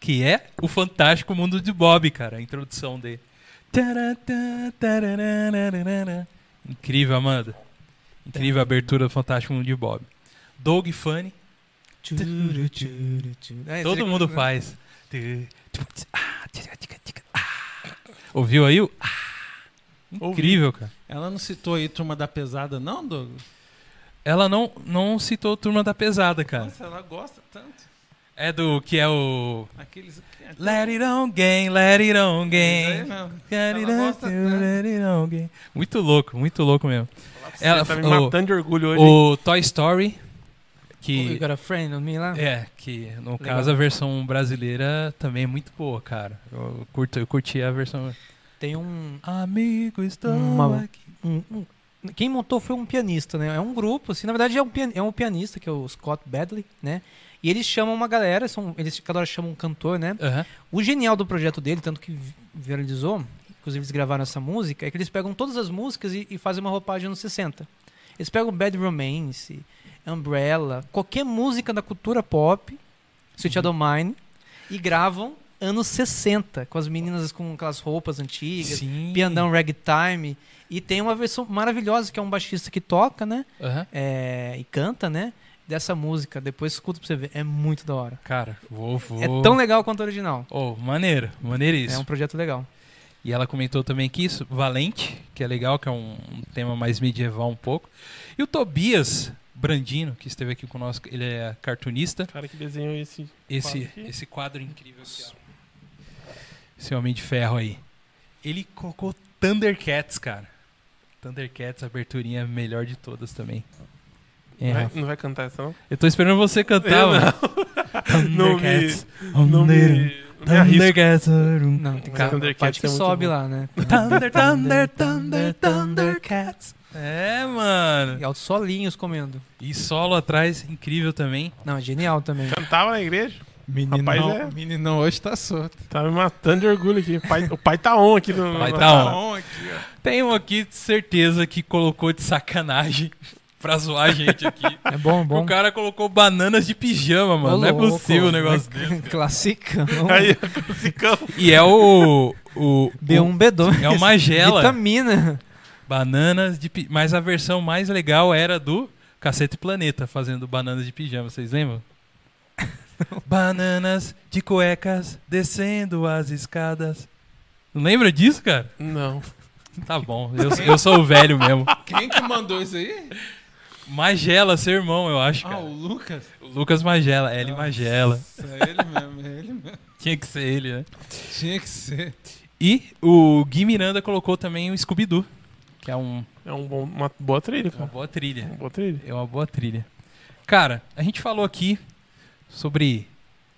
Que é o Fantástico Mundo de Bob, cara. A introdução dele. Incrível, Amanda. Incrível a abertura do Fantástico Mundo de Bob. Doug Funny. É, Todo mundo faz. Ouviu aí? o- Incrível, cara. Ela não citou aí Turma da Pesada, não, Douglas? Ela não, não citou Turma da Pesada, cara. Nossa, ela gosta tanto. É do que é o. Aqueles. Let it on game, let it on Isso aí game. mesmo. Let Ela it on, let it on game. Muito louco, muito louco mesmo. Ela- tá me o- matando de orgulho hoje. O Toy Story, You que got a friend on me lá? é, que no Legal. caso a versão brasileira também é muito boa, cara. Eu curto, eu curti a versão. Tem um, Amigo, estou Uma- aqui. um- um- Quem montou foi um pianista, né? É um grupo, assim, na verdade é um, pian- é um pianista, que é o Scott Badley, né? E eles chamam uma galera, são, eles cada hora chamam um cantor, né? Aham. O genial do projeto dele, tanto que vi- viralizou, inclusive eles gravaram essa música, é que eles pegam todas as músicas e, e fazem uma roupagem nos 60. Eles pegam Bad Romance, Umbrella, qualquer música da cultura pop, Sweet of Mine, e gravam anos 60, com as meninas com aquelas roupas antigas, Sim. piandão ragtime. E tem uma versão maravilhosa que é um baixista que toca, né? Aham. É, e canta, né? Dessa música. Depois escuta pra você ver. É muito da hora. Cara, vou, vou. É tão legal quanto a original. Oh, maneiro, maneiríssimo. É um projeto legal. E ela comentou também que isso, Valente, que é legal, que é um, um tema mais medieval um pouco. E o Tobias Brandino, que esteve aqui conosco, ele é cartunista. O cara que desenhou esse. Esse, Quadro esse quadro incrível aqui, ó. Esse Homem de Ferro aí. Ele colocou Thundercats, cara. Thundercats, a aberturinha melhor de todas também. É, Não vai, não vai cantar essa, não? Eu tô esperando você cantar, Eu mano. Não. Thundercats. Não me. Não me. Thundercats. Não, tem que Mas ser a Thundercats parte que é sobe bom. lá, né? Thunder, Thunder, Thunder, Thundercats. É, mano. E aos solinhos comendo. E solo atrás, incrível também. Não, é genial também. Cantava na igreja? Meninão, Rapaz, é. meninão hoje tá solto. Tá me matando de orgulho aqui. O pai, o pai tá on aqui no. O pai no- tá on. Bom aqui, ó. Tem um aqui de certeza que colocou de sacanagem pra zoar a gente aqui. É bom, bom. O cara colocou bananas de pijama, mano. Não é Ô, louco. possível um negócio desse. Classicão. Aí, classicão. E é o. o B1, B2. É uma gela. Vitamina. Bananas de pi... Mas a versão mais legal era do Cacete Planeta fazendo bananas de pijama, vocês lembram? bananas de cuecas descendo as escadas. Não lembra disso, cara? Não. Tá bom, eu, eu sou o velho mesmo. Quem que mandou isso aí? Magela, seu irmão, eu acho, Ah, cara. o Lucas. O Lucas Magela, L Nossa, Magela. É ele mesmo, é ele mesmo. Tinha que ser ele, né? Tinha que ser. E o Gui Miranda colocou também o Scooby-Doo, que é um, É um bom- uma boa trilha, uma cara. boa trilha. Uma boa trilha. É uma boa trilha. Cara, a gente falou aqui sobre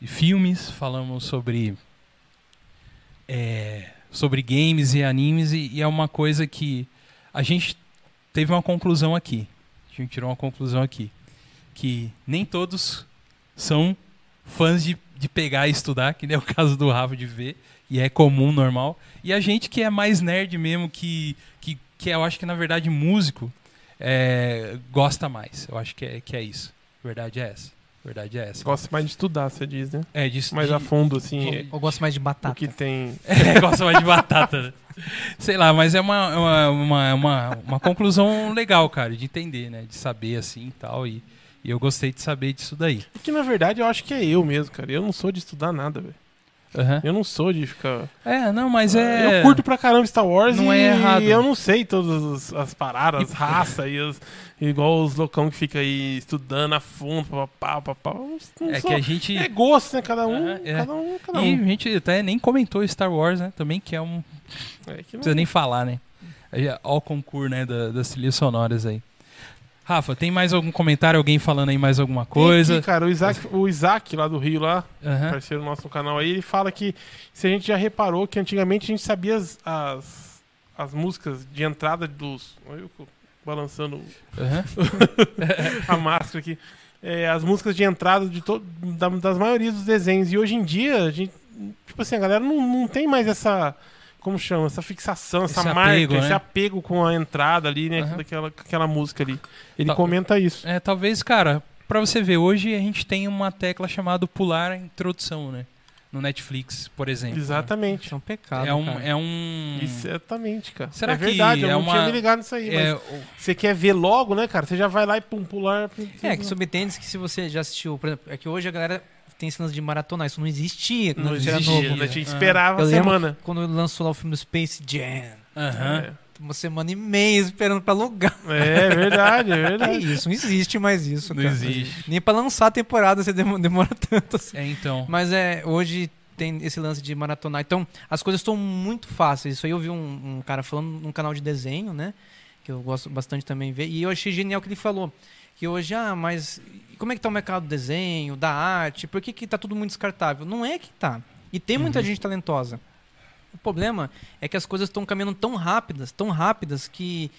filmes, falamos sobre é, sobre games e animes e, e é uma coisa que a gente teve uma conclusão aqui. A gente tirou uma conclusão aqui. Que nem todos são fãs de, de pegar e estudar, que nem é o caso do Rafa de ver, e é comum, normal. E a gente que é mais nerd mesmo, que, que, que eu acho que na verdade músico, é, gosta mais. Eu acho que é, que é isso. Verdade é essa. Verdade é essa. Gosta mais de estudar, você diz, né? É, disso, Mais de, a fundo, assim, Eu gosto mais de o batata. que tem. É, gosta mais de batata. né? Sei lá, mas é uma, uma, uma, uma, uma conclusão legal, cara, de entender, né? De saber assim e tal. E, e eu gostei de saber disso daí. É que na verdade eu acho que é eu mesmo, cara. Eu não sou de estudar nada, velho. Aham. Eu não sou de ficar. É, não, mas é. Eu curto pra caramba Star Wars Não e é errado. eu não sei todas as, as paradas, as raças e as, igual os loucão que fica aí estudando a fundo, papá, papá. Eu não- não É sou- que a gente. É gosto, né? Cada um, Aham, é. cada um, cada E um. a gente até nem comentou Star Wars, né? Também, que é um. Não É que não- precisa nem falar, né? Olha o concurso, né? da- das trilhas sonoras aí. Rafa, tem mais algum comentário? Alguém falando aí mais alguma coisa? aqui, cara, o Isaac, o Isaac lá do Rio, lá, Aham. parceiro nosso no canal aí, ele fala que se a gente já reparou que antigamente a gente sabia as, as, as músicas de entrada dos. Olha eu balançando Aham. a máscara aqui. É, as músicas de entrada de to, da- das maiorias dos desenhos. E hoje em dia, a gente, tipo assim, a galera não, não tem mais essa. Como chama? Essa fixação, essa Esse marca, apego, esse né? apego com a entrada ali, né? Aham. Daquela, aquela música ali. Ele comenta isso. É, talvez, cara, pra você ver, hoje a gente tem uma tecla chamada pular a introdução, né? No Netflix, por exemplo. Exatamente. Isso é um pecado. É um. cara. É um... Exatamente, cara. Será é que verdade, eu é não uma- tinha me ligado nisso aí. é, mas você quer ver logo, né, cara? Você já vai lá e pum, pular. É, que subentende que se você já assistiu, por exemplo, é que hoje a galera tem esse lance de maratonar, isso não existia quando Não a gente era existia, novo. né? A gente esperava Eu a semana. Quando lançou lá o filme do Space Jam, Aham. É. uma semana e meia esperando pra alugar. É verdade, é É verdade. isso, não existe mais isso, Não cara. existe. Nem pra lançar a temporada você demora, tanto assim. É, então. Mas é, hoje tem esse lance de maratonar. Então, as coisas estão muito fáceis. Isso aí eu vi um, um cara falando num canal de desenho, né? Que eu gosto bastante também ver. E eu achei genial o que ele falou. Que hoje, ah, mas como é que tá o mercado do desenho, da arte? Por que, que tá tudo muito descartável? Não é que tá. E tem muita gente talentosa. O problema é que as coisas estão caminhando tão rápidas, tão rápidas, que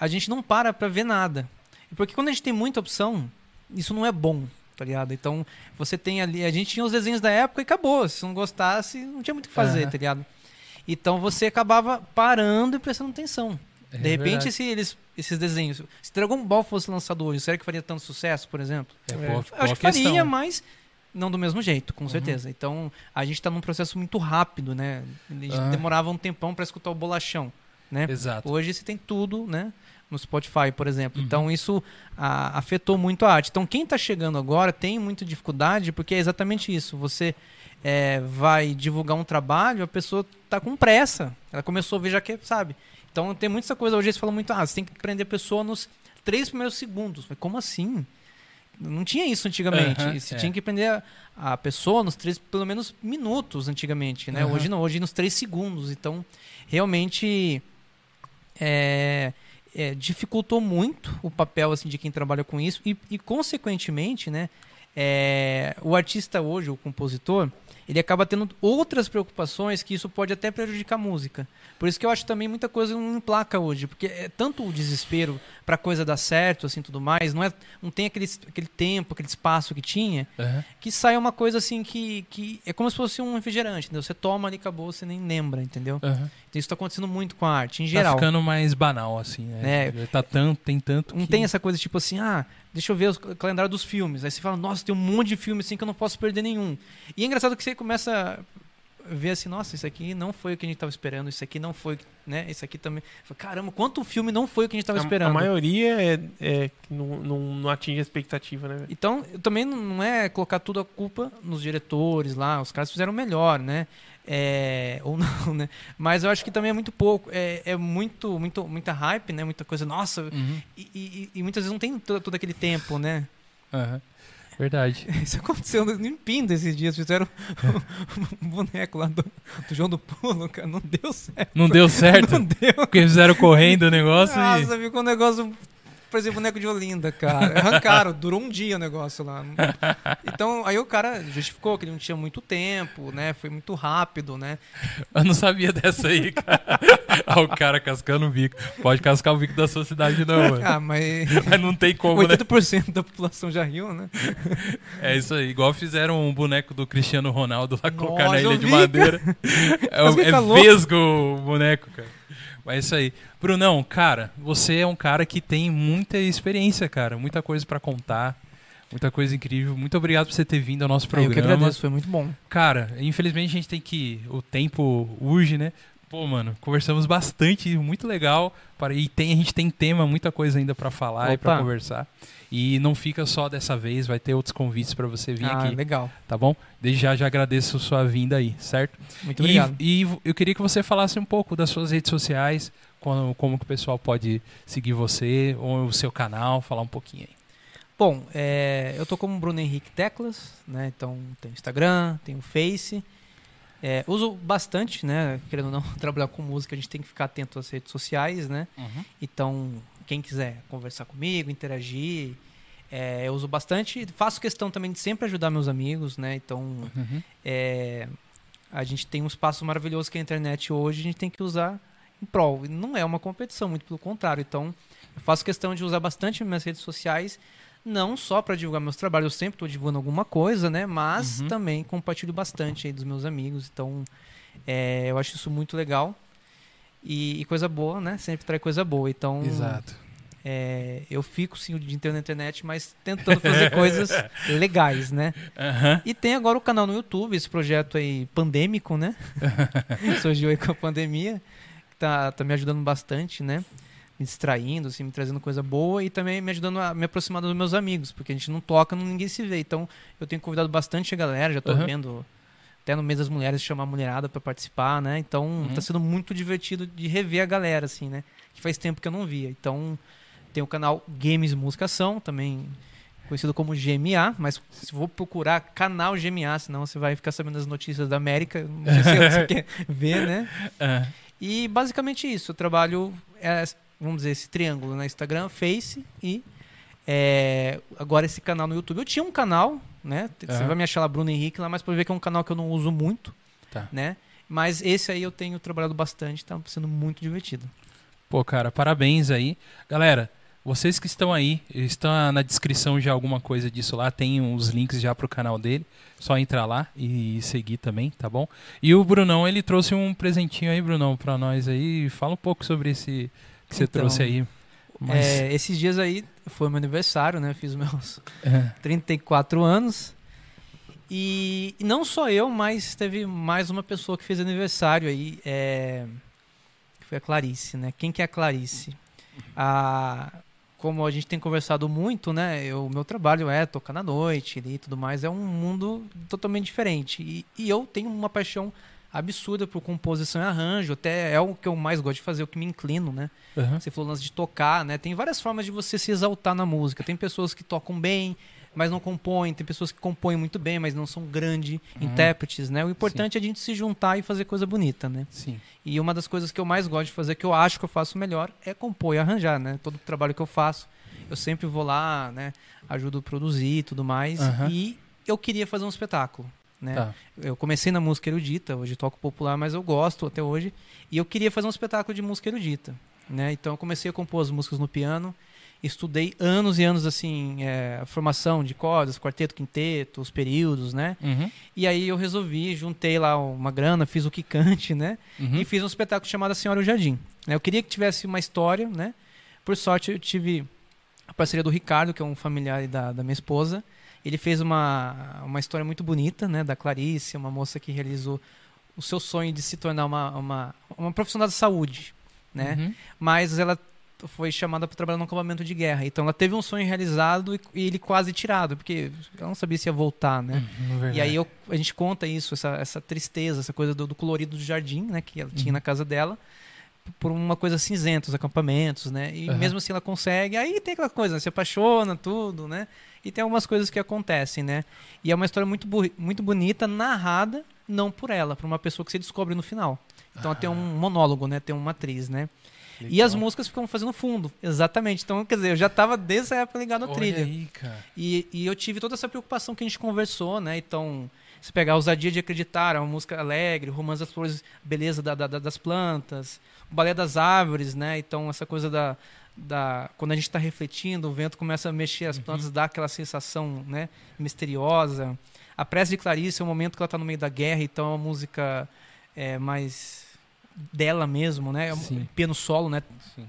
a gente não para pra ver nada. Porque quando a gente tem muita opção, isso não é bom, tá ligado? Então, você tem ali. A gente tinha os desenhos da época e acabou. Se não gostasse, não tinha muito o que fazer, Aham. tá ligado? Então você acabava parando e prestando atenção. É De repente, esse- eles, esses desenhos. Se Dragon Ball fosse lançado hoje, será que faria tanto sucesso, por exemplo? É, É. boa, Eu boa acho que questão. faria, mas não do mesmo jeito, com Uhum. certeza. Então, a gente tá num processo muito rápido, né? A gente Ah. demorava um tempão para escutar o bolachão, né? Exato. Hoje você tem tudo, né? No Spotify, por exemplo. Uhum. Então isso ah, afetou muito a arte. Então quem está chegando agora tem muita dificuldade porque é exatamente isso. Você eh, vai divulgar um trabalho, a pessoa está com pressa. Ela começou a ver já que sabe. Então tem muita coisa hoje eles falam muito, ah, você tem que prender a pessoa nos três primeiros segundos. Mas como assim? Não tinha isso antigamente. Aham, você é. tinha que prender a, a pessoa nos três, pelo menos, minutos antigamente, né? Aham. Hoje não, hoje nos três segundos. Então, realmente é, é, dificultou muito o papel assim de quem trabalha com isso e, e, consequentemente, né, é, o artista hoje, o compositor, ele acaba tendo outras preocupações que isso pode até prejudicar a música. Por isso que eu acho também muita coisa não emplaca hoje, porque é tanto o desespero para coisa dar certo, assim, tudo mais, não é, não tem aquele, aquele tempo, aquele espaço que tinha, Aham. que sai uma coisa assim que, que é como se fosse um refrigerante, entendeu? Você toma ali, acabou, você nem lembra, entendeu? Aham. Isso tá acontecendo muito com a arte, em Tá geral. ficando mais banal, assim, né? É. Tá tanto, tem tanto. Não que- tem essa coisa tipo assim, ah, deixa eu ver o calendário dos filmes. Aí você fala, nossa, tem um monte de filme assim que eu não posso perder nenhum. E é engraçado que você começa a ver assim, nossa, isso aqui não foi o que a gente tava esperando, isso aqui não foi, né? Isso aqui também. Caramba, quanto filme não foi o que a gente tava A- esperando. A, maioria é, é não, não, não atinge a expectativa, né? Então, eu também não- não é colocar tudo a culpa nos diretores lá, os caras fizeram melhor, né? É, ou não, né? Mas eu acho que também é muito pouco, é, é muito, muito, muita hype, né? Muita coisa, nossa, Uhum. e, e- e muitas vezes não tem todo, todo aquele tempo, né? Aham. Verdade. Isso aconteceu no Pinda esses dias, fizeram um boneco lá do, do João do Pulo, cara, não deu certo. Não deu certo, Não deu. porque fizeram correndo o negócio e... Nossa, ficou um negócio parecia boneco de Olinda, cara. Arrancaram, durou um dia o negócio lá. Então, aí o cara justificou que ele não tinha muito tempo, né? Foi muito rápido, né? Eu não sabia dessa aí, cara. Olha o cara cascando o bico. Pode cascar o bico da sua cidade, não, mano. Ah, mas Mas não tem como, né? 80% da população já riu, né? É isso aí. Igual fizeram um boneco do Cristiano Ronaldo lá, colocar na ilha de vi, madeira. É, Mas é fica louco. vesgo o boneco, cara. Mas é isso aí. Brunão, cara, você é um cara que tem muita experiência, cara. Muita coisa pra contar. Muita coisa incrível. Muito obrigado por você ter vindo ao nosso É, eu que programa. agradeço, foi muito bom. Cara, infelizmente a gente tem que. O tempo urge, né? Pô, mano, conversamos bastante, muito legal. Para- E tem, a gente tem tema, muita coisa ainda pra falar e pra Opa. conversar. E não fica só dessa vez, vai ter outros convites pra você vir Ah, aqui, legal. tá bom? Desde já já agradeço sua vinda aí, certo? Muito E, obrigado. e eu queria que você falasse um pouco das suas redes sociais, como, como que o pessoal pode seguir você, ou o seu canal, falar um pouquinho aí. Bom, é, eu tô como Bruno Henrique Teclas, né? Então tem o Instagram, tem o Face. É, uso bastante, né? Querendo ou não trabalhar com música, a gente tem que ficar atento às redes sociais, né? Então, quem quiser conversar comigo, interagir, é, eu uso bastante. Faço questão também de sempre ajudar meus amigos, né? Então, Uhum. é, a gente tem um espaço maravilhoso que é a internet hoje, a gente tem que usar em prol. Não é uma competição, muito pelo contrário. Então, eu faço questão de usar bastante minhas redes sociais, não só para divulgar meus trabalhos, eu sempre estou divulgando alguma coisa, né? Mas Uhum. também compartilho bastante aí dos meus amigos. Então, é, eu acho isso muito legal. E, e coisa boa, né? Sempre traz coisa boa. Então, Exato. é, eu fico sim o dia inteiro na internet, mas tentando fazer coisas legais, né? Aham. E tem agora o canal no YouTube, esse projeto aí pandêmico, né? Surgiu aí com a pandemia, que tá, tá me ajudando bastante, né? Me distraindo, assim, me trazendo coisa boa e também me ajudando a me aproximar dos meus amigos, porque a gente não toca, ninguém se vê. Então, eu tenho convidado bastante a galera, já tô Aham. vendo até no mês das mulheres chamar a mulherada para participar, né? Então, Uhum. tá sendo muito divertido de rever a galera, assim, né? Que faz tempo que eu não via. Então, tem o canal Games Musicação, também conhecido como GMA, mas se for procurar canal GMA, senão você vai ficar sabendo das notícias da América, não sei se você quer ver, né? Ah, E basicamente isso, eu trabalho, é, vamos dizer, esse triângulo, né? Instagram, Face e é, agora esse canal no YouTube. Eu tinha um canal, né? Você Aham. vai me achar lá, Bruno Henrique, lá, mas pode ver que é um canal que eu não uso muito, Tá. né? Mas esse aí eu tenho trabalhado bastante, tá sendo muito divertido. Pô, cara, parabéns aí. Galera, vocês que estão aí, está na descrição já alguma coisa disso lá, tem os links já pro canal dele. Só entrar lá e seguir também, tá bom? E o Brunão, ele trouxe um presentinho aí, Brunão, pra nós aí. Fala um pouco sobre esse que você Então, trouxe aí. Mas, É, esses dias aí foi meu aniversário, né? Fiz meus é, 34 anos. E, não só eu, mas teve mais uma pessoa que fez aniversário aí, é, que foi a Clarice, né? Quem que é a Clarice? A, como a gente tem conversado muito, né? O meu trabalho é tocar na noite e tudo mais, é um mundo totalmente diferente. E, e eu tenho uma paixão absurda por composição e arranjo, até é o que eu mais gosto de fazer, o que me inclino, né? aham. Você falou lance de tocar, né? Tem várias formas de você se exaltar na música. Tem pessoas que tocam bem, mas não compõem. Tem pessoas que compõem muito bem, mas não são grandes Uhum. intérpretes, né? O importante é a gente se juntar e fazer coisa bonita, né? Sim. E uma das coisas que eu mais gosto de fazer, que eu acho que eu faço melhor, é compor e arranjar, né? Todo trabalho que eu faço, eu sempre vou lá, né? Ajudo a produzir e tudo mais. Aham. E eu queria fazer um espetáculo, né? Tá. Eu comecei na música erudita, hoje toco popular, mas eu gosto até hoje. E eu queria fazer um espetáculo de música erudita, né? Então eu comecei a compor as músicas no piano, estudei anos e anos assim, é, a formação de cordas, quarteto, quinteto, os períodos, né? Uhum. E aí eu resolvi, juntei lá uma grana, fiz o Kikante, né? Uhum. E fiz um espetáculo chamado A Senhora e o Jardim. né? Eu queria que tivesse uma história, né? Por sorte eu tive a parceria do Ricardo, que é um familiar da, da minha esposa. Ele fez uma, uma história muito bonita, né? Da Clarice, uma moça que realizou o seu sonho de se tornar uma, uma, uma profissional da saúde, né? Uhum. Mas ela foi chamada para trabalhar num acampamento de guerra. Então ela teve um sonho realizado e, e ele quase tirado, porque ela não sabia se ia voltar, né? Uhum, verdade. E aí eu- a gente conta isso, essa, essa tristeza, essa coisa do, do colorido do jardim, né? Que ela tinha Uhum. na casa dela, por uma coisa cinzenta, os acampamentos, né? E mesmo assim ela consegue. Aí tem aquela coisa, né, se apaixona, tudo, né? E tem algumas coisas que acontecem, né? E é uma história muito, muito bonita, narrada não por ela, por uma pessoa que se descobre no final. Então ela tem um monólogo, né? Tem uma atriz, né? E as músicas ficam fazendo fundo, exatamente. Então, quer dizer, eu já estava desde essa época ligado ao Olha trilha. aí. E, e eu tive toda essa preocupação que a gente conversou, né? Então, se pegar Ousadia de Acreditar, é uma música alegre, Romance das Flores, Beleza da- da- das Plantas, o Balé das Árvores, né? Então, essa coisa da... da quando a gente está refletindo, o vento começa a mexer as plantas, dá aquela sensação, né? Misteriosa. A Prece de Clarice é um momento que ela está no meio da guerra, então é uma música é, mais dela mesmo, né? É um Sim. piano solo, né? Sim.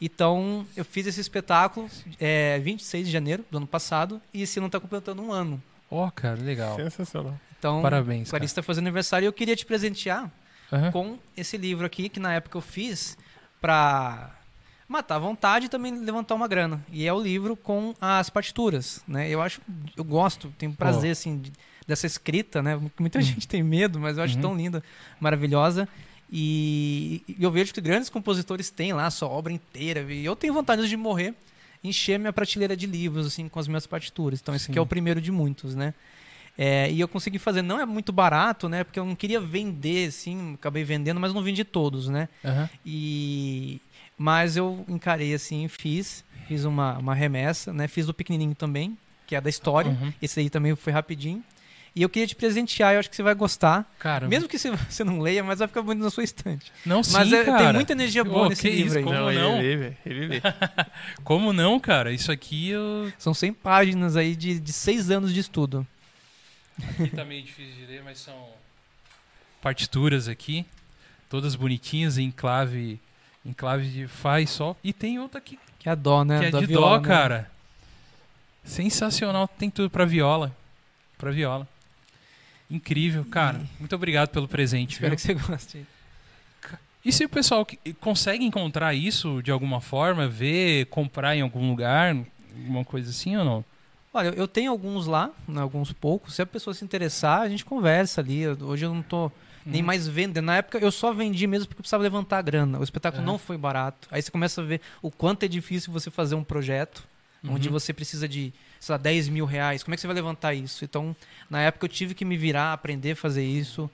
Então, eu fiz esse espetáculo é, 26 de janeiro do ano passado e esse ano está completando um ano. Ó, cara, legal. Sensacional. Então, Parabéns. Clarice está fazendo aniversário e eu queria te presentear Aham. com esse livro aqui, que na época eu fiz para matar a vontade e também levantar uma grana. E é o livro com as partituras, né? Eu acho, eu gosto, tenho prazer, assim, de- dessa escrita, né? Muita gente tem medo, mas eu acho Uhum. tão linda, maravilhosa. E, e eu vejo que grandes compositores têm lá a sua obra inteira. E eu tenho vontade de morrer encher minha prateleira de livros assim com as minhas partituras. Então esse aqui é o Sim. primeiro de muitos, né? É, e eu consegui fazer, não é muito barato, né? Porque eu não queria vender, assim, acabei vendendo, mas não vendi todos, né? Aham. E mas eu encarei assim, fiz, fiz uma, uma remessa, né? Fiz o pequenininho também, que é da história. Uhum. Esse aí também foi rapidinho. E eu queria te presentear, eu acho que você vai gostar. Cara, Mesmo que você, não leia, mas vai ficar bonito na sua estante. não Mas sim, é- cara. tem muita energia boa Ô, nesse que livro isso, aí. Como não, não? ele lê, velho. Ele lê. Como não, cara? Isso aqui eu... São 100 páginas aí de, de seis anos de estudo. Aqui tá meio difícil de ler, mas são partituras aqui, todas bonitinhas em clave, em clave de fá e sol. E tem outra aqui Que é a dó, né? que é Da de viola, dó, né? cara. Sensacional, tem tudo pra viola. Pra viola. Incrível, cara. Muito obrigado pelo presente. Espero viu? que você goste. E se o pessoal que- consegue encontrar isso de alguma forma, ver, comprar em algum lugar, alguma coisa assim ou não? Olha, eu tenho alguns lá, né, alguns poucos. Se a pessoa se interessar, a gente conversa ali. Hoje eu não tô nem Uhum. mais vendendo. Na época eu só vendi mesmo porque precisava levantar a grana. O espetáculo Aham. não foi barato. Aí você começa a ver o quanto é difícil você fazer um projeto onde Uhum. você precisa de, sei lá, 10 mil reais. Como é que você vai levantar isso? Então, na época eu tive que me virar, aprender a fazer isso.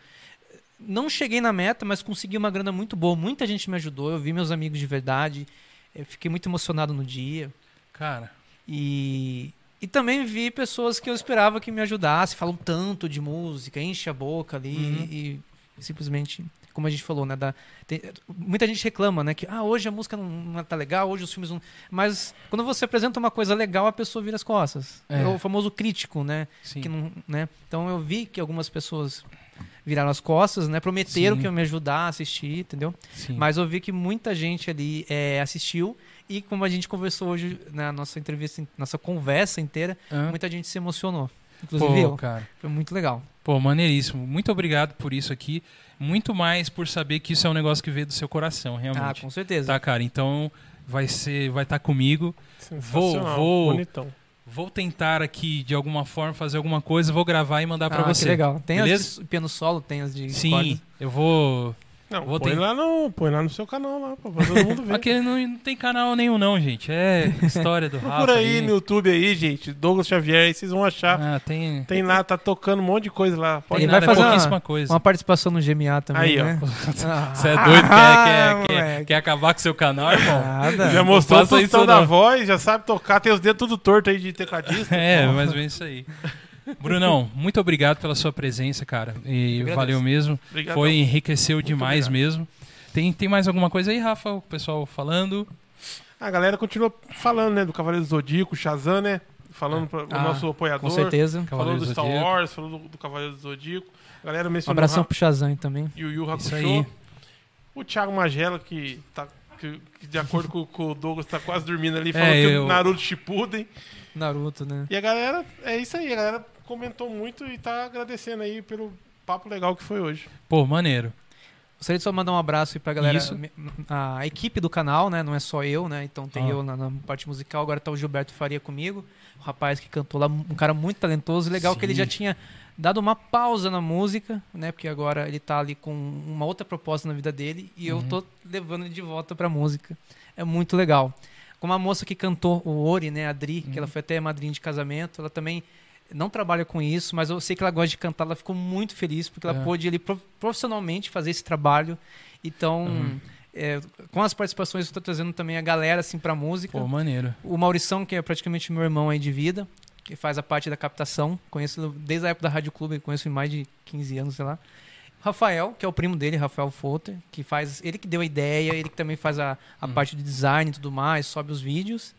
Não cheguei na meta, mas consegui uma grana muito boa. Muita gente me ajudou. Eu vi meus amigos de verdade. Eu fiquei muito emocionado no dia. Cara, E, e também vi pessoas que eu esperava que me ajudassem, falam tanto de música, enche a boca ali Uhum. e simplesmente, como a gente falou, né? da- tem- muita gente reclama, né? Que ah, hoje a música não, não tá legal, hoje os filmes não. Mas quando você apresenta uma coisa legal, a pessoa vira as costas. É. É, o famoso crítico, né? sim. Que não, né? Então eu vi que algumas pessoas viraram as costas, né? Prometeram Sim. que iam me ajudar a assistir, entendeu? sim. Mas eu vi que muita gente ali é, assistiu e como a gente conversou hoje na nossa entrevista, nossa conversa inteira, Hã? muita gente se emocionou. Inclusive Pô, eu. cara. Foi muito legal. Pô, maneiríssimo. Muito obrigado por isso aqui. Muito mais por saber que isso é um negócio que veio do seu coração, Ah, realmente. com certeza. Tá, cara? Então vai ser, vai estar comigo. Sensacional. vou- Bonitão. Vou tentar aqui de alguma forma fazer alguma coisa, vou gravar e mandar pra ah, você. que legal. Tem Beleza? as de piano solo, tem as de Sim, cordas. eu vou. Não, Vou põe, ter- lá no, põe lá no seu canal lá, pra todo mundo ver. Aquele não, não tem canal nenhum, não, gente. É história do Rafa. Procura aí no YouTube aí, gente. Douglas Xavier, aí vocês vão achar. Ah, tem. Tem lá, tá tocando um monte de coisa lá. Pode Ele ir lá. vai fazer é uma- pouquíssima coisa. Uma participação no GMA também, Aí, ó. né? Você é doido? Quer, quer, quer, moleque. quer acabar com seu canal, irmão? Nada. Já mostrou o faça isso tostão da não. voz, já sabe tocar, tem os dedos tudo torto aí de tecladista. É, mais ou menos isso aí. Brunão, muito obrigado pela sua presença, cara. E valeu mesmo. Obrigado. Foi enriqueceu demais obrigado. mesmo. Tem, tem mais alguma coisa aí, Rafa? O pessoal falando? A galera continua falando, né, do Cavaleiro do Zodíaco, Shazam, né? Falando para o Ah, nosso apoiador. Com certeza. Falou Cavaleiro do do Star Zodíaco. Wars, falou do, do Cavaleiro do Zodíaco. A galera Um mencionou abração Ra- pro Shazam também. Yu Yu Isso Hakusho. aí. O Thiago Magela, que tá. Que, que de acordo com, com o Douglas, tá quase dormindo ali, falou É, que eu- o Naruto Shippuden. Naruto, né? E a galera, é isso aí, a galera comentou muito e tá agradecendo aí pelo papo legal que foi hoje. Pô, maneiro. Gostaria de só mandar um abraço aí pra galera, Isso. a equipe do canal, né? Não é só eu, né? Então tem Ah. eu na, na parte musical, agora tá o Gilberto Faria comigo, o rapaz que cantou lá, um cara muito talentoso. Legal que ele Sim. já tinha dado uma pausa na música, né? Porque agora ele tá ali com uma outra proposta na vida dele e eu Uhum. tô levando ele de volta pra música. É muito legal. Como a moça que cantou o Ori, né? A Dri, que ela Uhum. foi até madrinha de casamento, ela também não trabalha com isso, mas eu sei que ela gosta de cantar, ela ficou muito feliz porque ela É. pôde pro- profissionalmente fazer esse trabalho. Então, Uhum. é, com as participações eu tô trazendo também a galera assim pra música. Pô, maneiro. O Maurição, que é praticamente meu irmão aí de vida, que faz a parte da captação. Conheço desde a época da Rádio Clube, conheço em mais de 15 anos, sei lá. Rafael, que é o primo dele, Rafael Foter, que faz. Ele que deu a ideia, ele que também faz a, a parte de design e tudo mais, sobe os vídeos.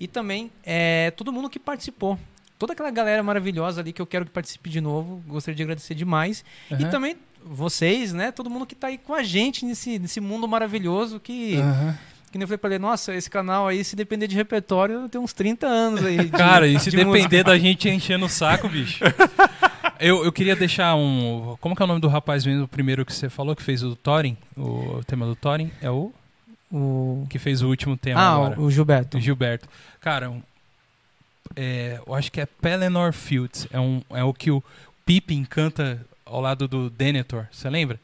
E também é, todo mundo que participou. Toda aquela galera maravilhosa ali que eu quero que participe de novo. Gostaria de agradecer demais. E Aham. também vocês, né? Todo mundo que tá aí com a gente nesse, nesse mundo maravilhoso que. Aham. Que nem eu falei pra ele, nossa, esse canal aí, se depender de repertório, tem uns 30 anos aí. de- Cara, e se de depender música. da gente enchendo o saco, bicho. Eu, eu queria deixar um. Como que é o nome do rapaz mesmo, o primeiro que você falou, que fez o Thorin? O tema do Thorin? É o O... que fez o último tema Ah, agora. o, o Gilberto. O Gilberto. Cara, um- é, eu acho que é Pelennor Fields. É, um, é o que o Pippin canta ao lado do Denethor. Você lembra?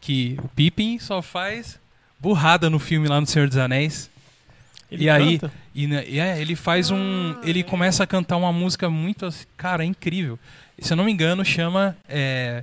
Que o Pippin só faz burrada no filme lá no Senhor dos Anéis. Ele E aí- canta? E né, e é, ele faz um. Ele começa a cantar uma música muito. assim, Cara, incrível. Se eu não me engano, chama. É,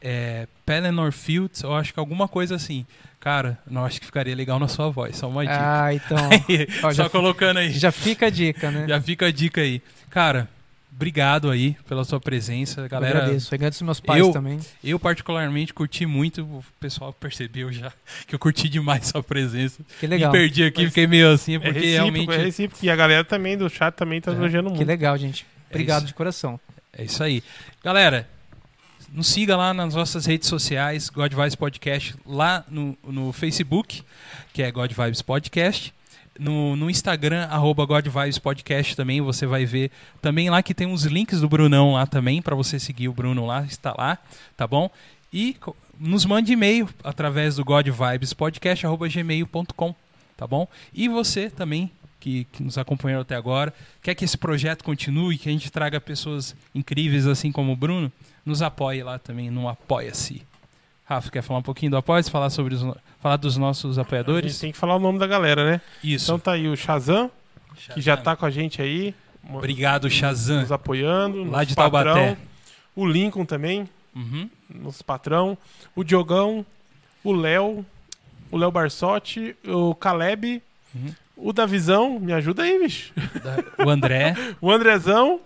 é, Pelennor Fields, eu acho que alguma coisa assim. Cara, não acho que ficaria legal na sua voz. Só uma dica. Ah, então. ó, Só já, colocando aí. já fica a dica, né? Já fica a dica aí. Cara, obrigado aí pela sua presença. Eu Galera, eu, agradeço. Agradeço meus pais eu- também. particularmente curti muito. O pessoal percebeu já que eu curti demais sua presença. Que legal. Me perdi aqui, Mas fiquei meio assim, É porque recíproco, realmente. é recíproco. E a galera também do chat também tá É. elogiando Que muito. legal, gente. Obrigado isso. de coração. É isso aí. Galera, nos siga lá nas nossas redes sociais, God Vibes Podcast, lá no, no Facebook, que é God Vibes Podcast. No, no Instagram, arroba God Vibes Podcast também, você vai ver também lá que tem uns links do Brunão lá também, para você seguir o Bruno lá, está lá, tá bom? E nos mande e-mail através do godvibespodcast.gmail.com, tá bom? E você também, que, que nos acompanhou até agora, quer que esse projeto continue, que a gente traga pessoas incríveis assim como o Bruno, nos apoie lá também no Apoia-se. Rafa, quer falar um pouquinho do Apoia-se? Falar, sobre os, falar dos nossos A gente apoiadores? tem que falar o nome da galera, né? Isso. Então tá aí o Shazam, que já tá com a gente aí. Obrigado, Shazam. Nos apoiando. Lá de Taubaté. patrão. O Lincoln também, Uhum. nosso patrão. O Diogão, o Léo, o Léo Barsotti, o Caleb, Uhum. O Davizão, me ajuda aí, bicho. O André. O Andrezão.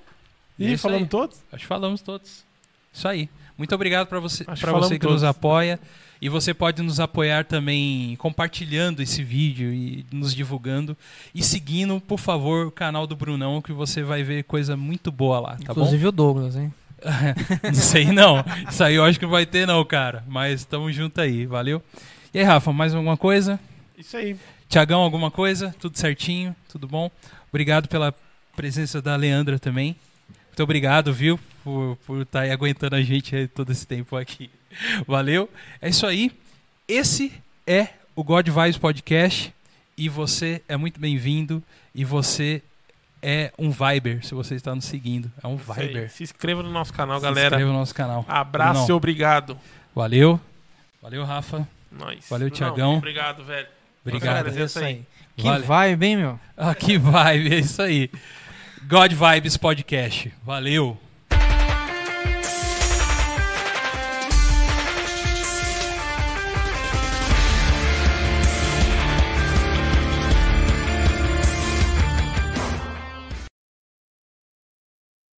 É E isso falando aí. todos? Acho que falamos todos. Isso aí. Muito obrigado para você, pra você falamos que nos apoia. E você pode nos apoiar também compartilhando esse vídeo e nos divulgando. E seguindo, por favor, o canal do Brunão, que você vai ver coisa muito boa lá, tá bom? Inclusive o Douglas, hein? não sei não. Isso aí eu acho que não vai ter não, cara. Mas tamo junto aí, valeu? E aí, Rafa, mais alguma coisa? Isso aí. Tiagão, alguma coisa? Tudo certinho? Tudo bom? Obrigado pela presença da Leandra também. Muito obrigado, viu? Por estar por tá aí aguentando a gente todo esse tempo aqui. Valeu? É isso aí. Esse é o God Vibes Podcast. E você é muito bem-vindo. E você é um Viber, se você está nos seguindo. É um. Viber. Se inscreva no nosso canal, Se galera. inscreva no nosso canal. Abraço e obrigado. Valeu. Valeu, Rafa. Nós. Valeu, Thiagão. Obrigado, velho. Obrigado. É isso aí. Que Vale. vai bem, meu. Ah, que vibe, é isso aí. God Vibes Podcast. Valeu.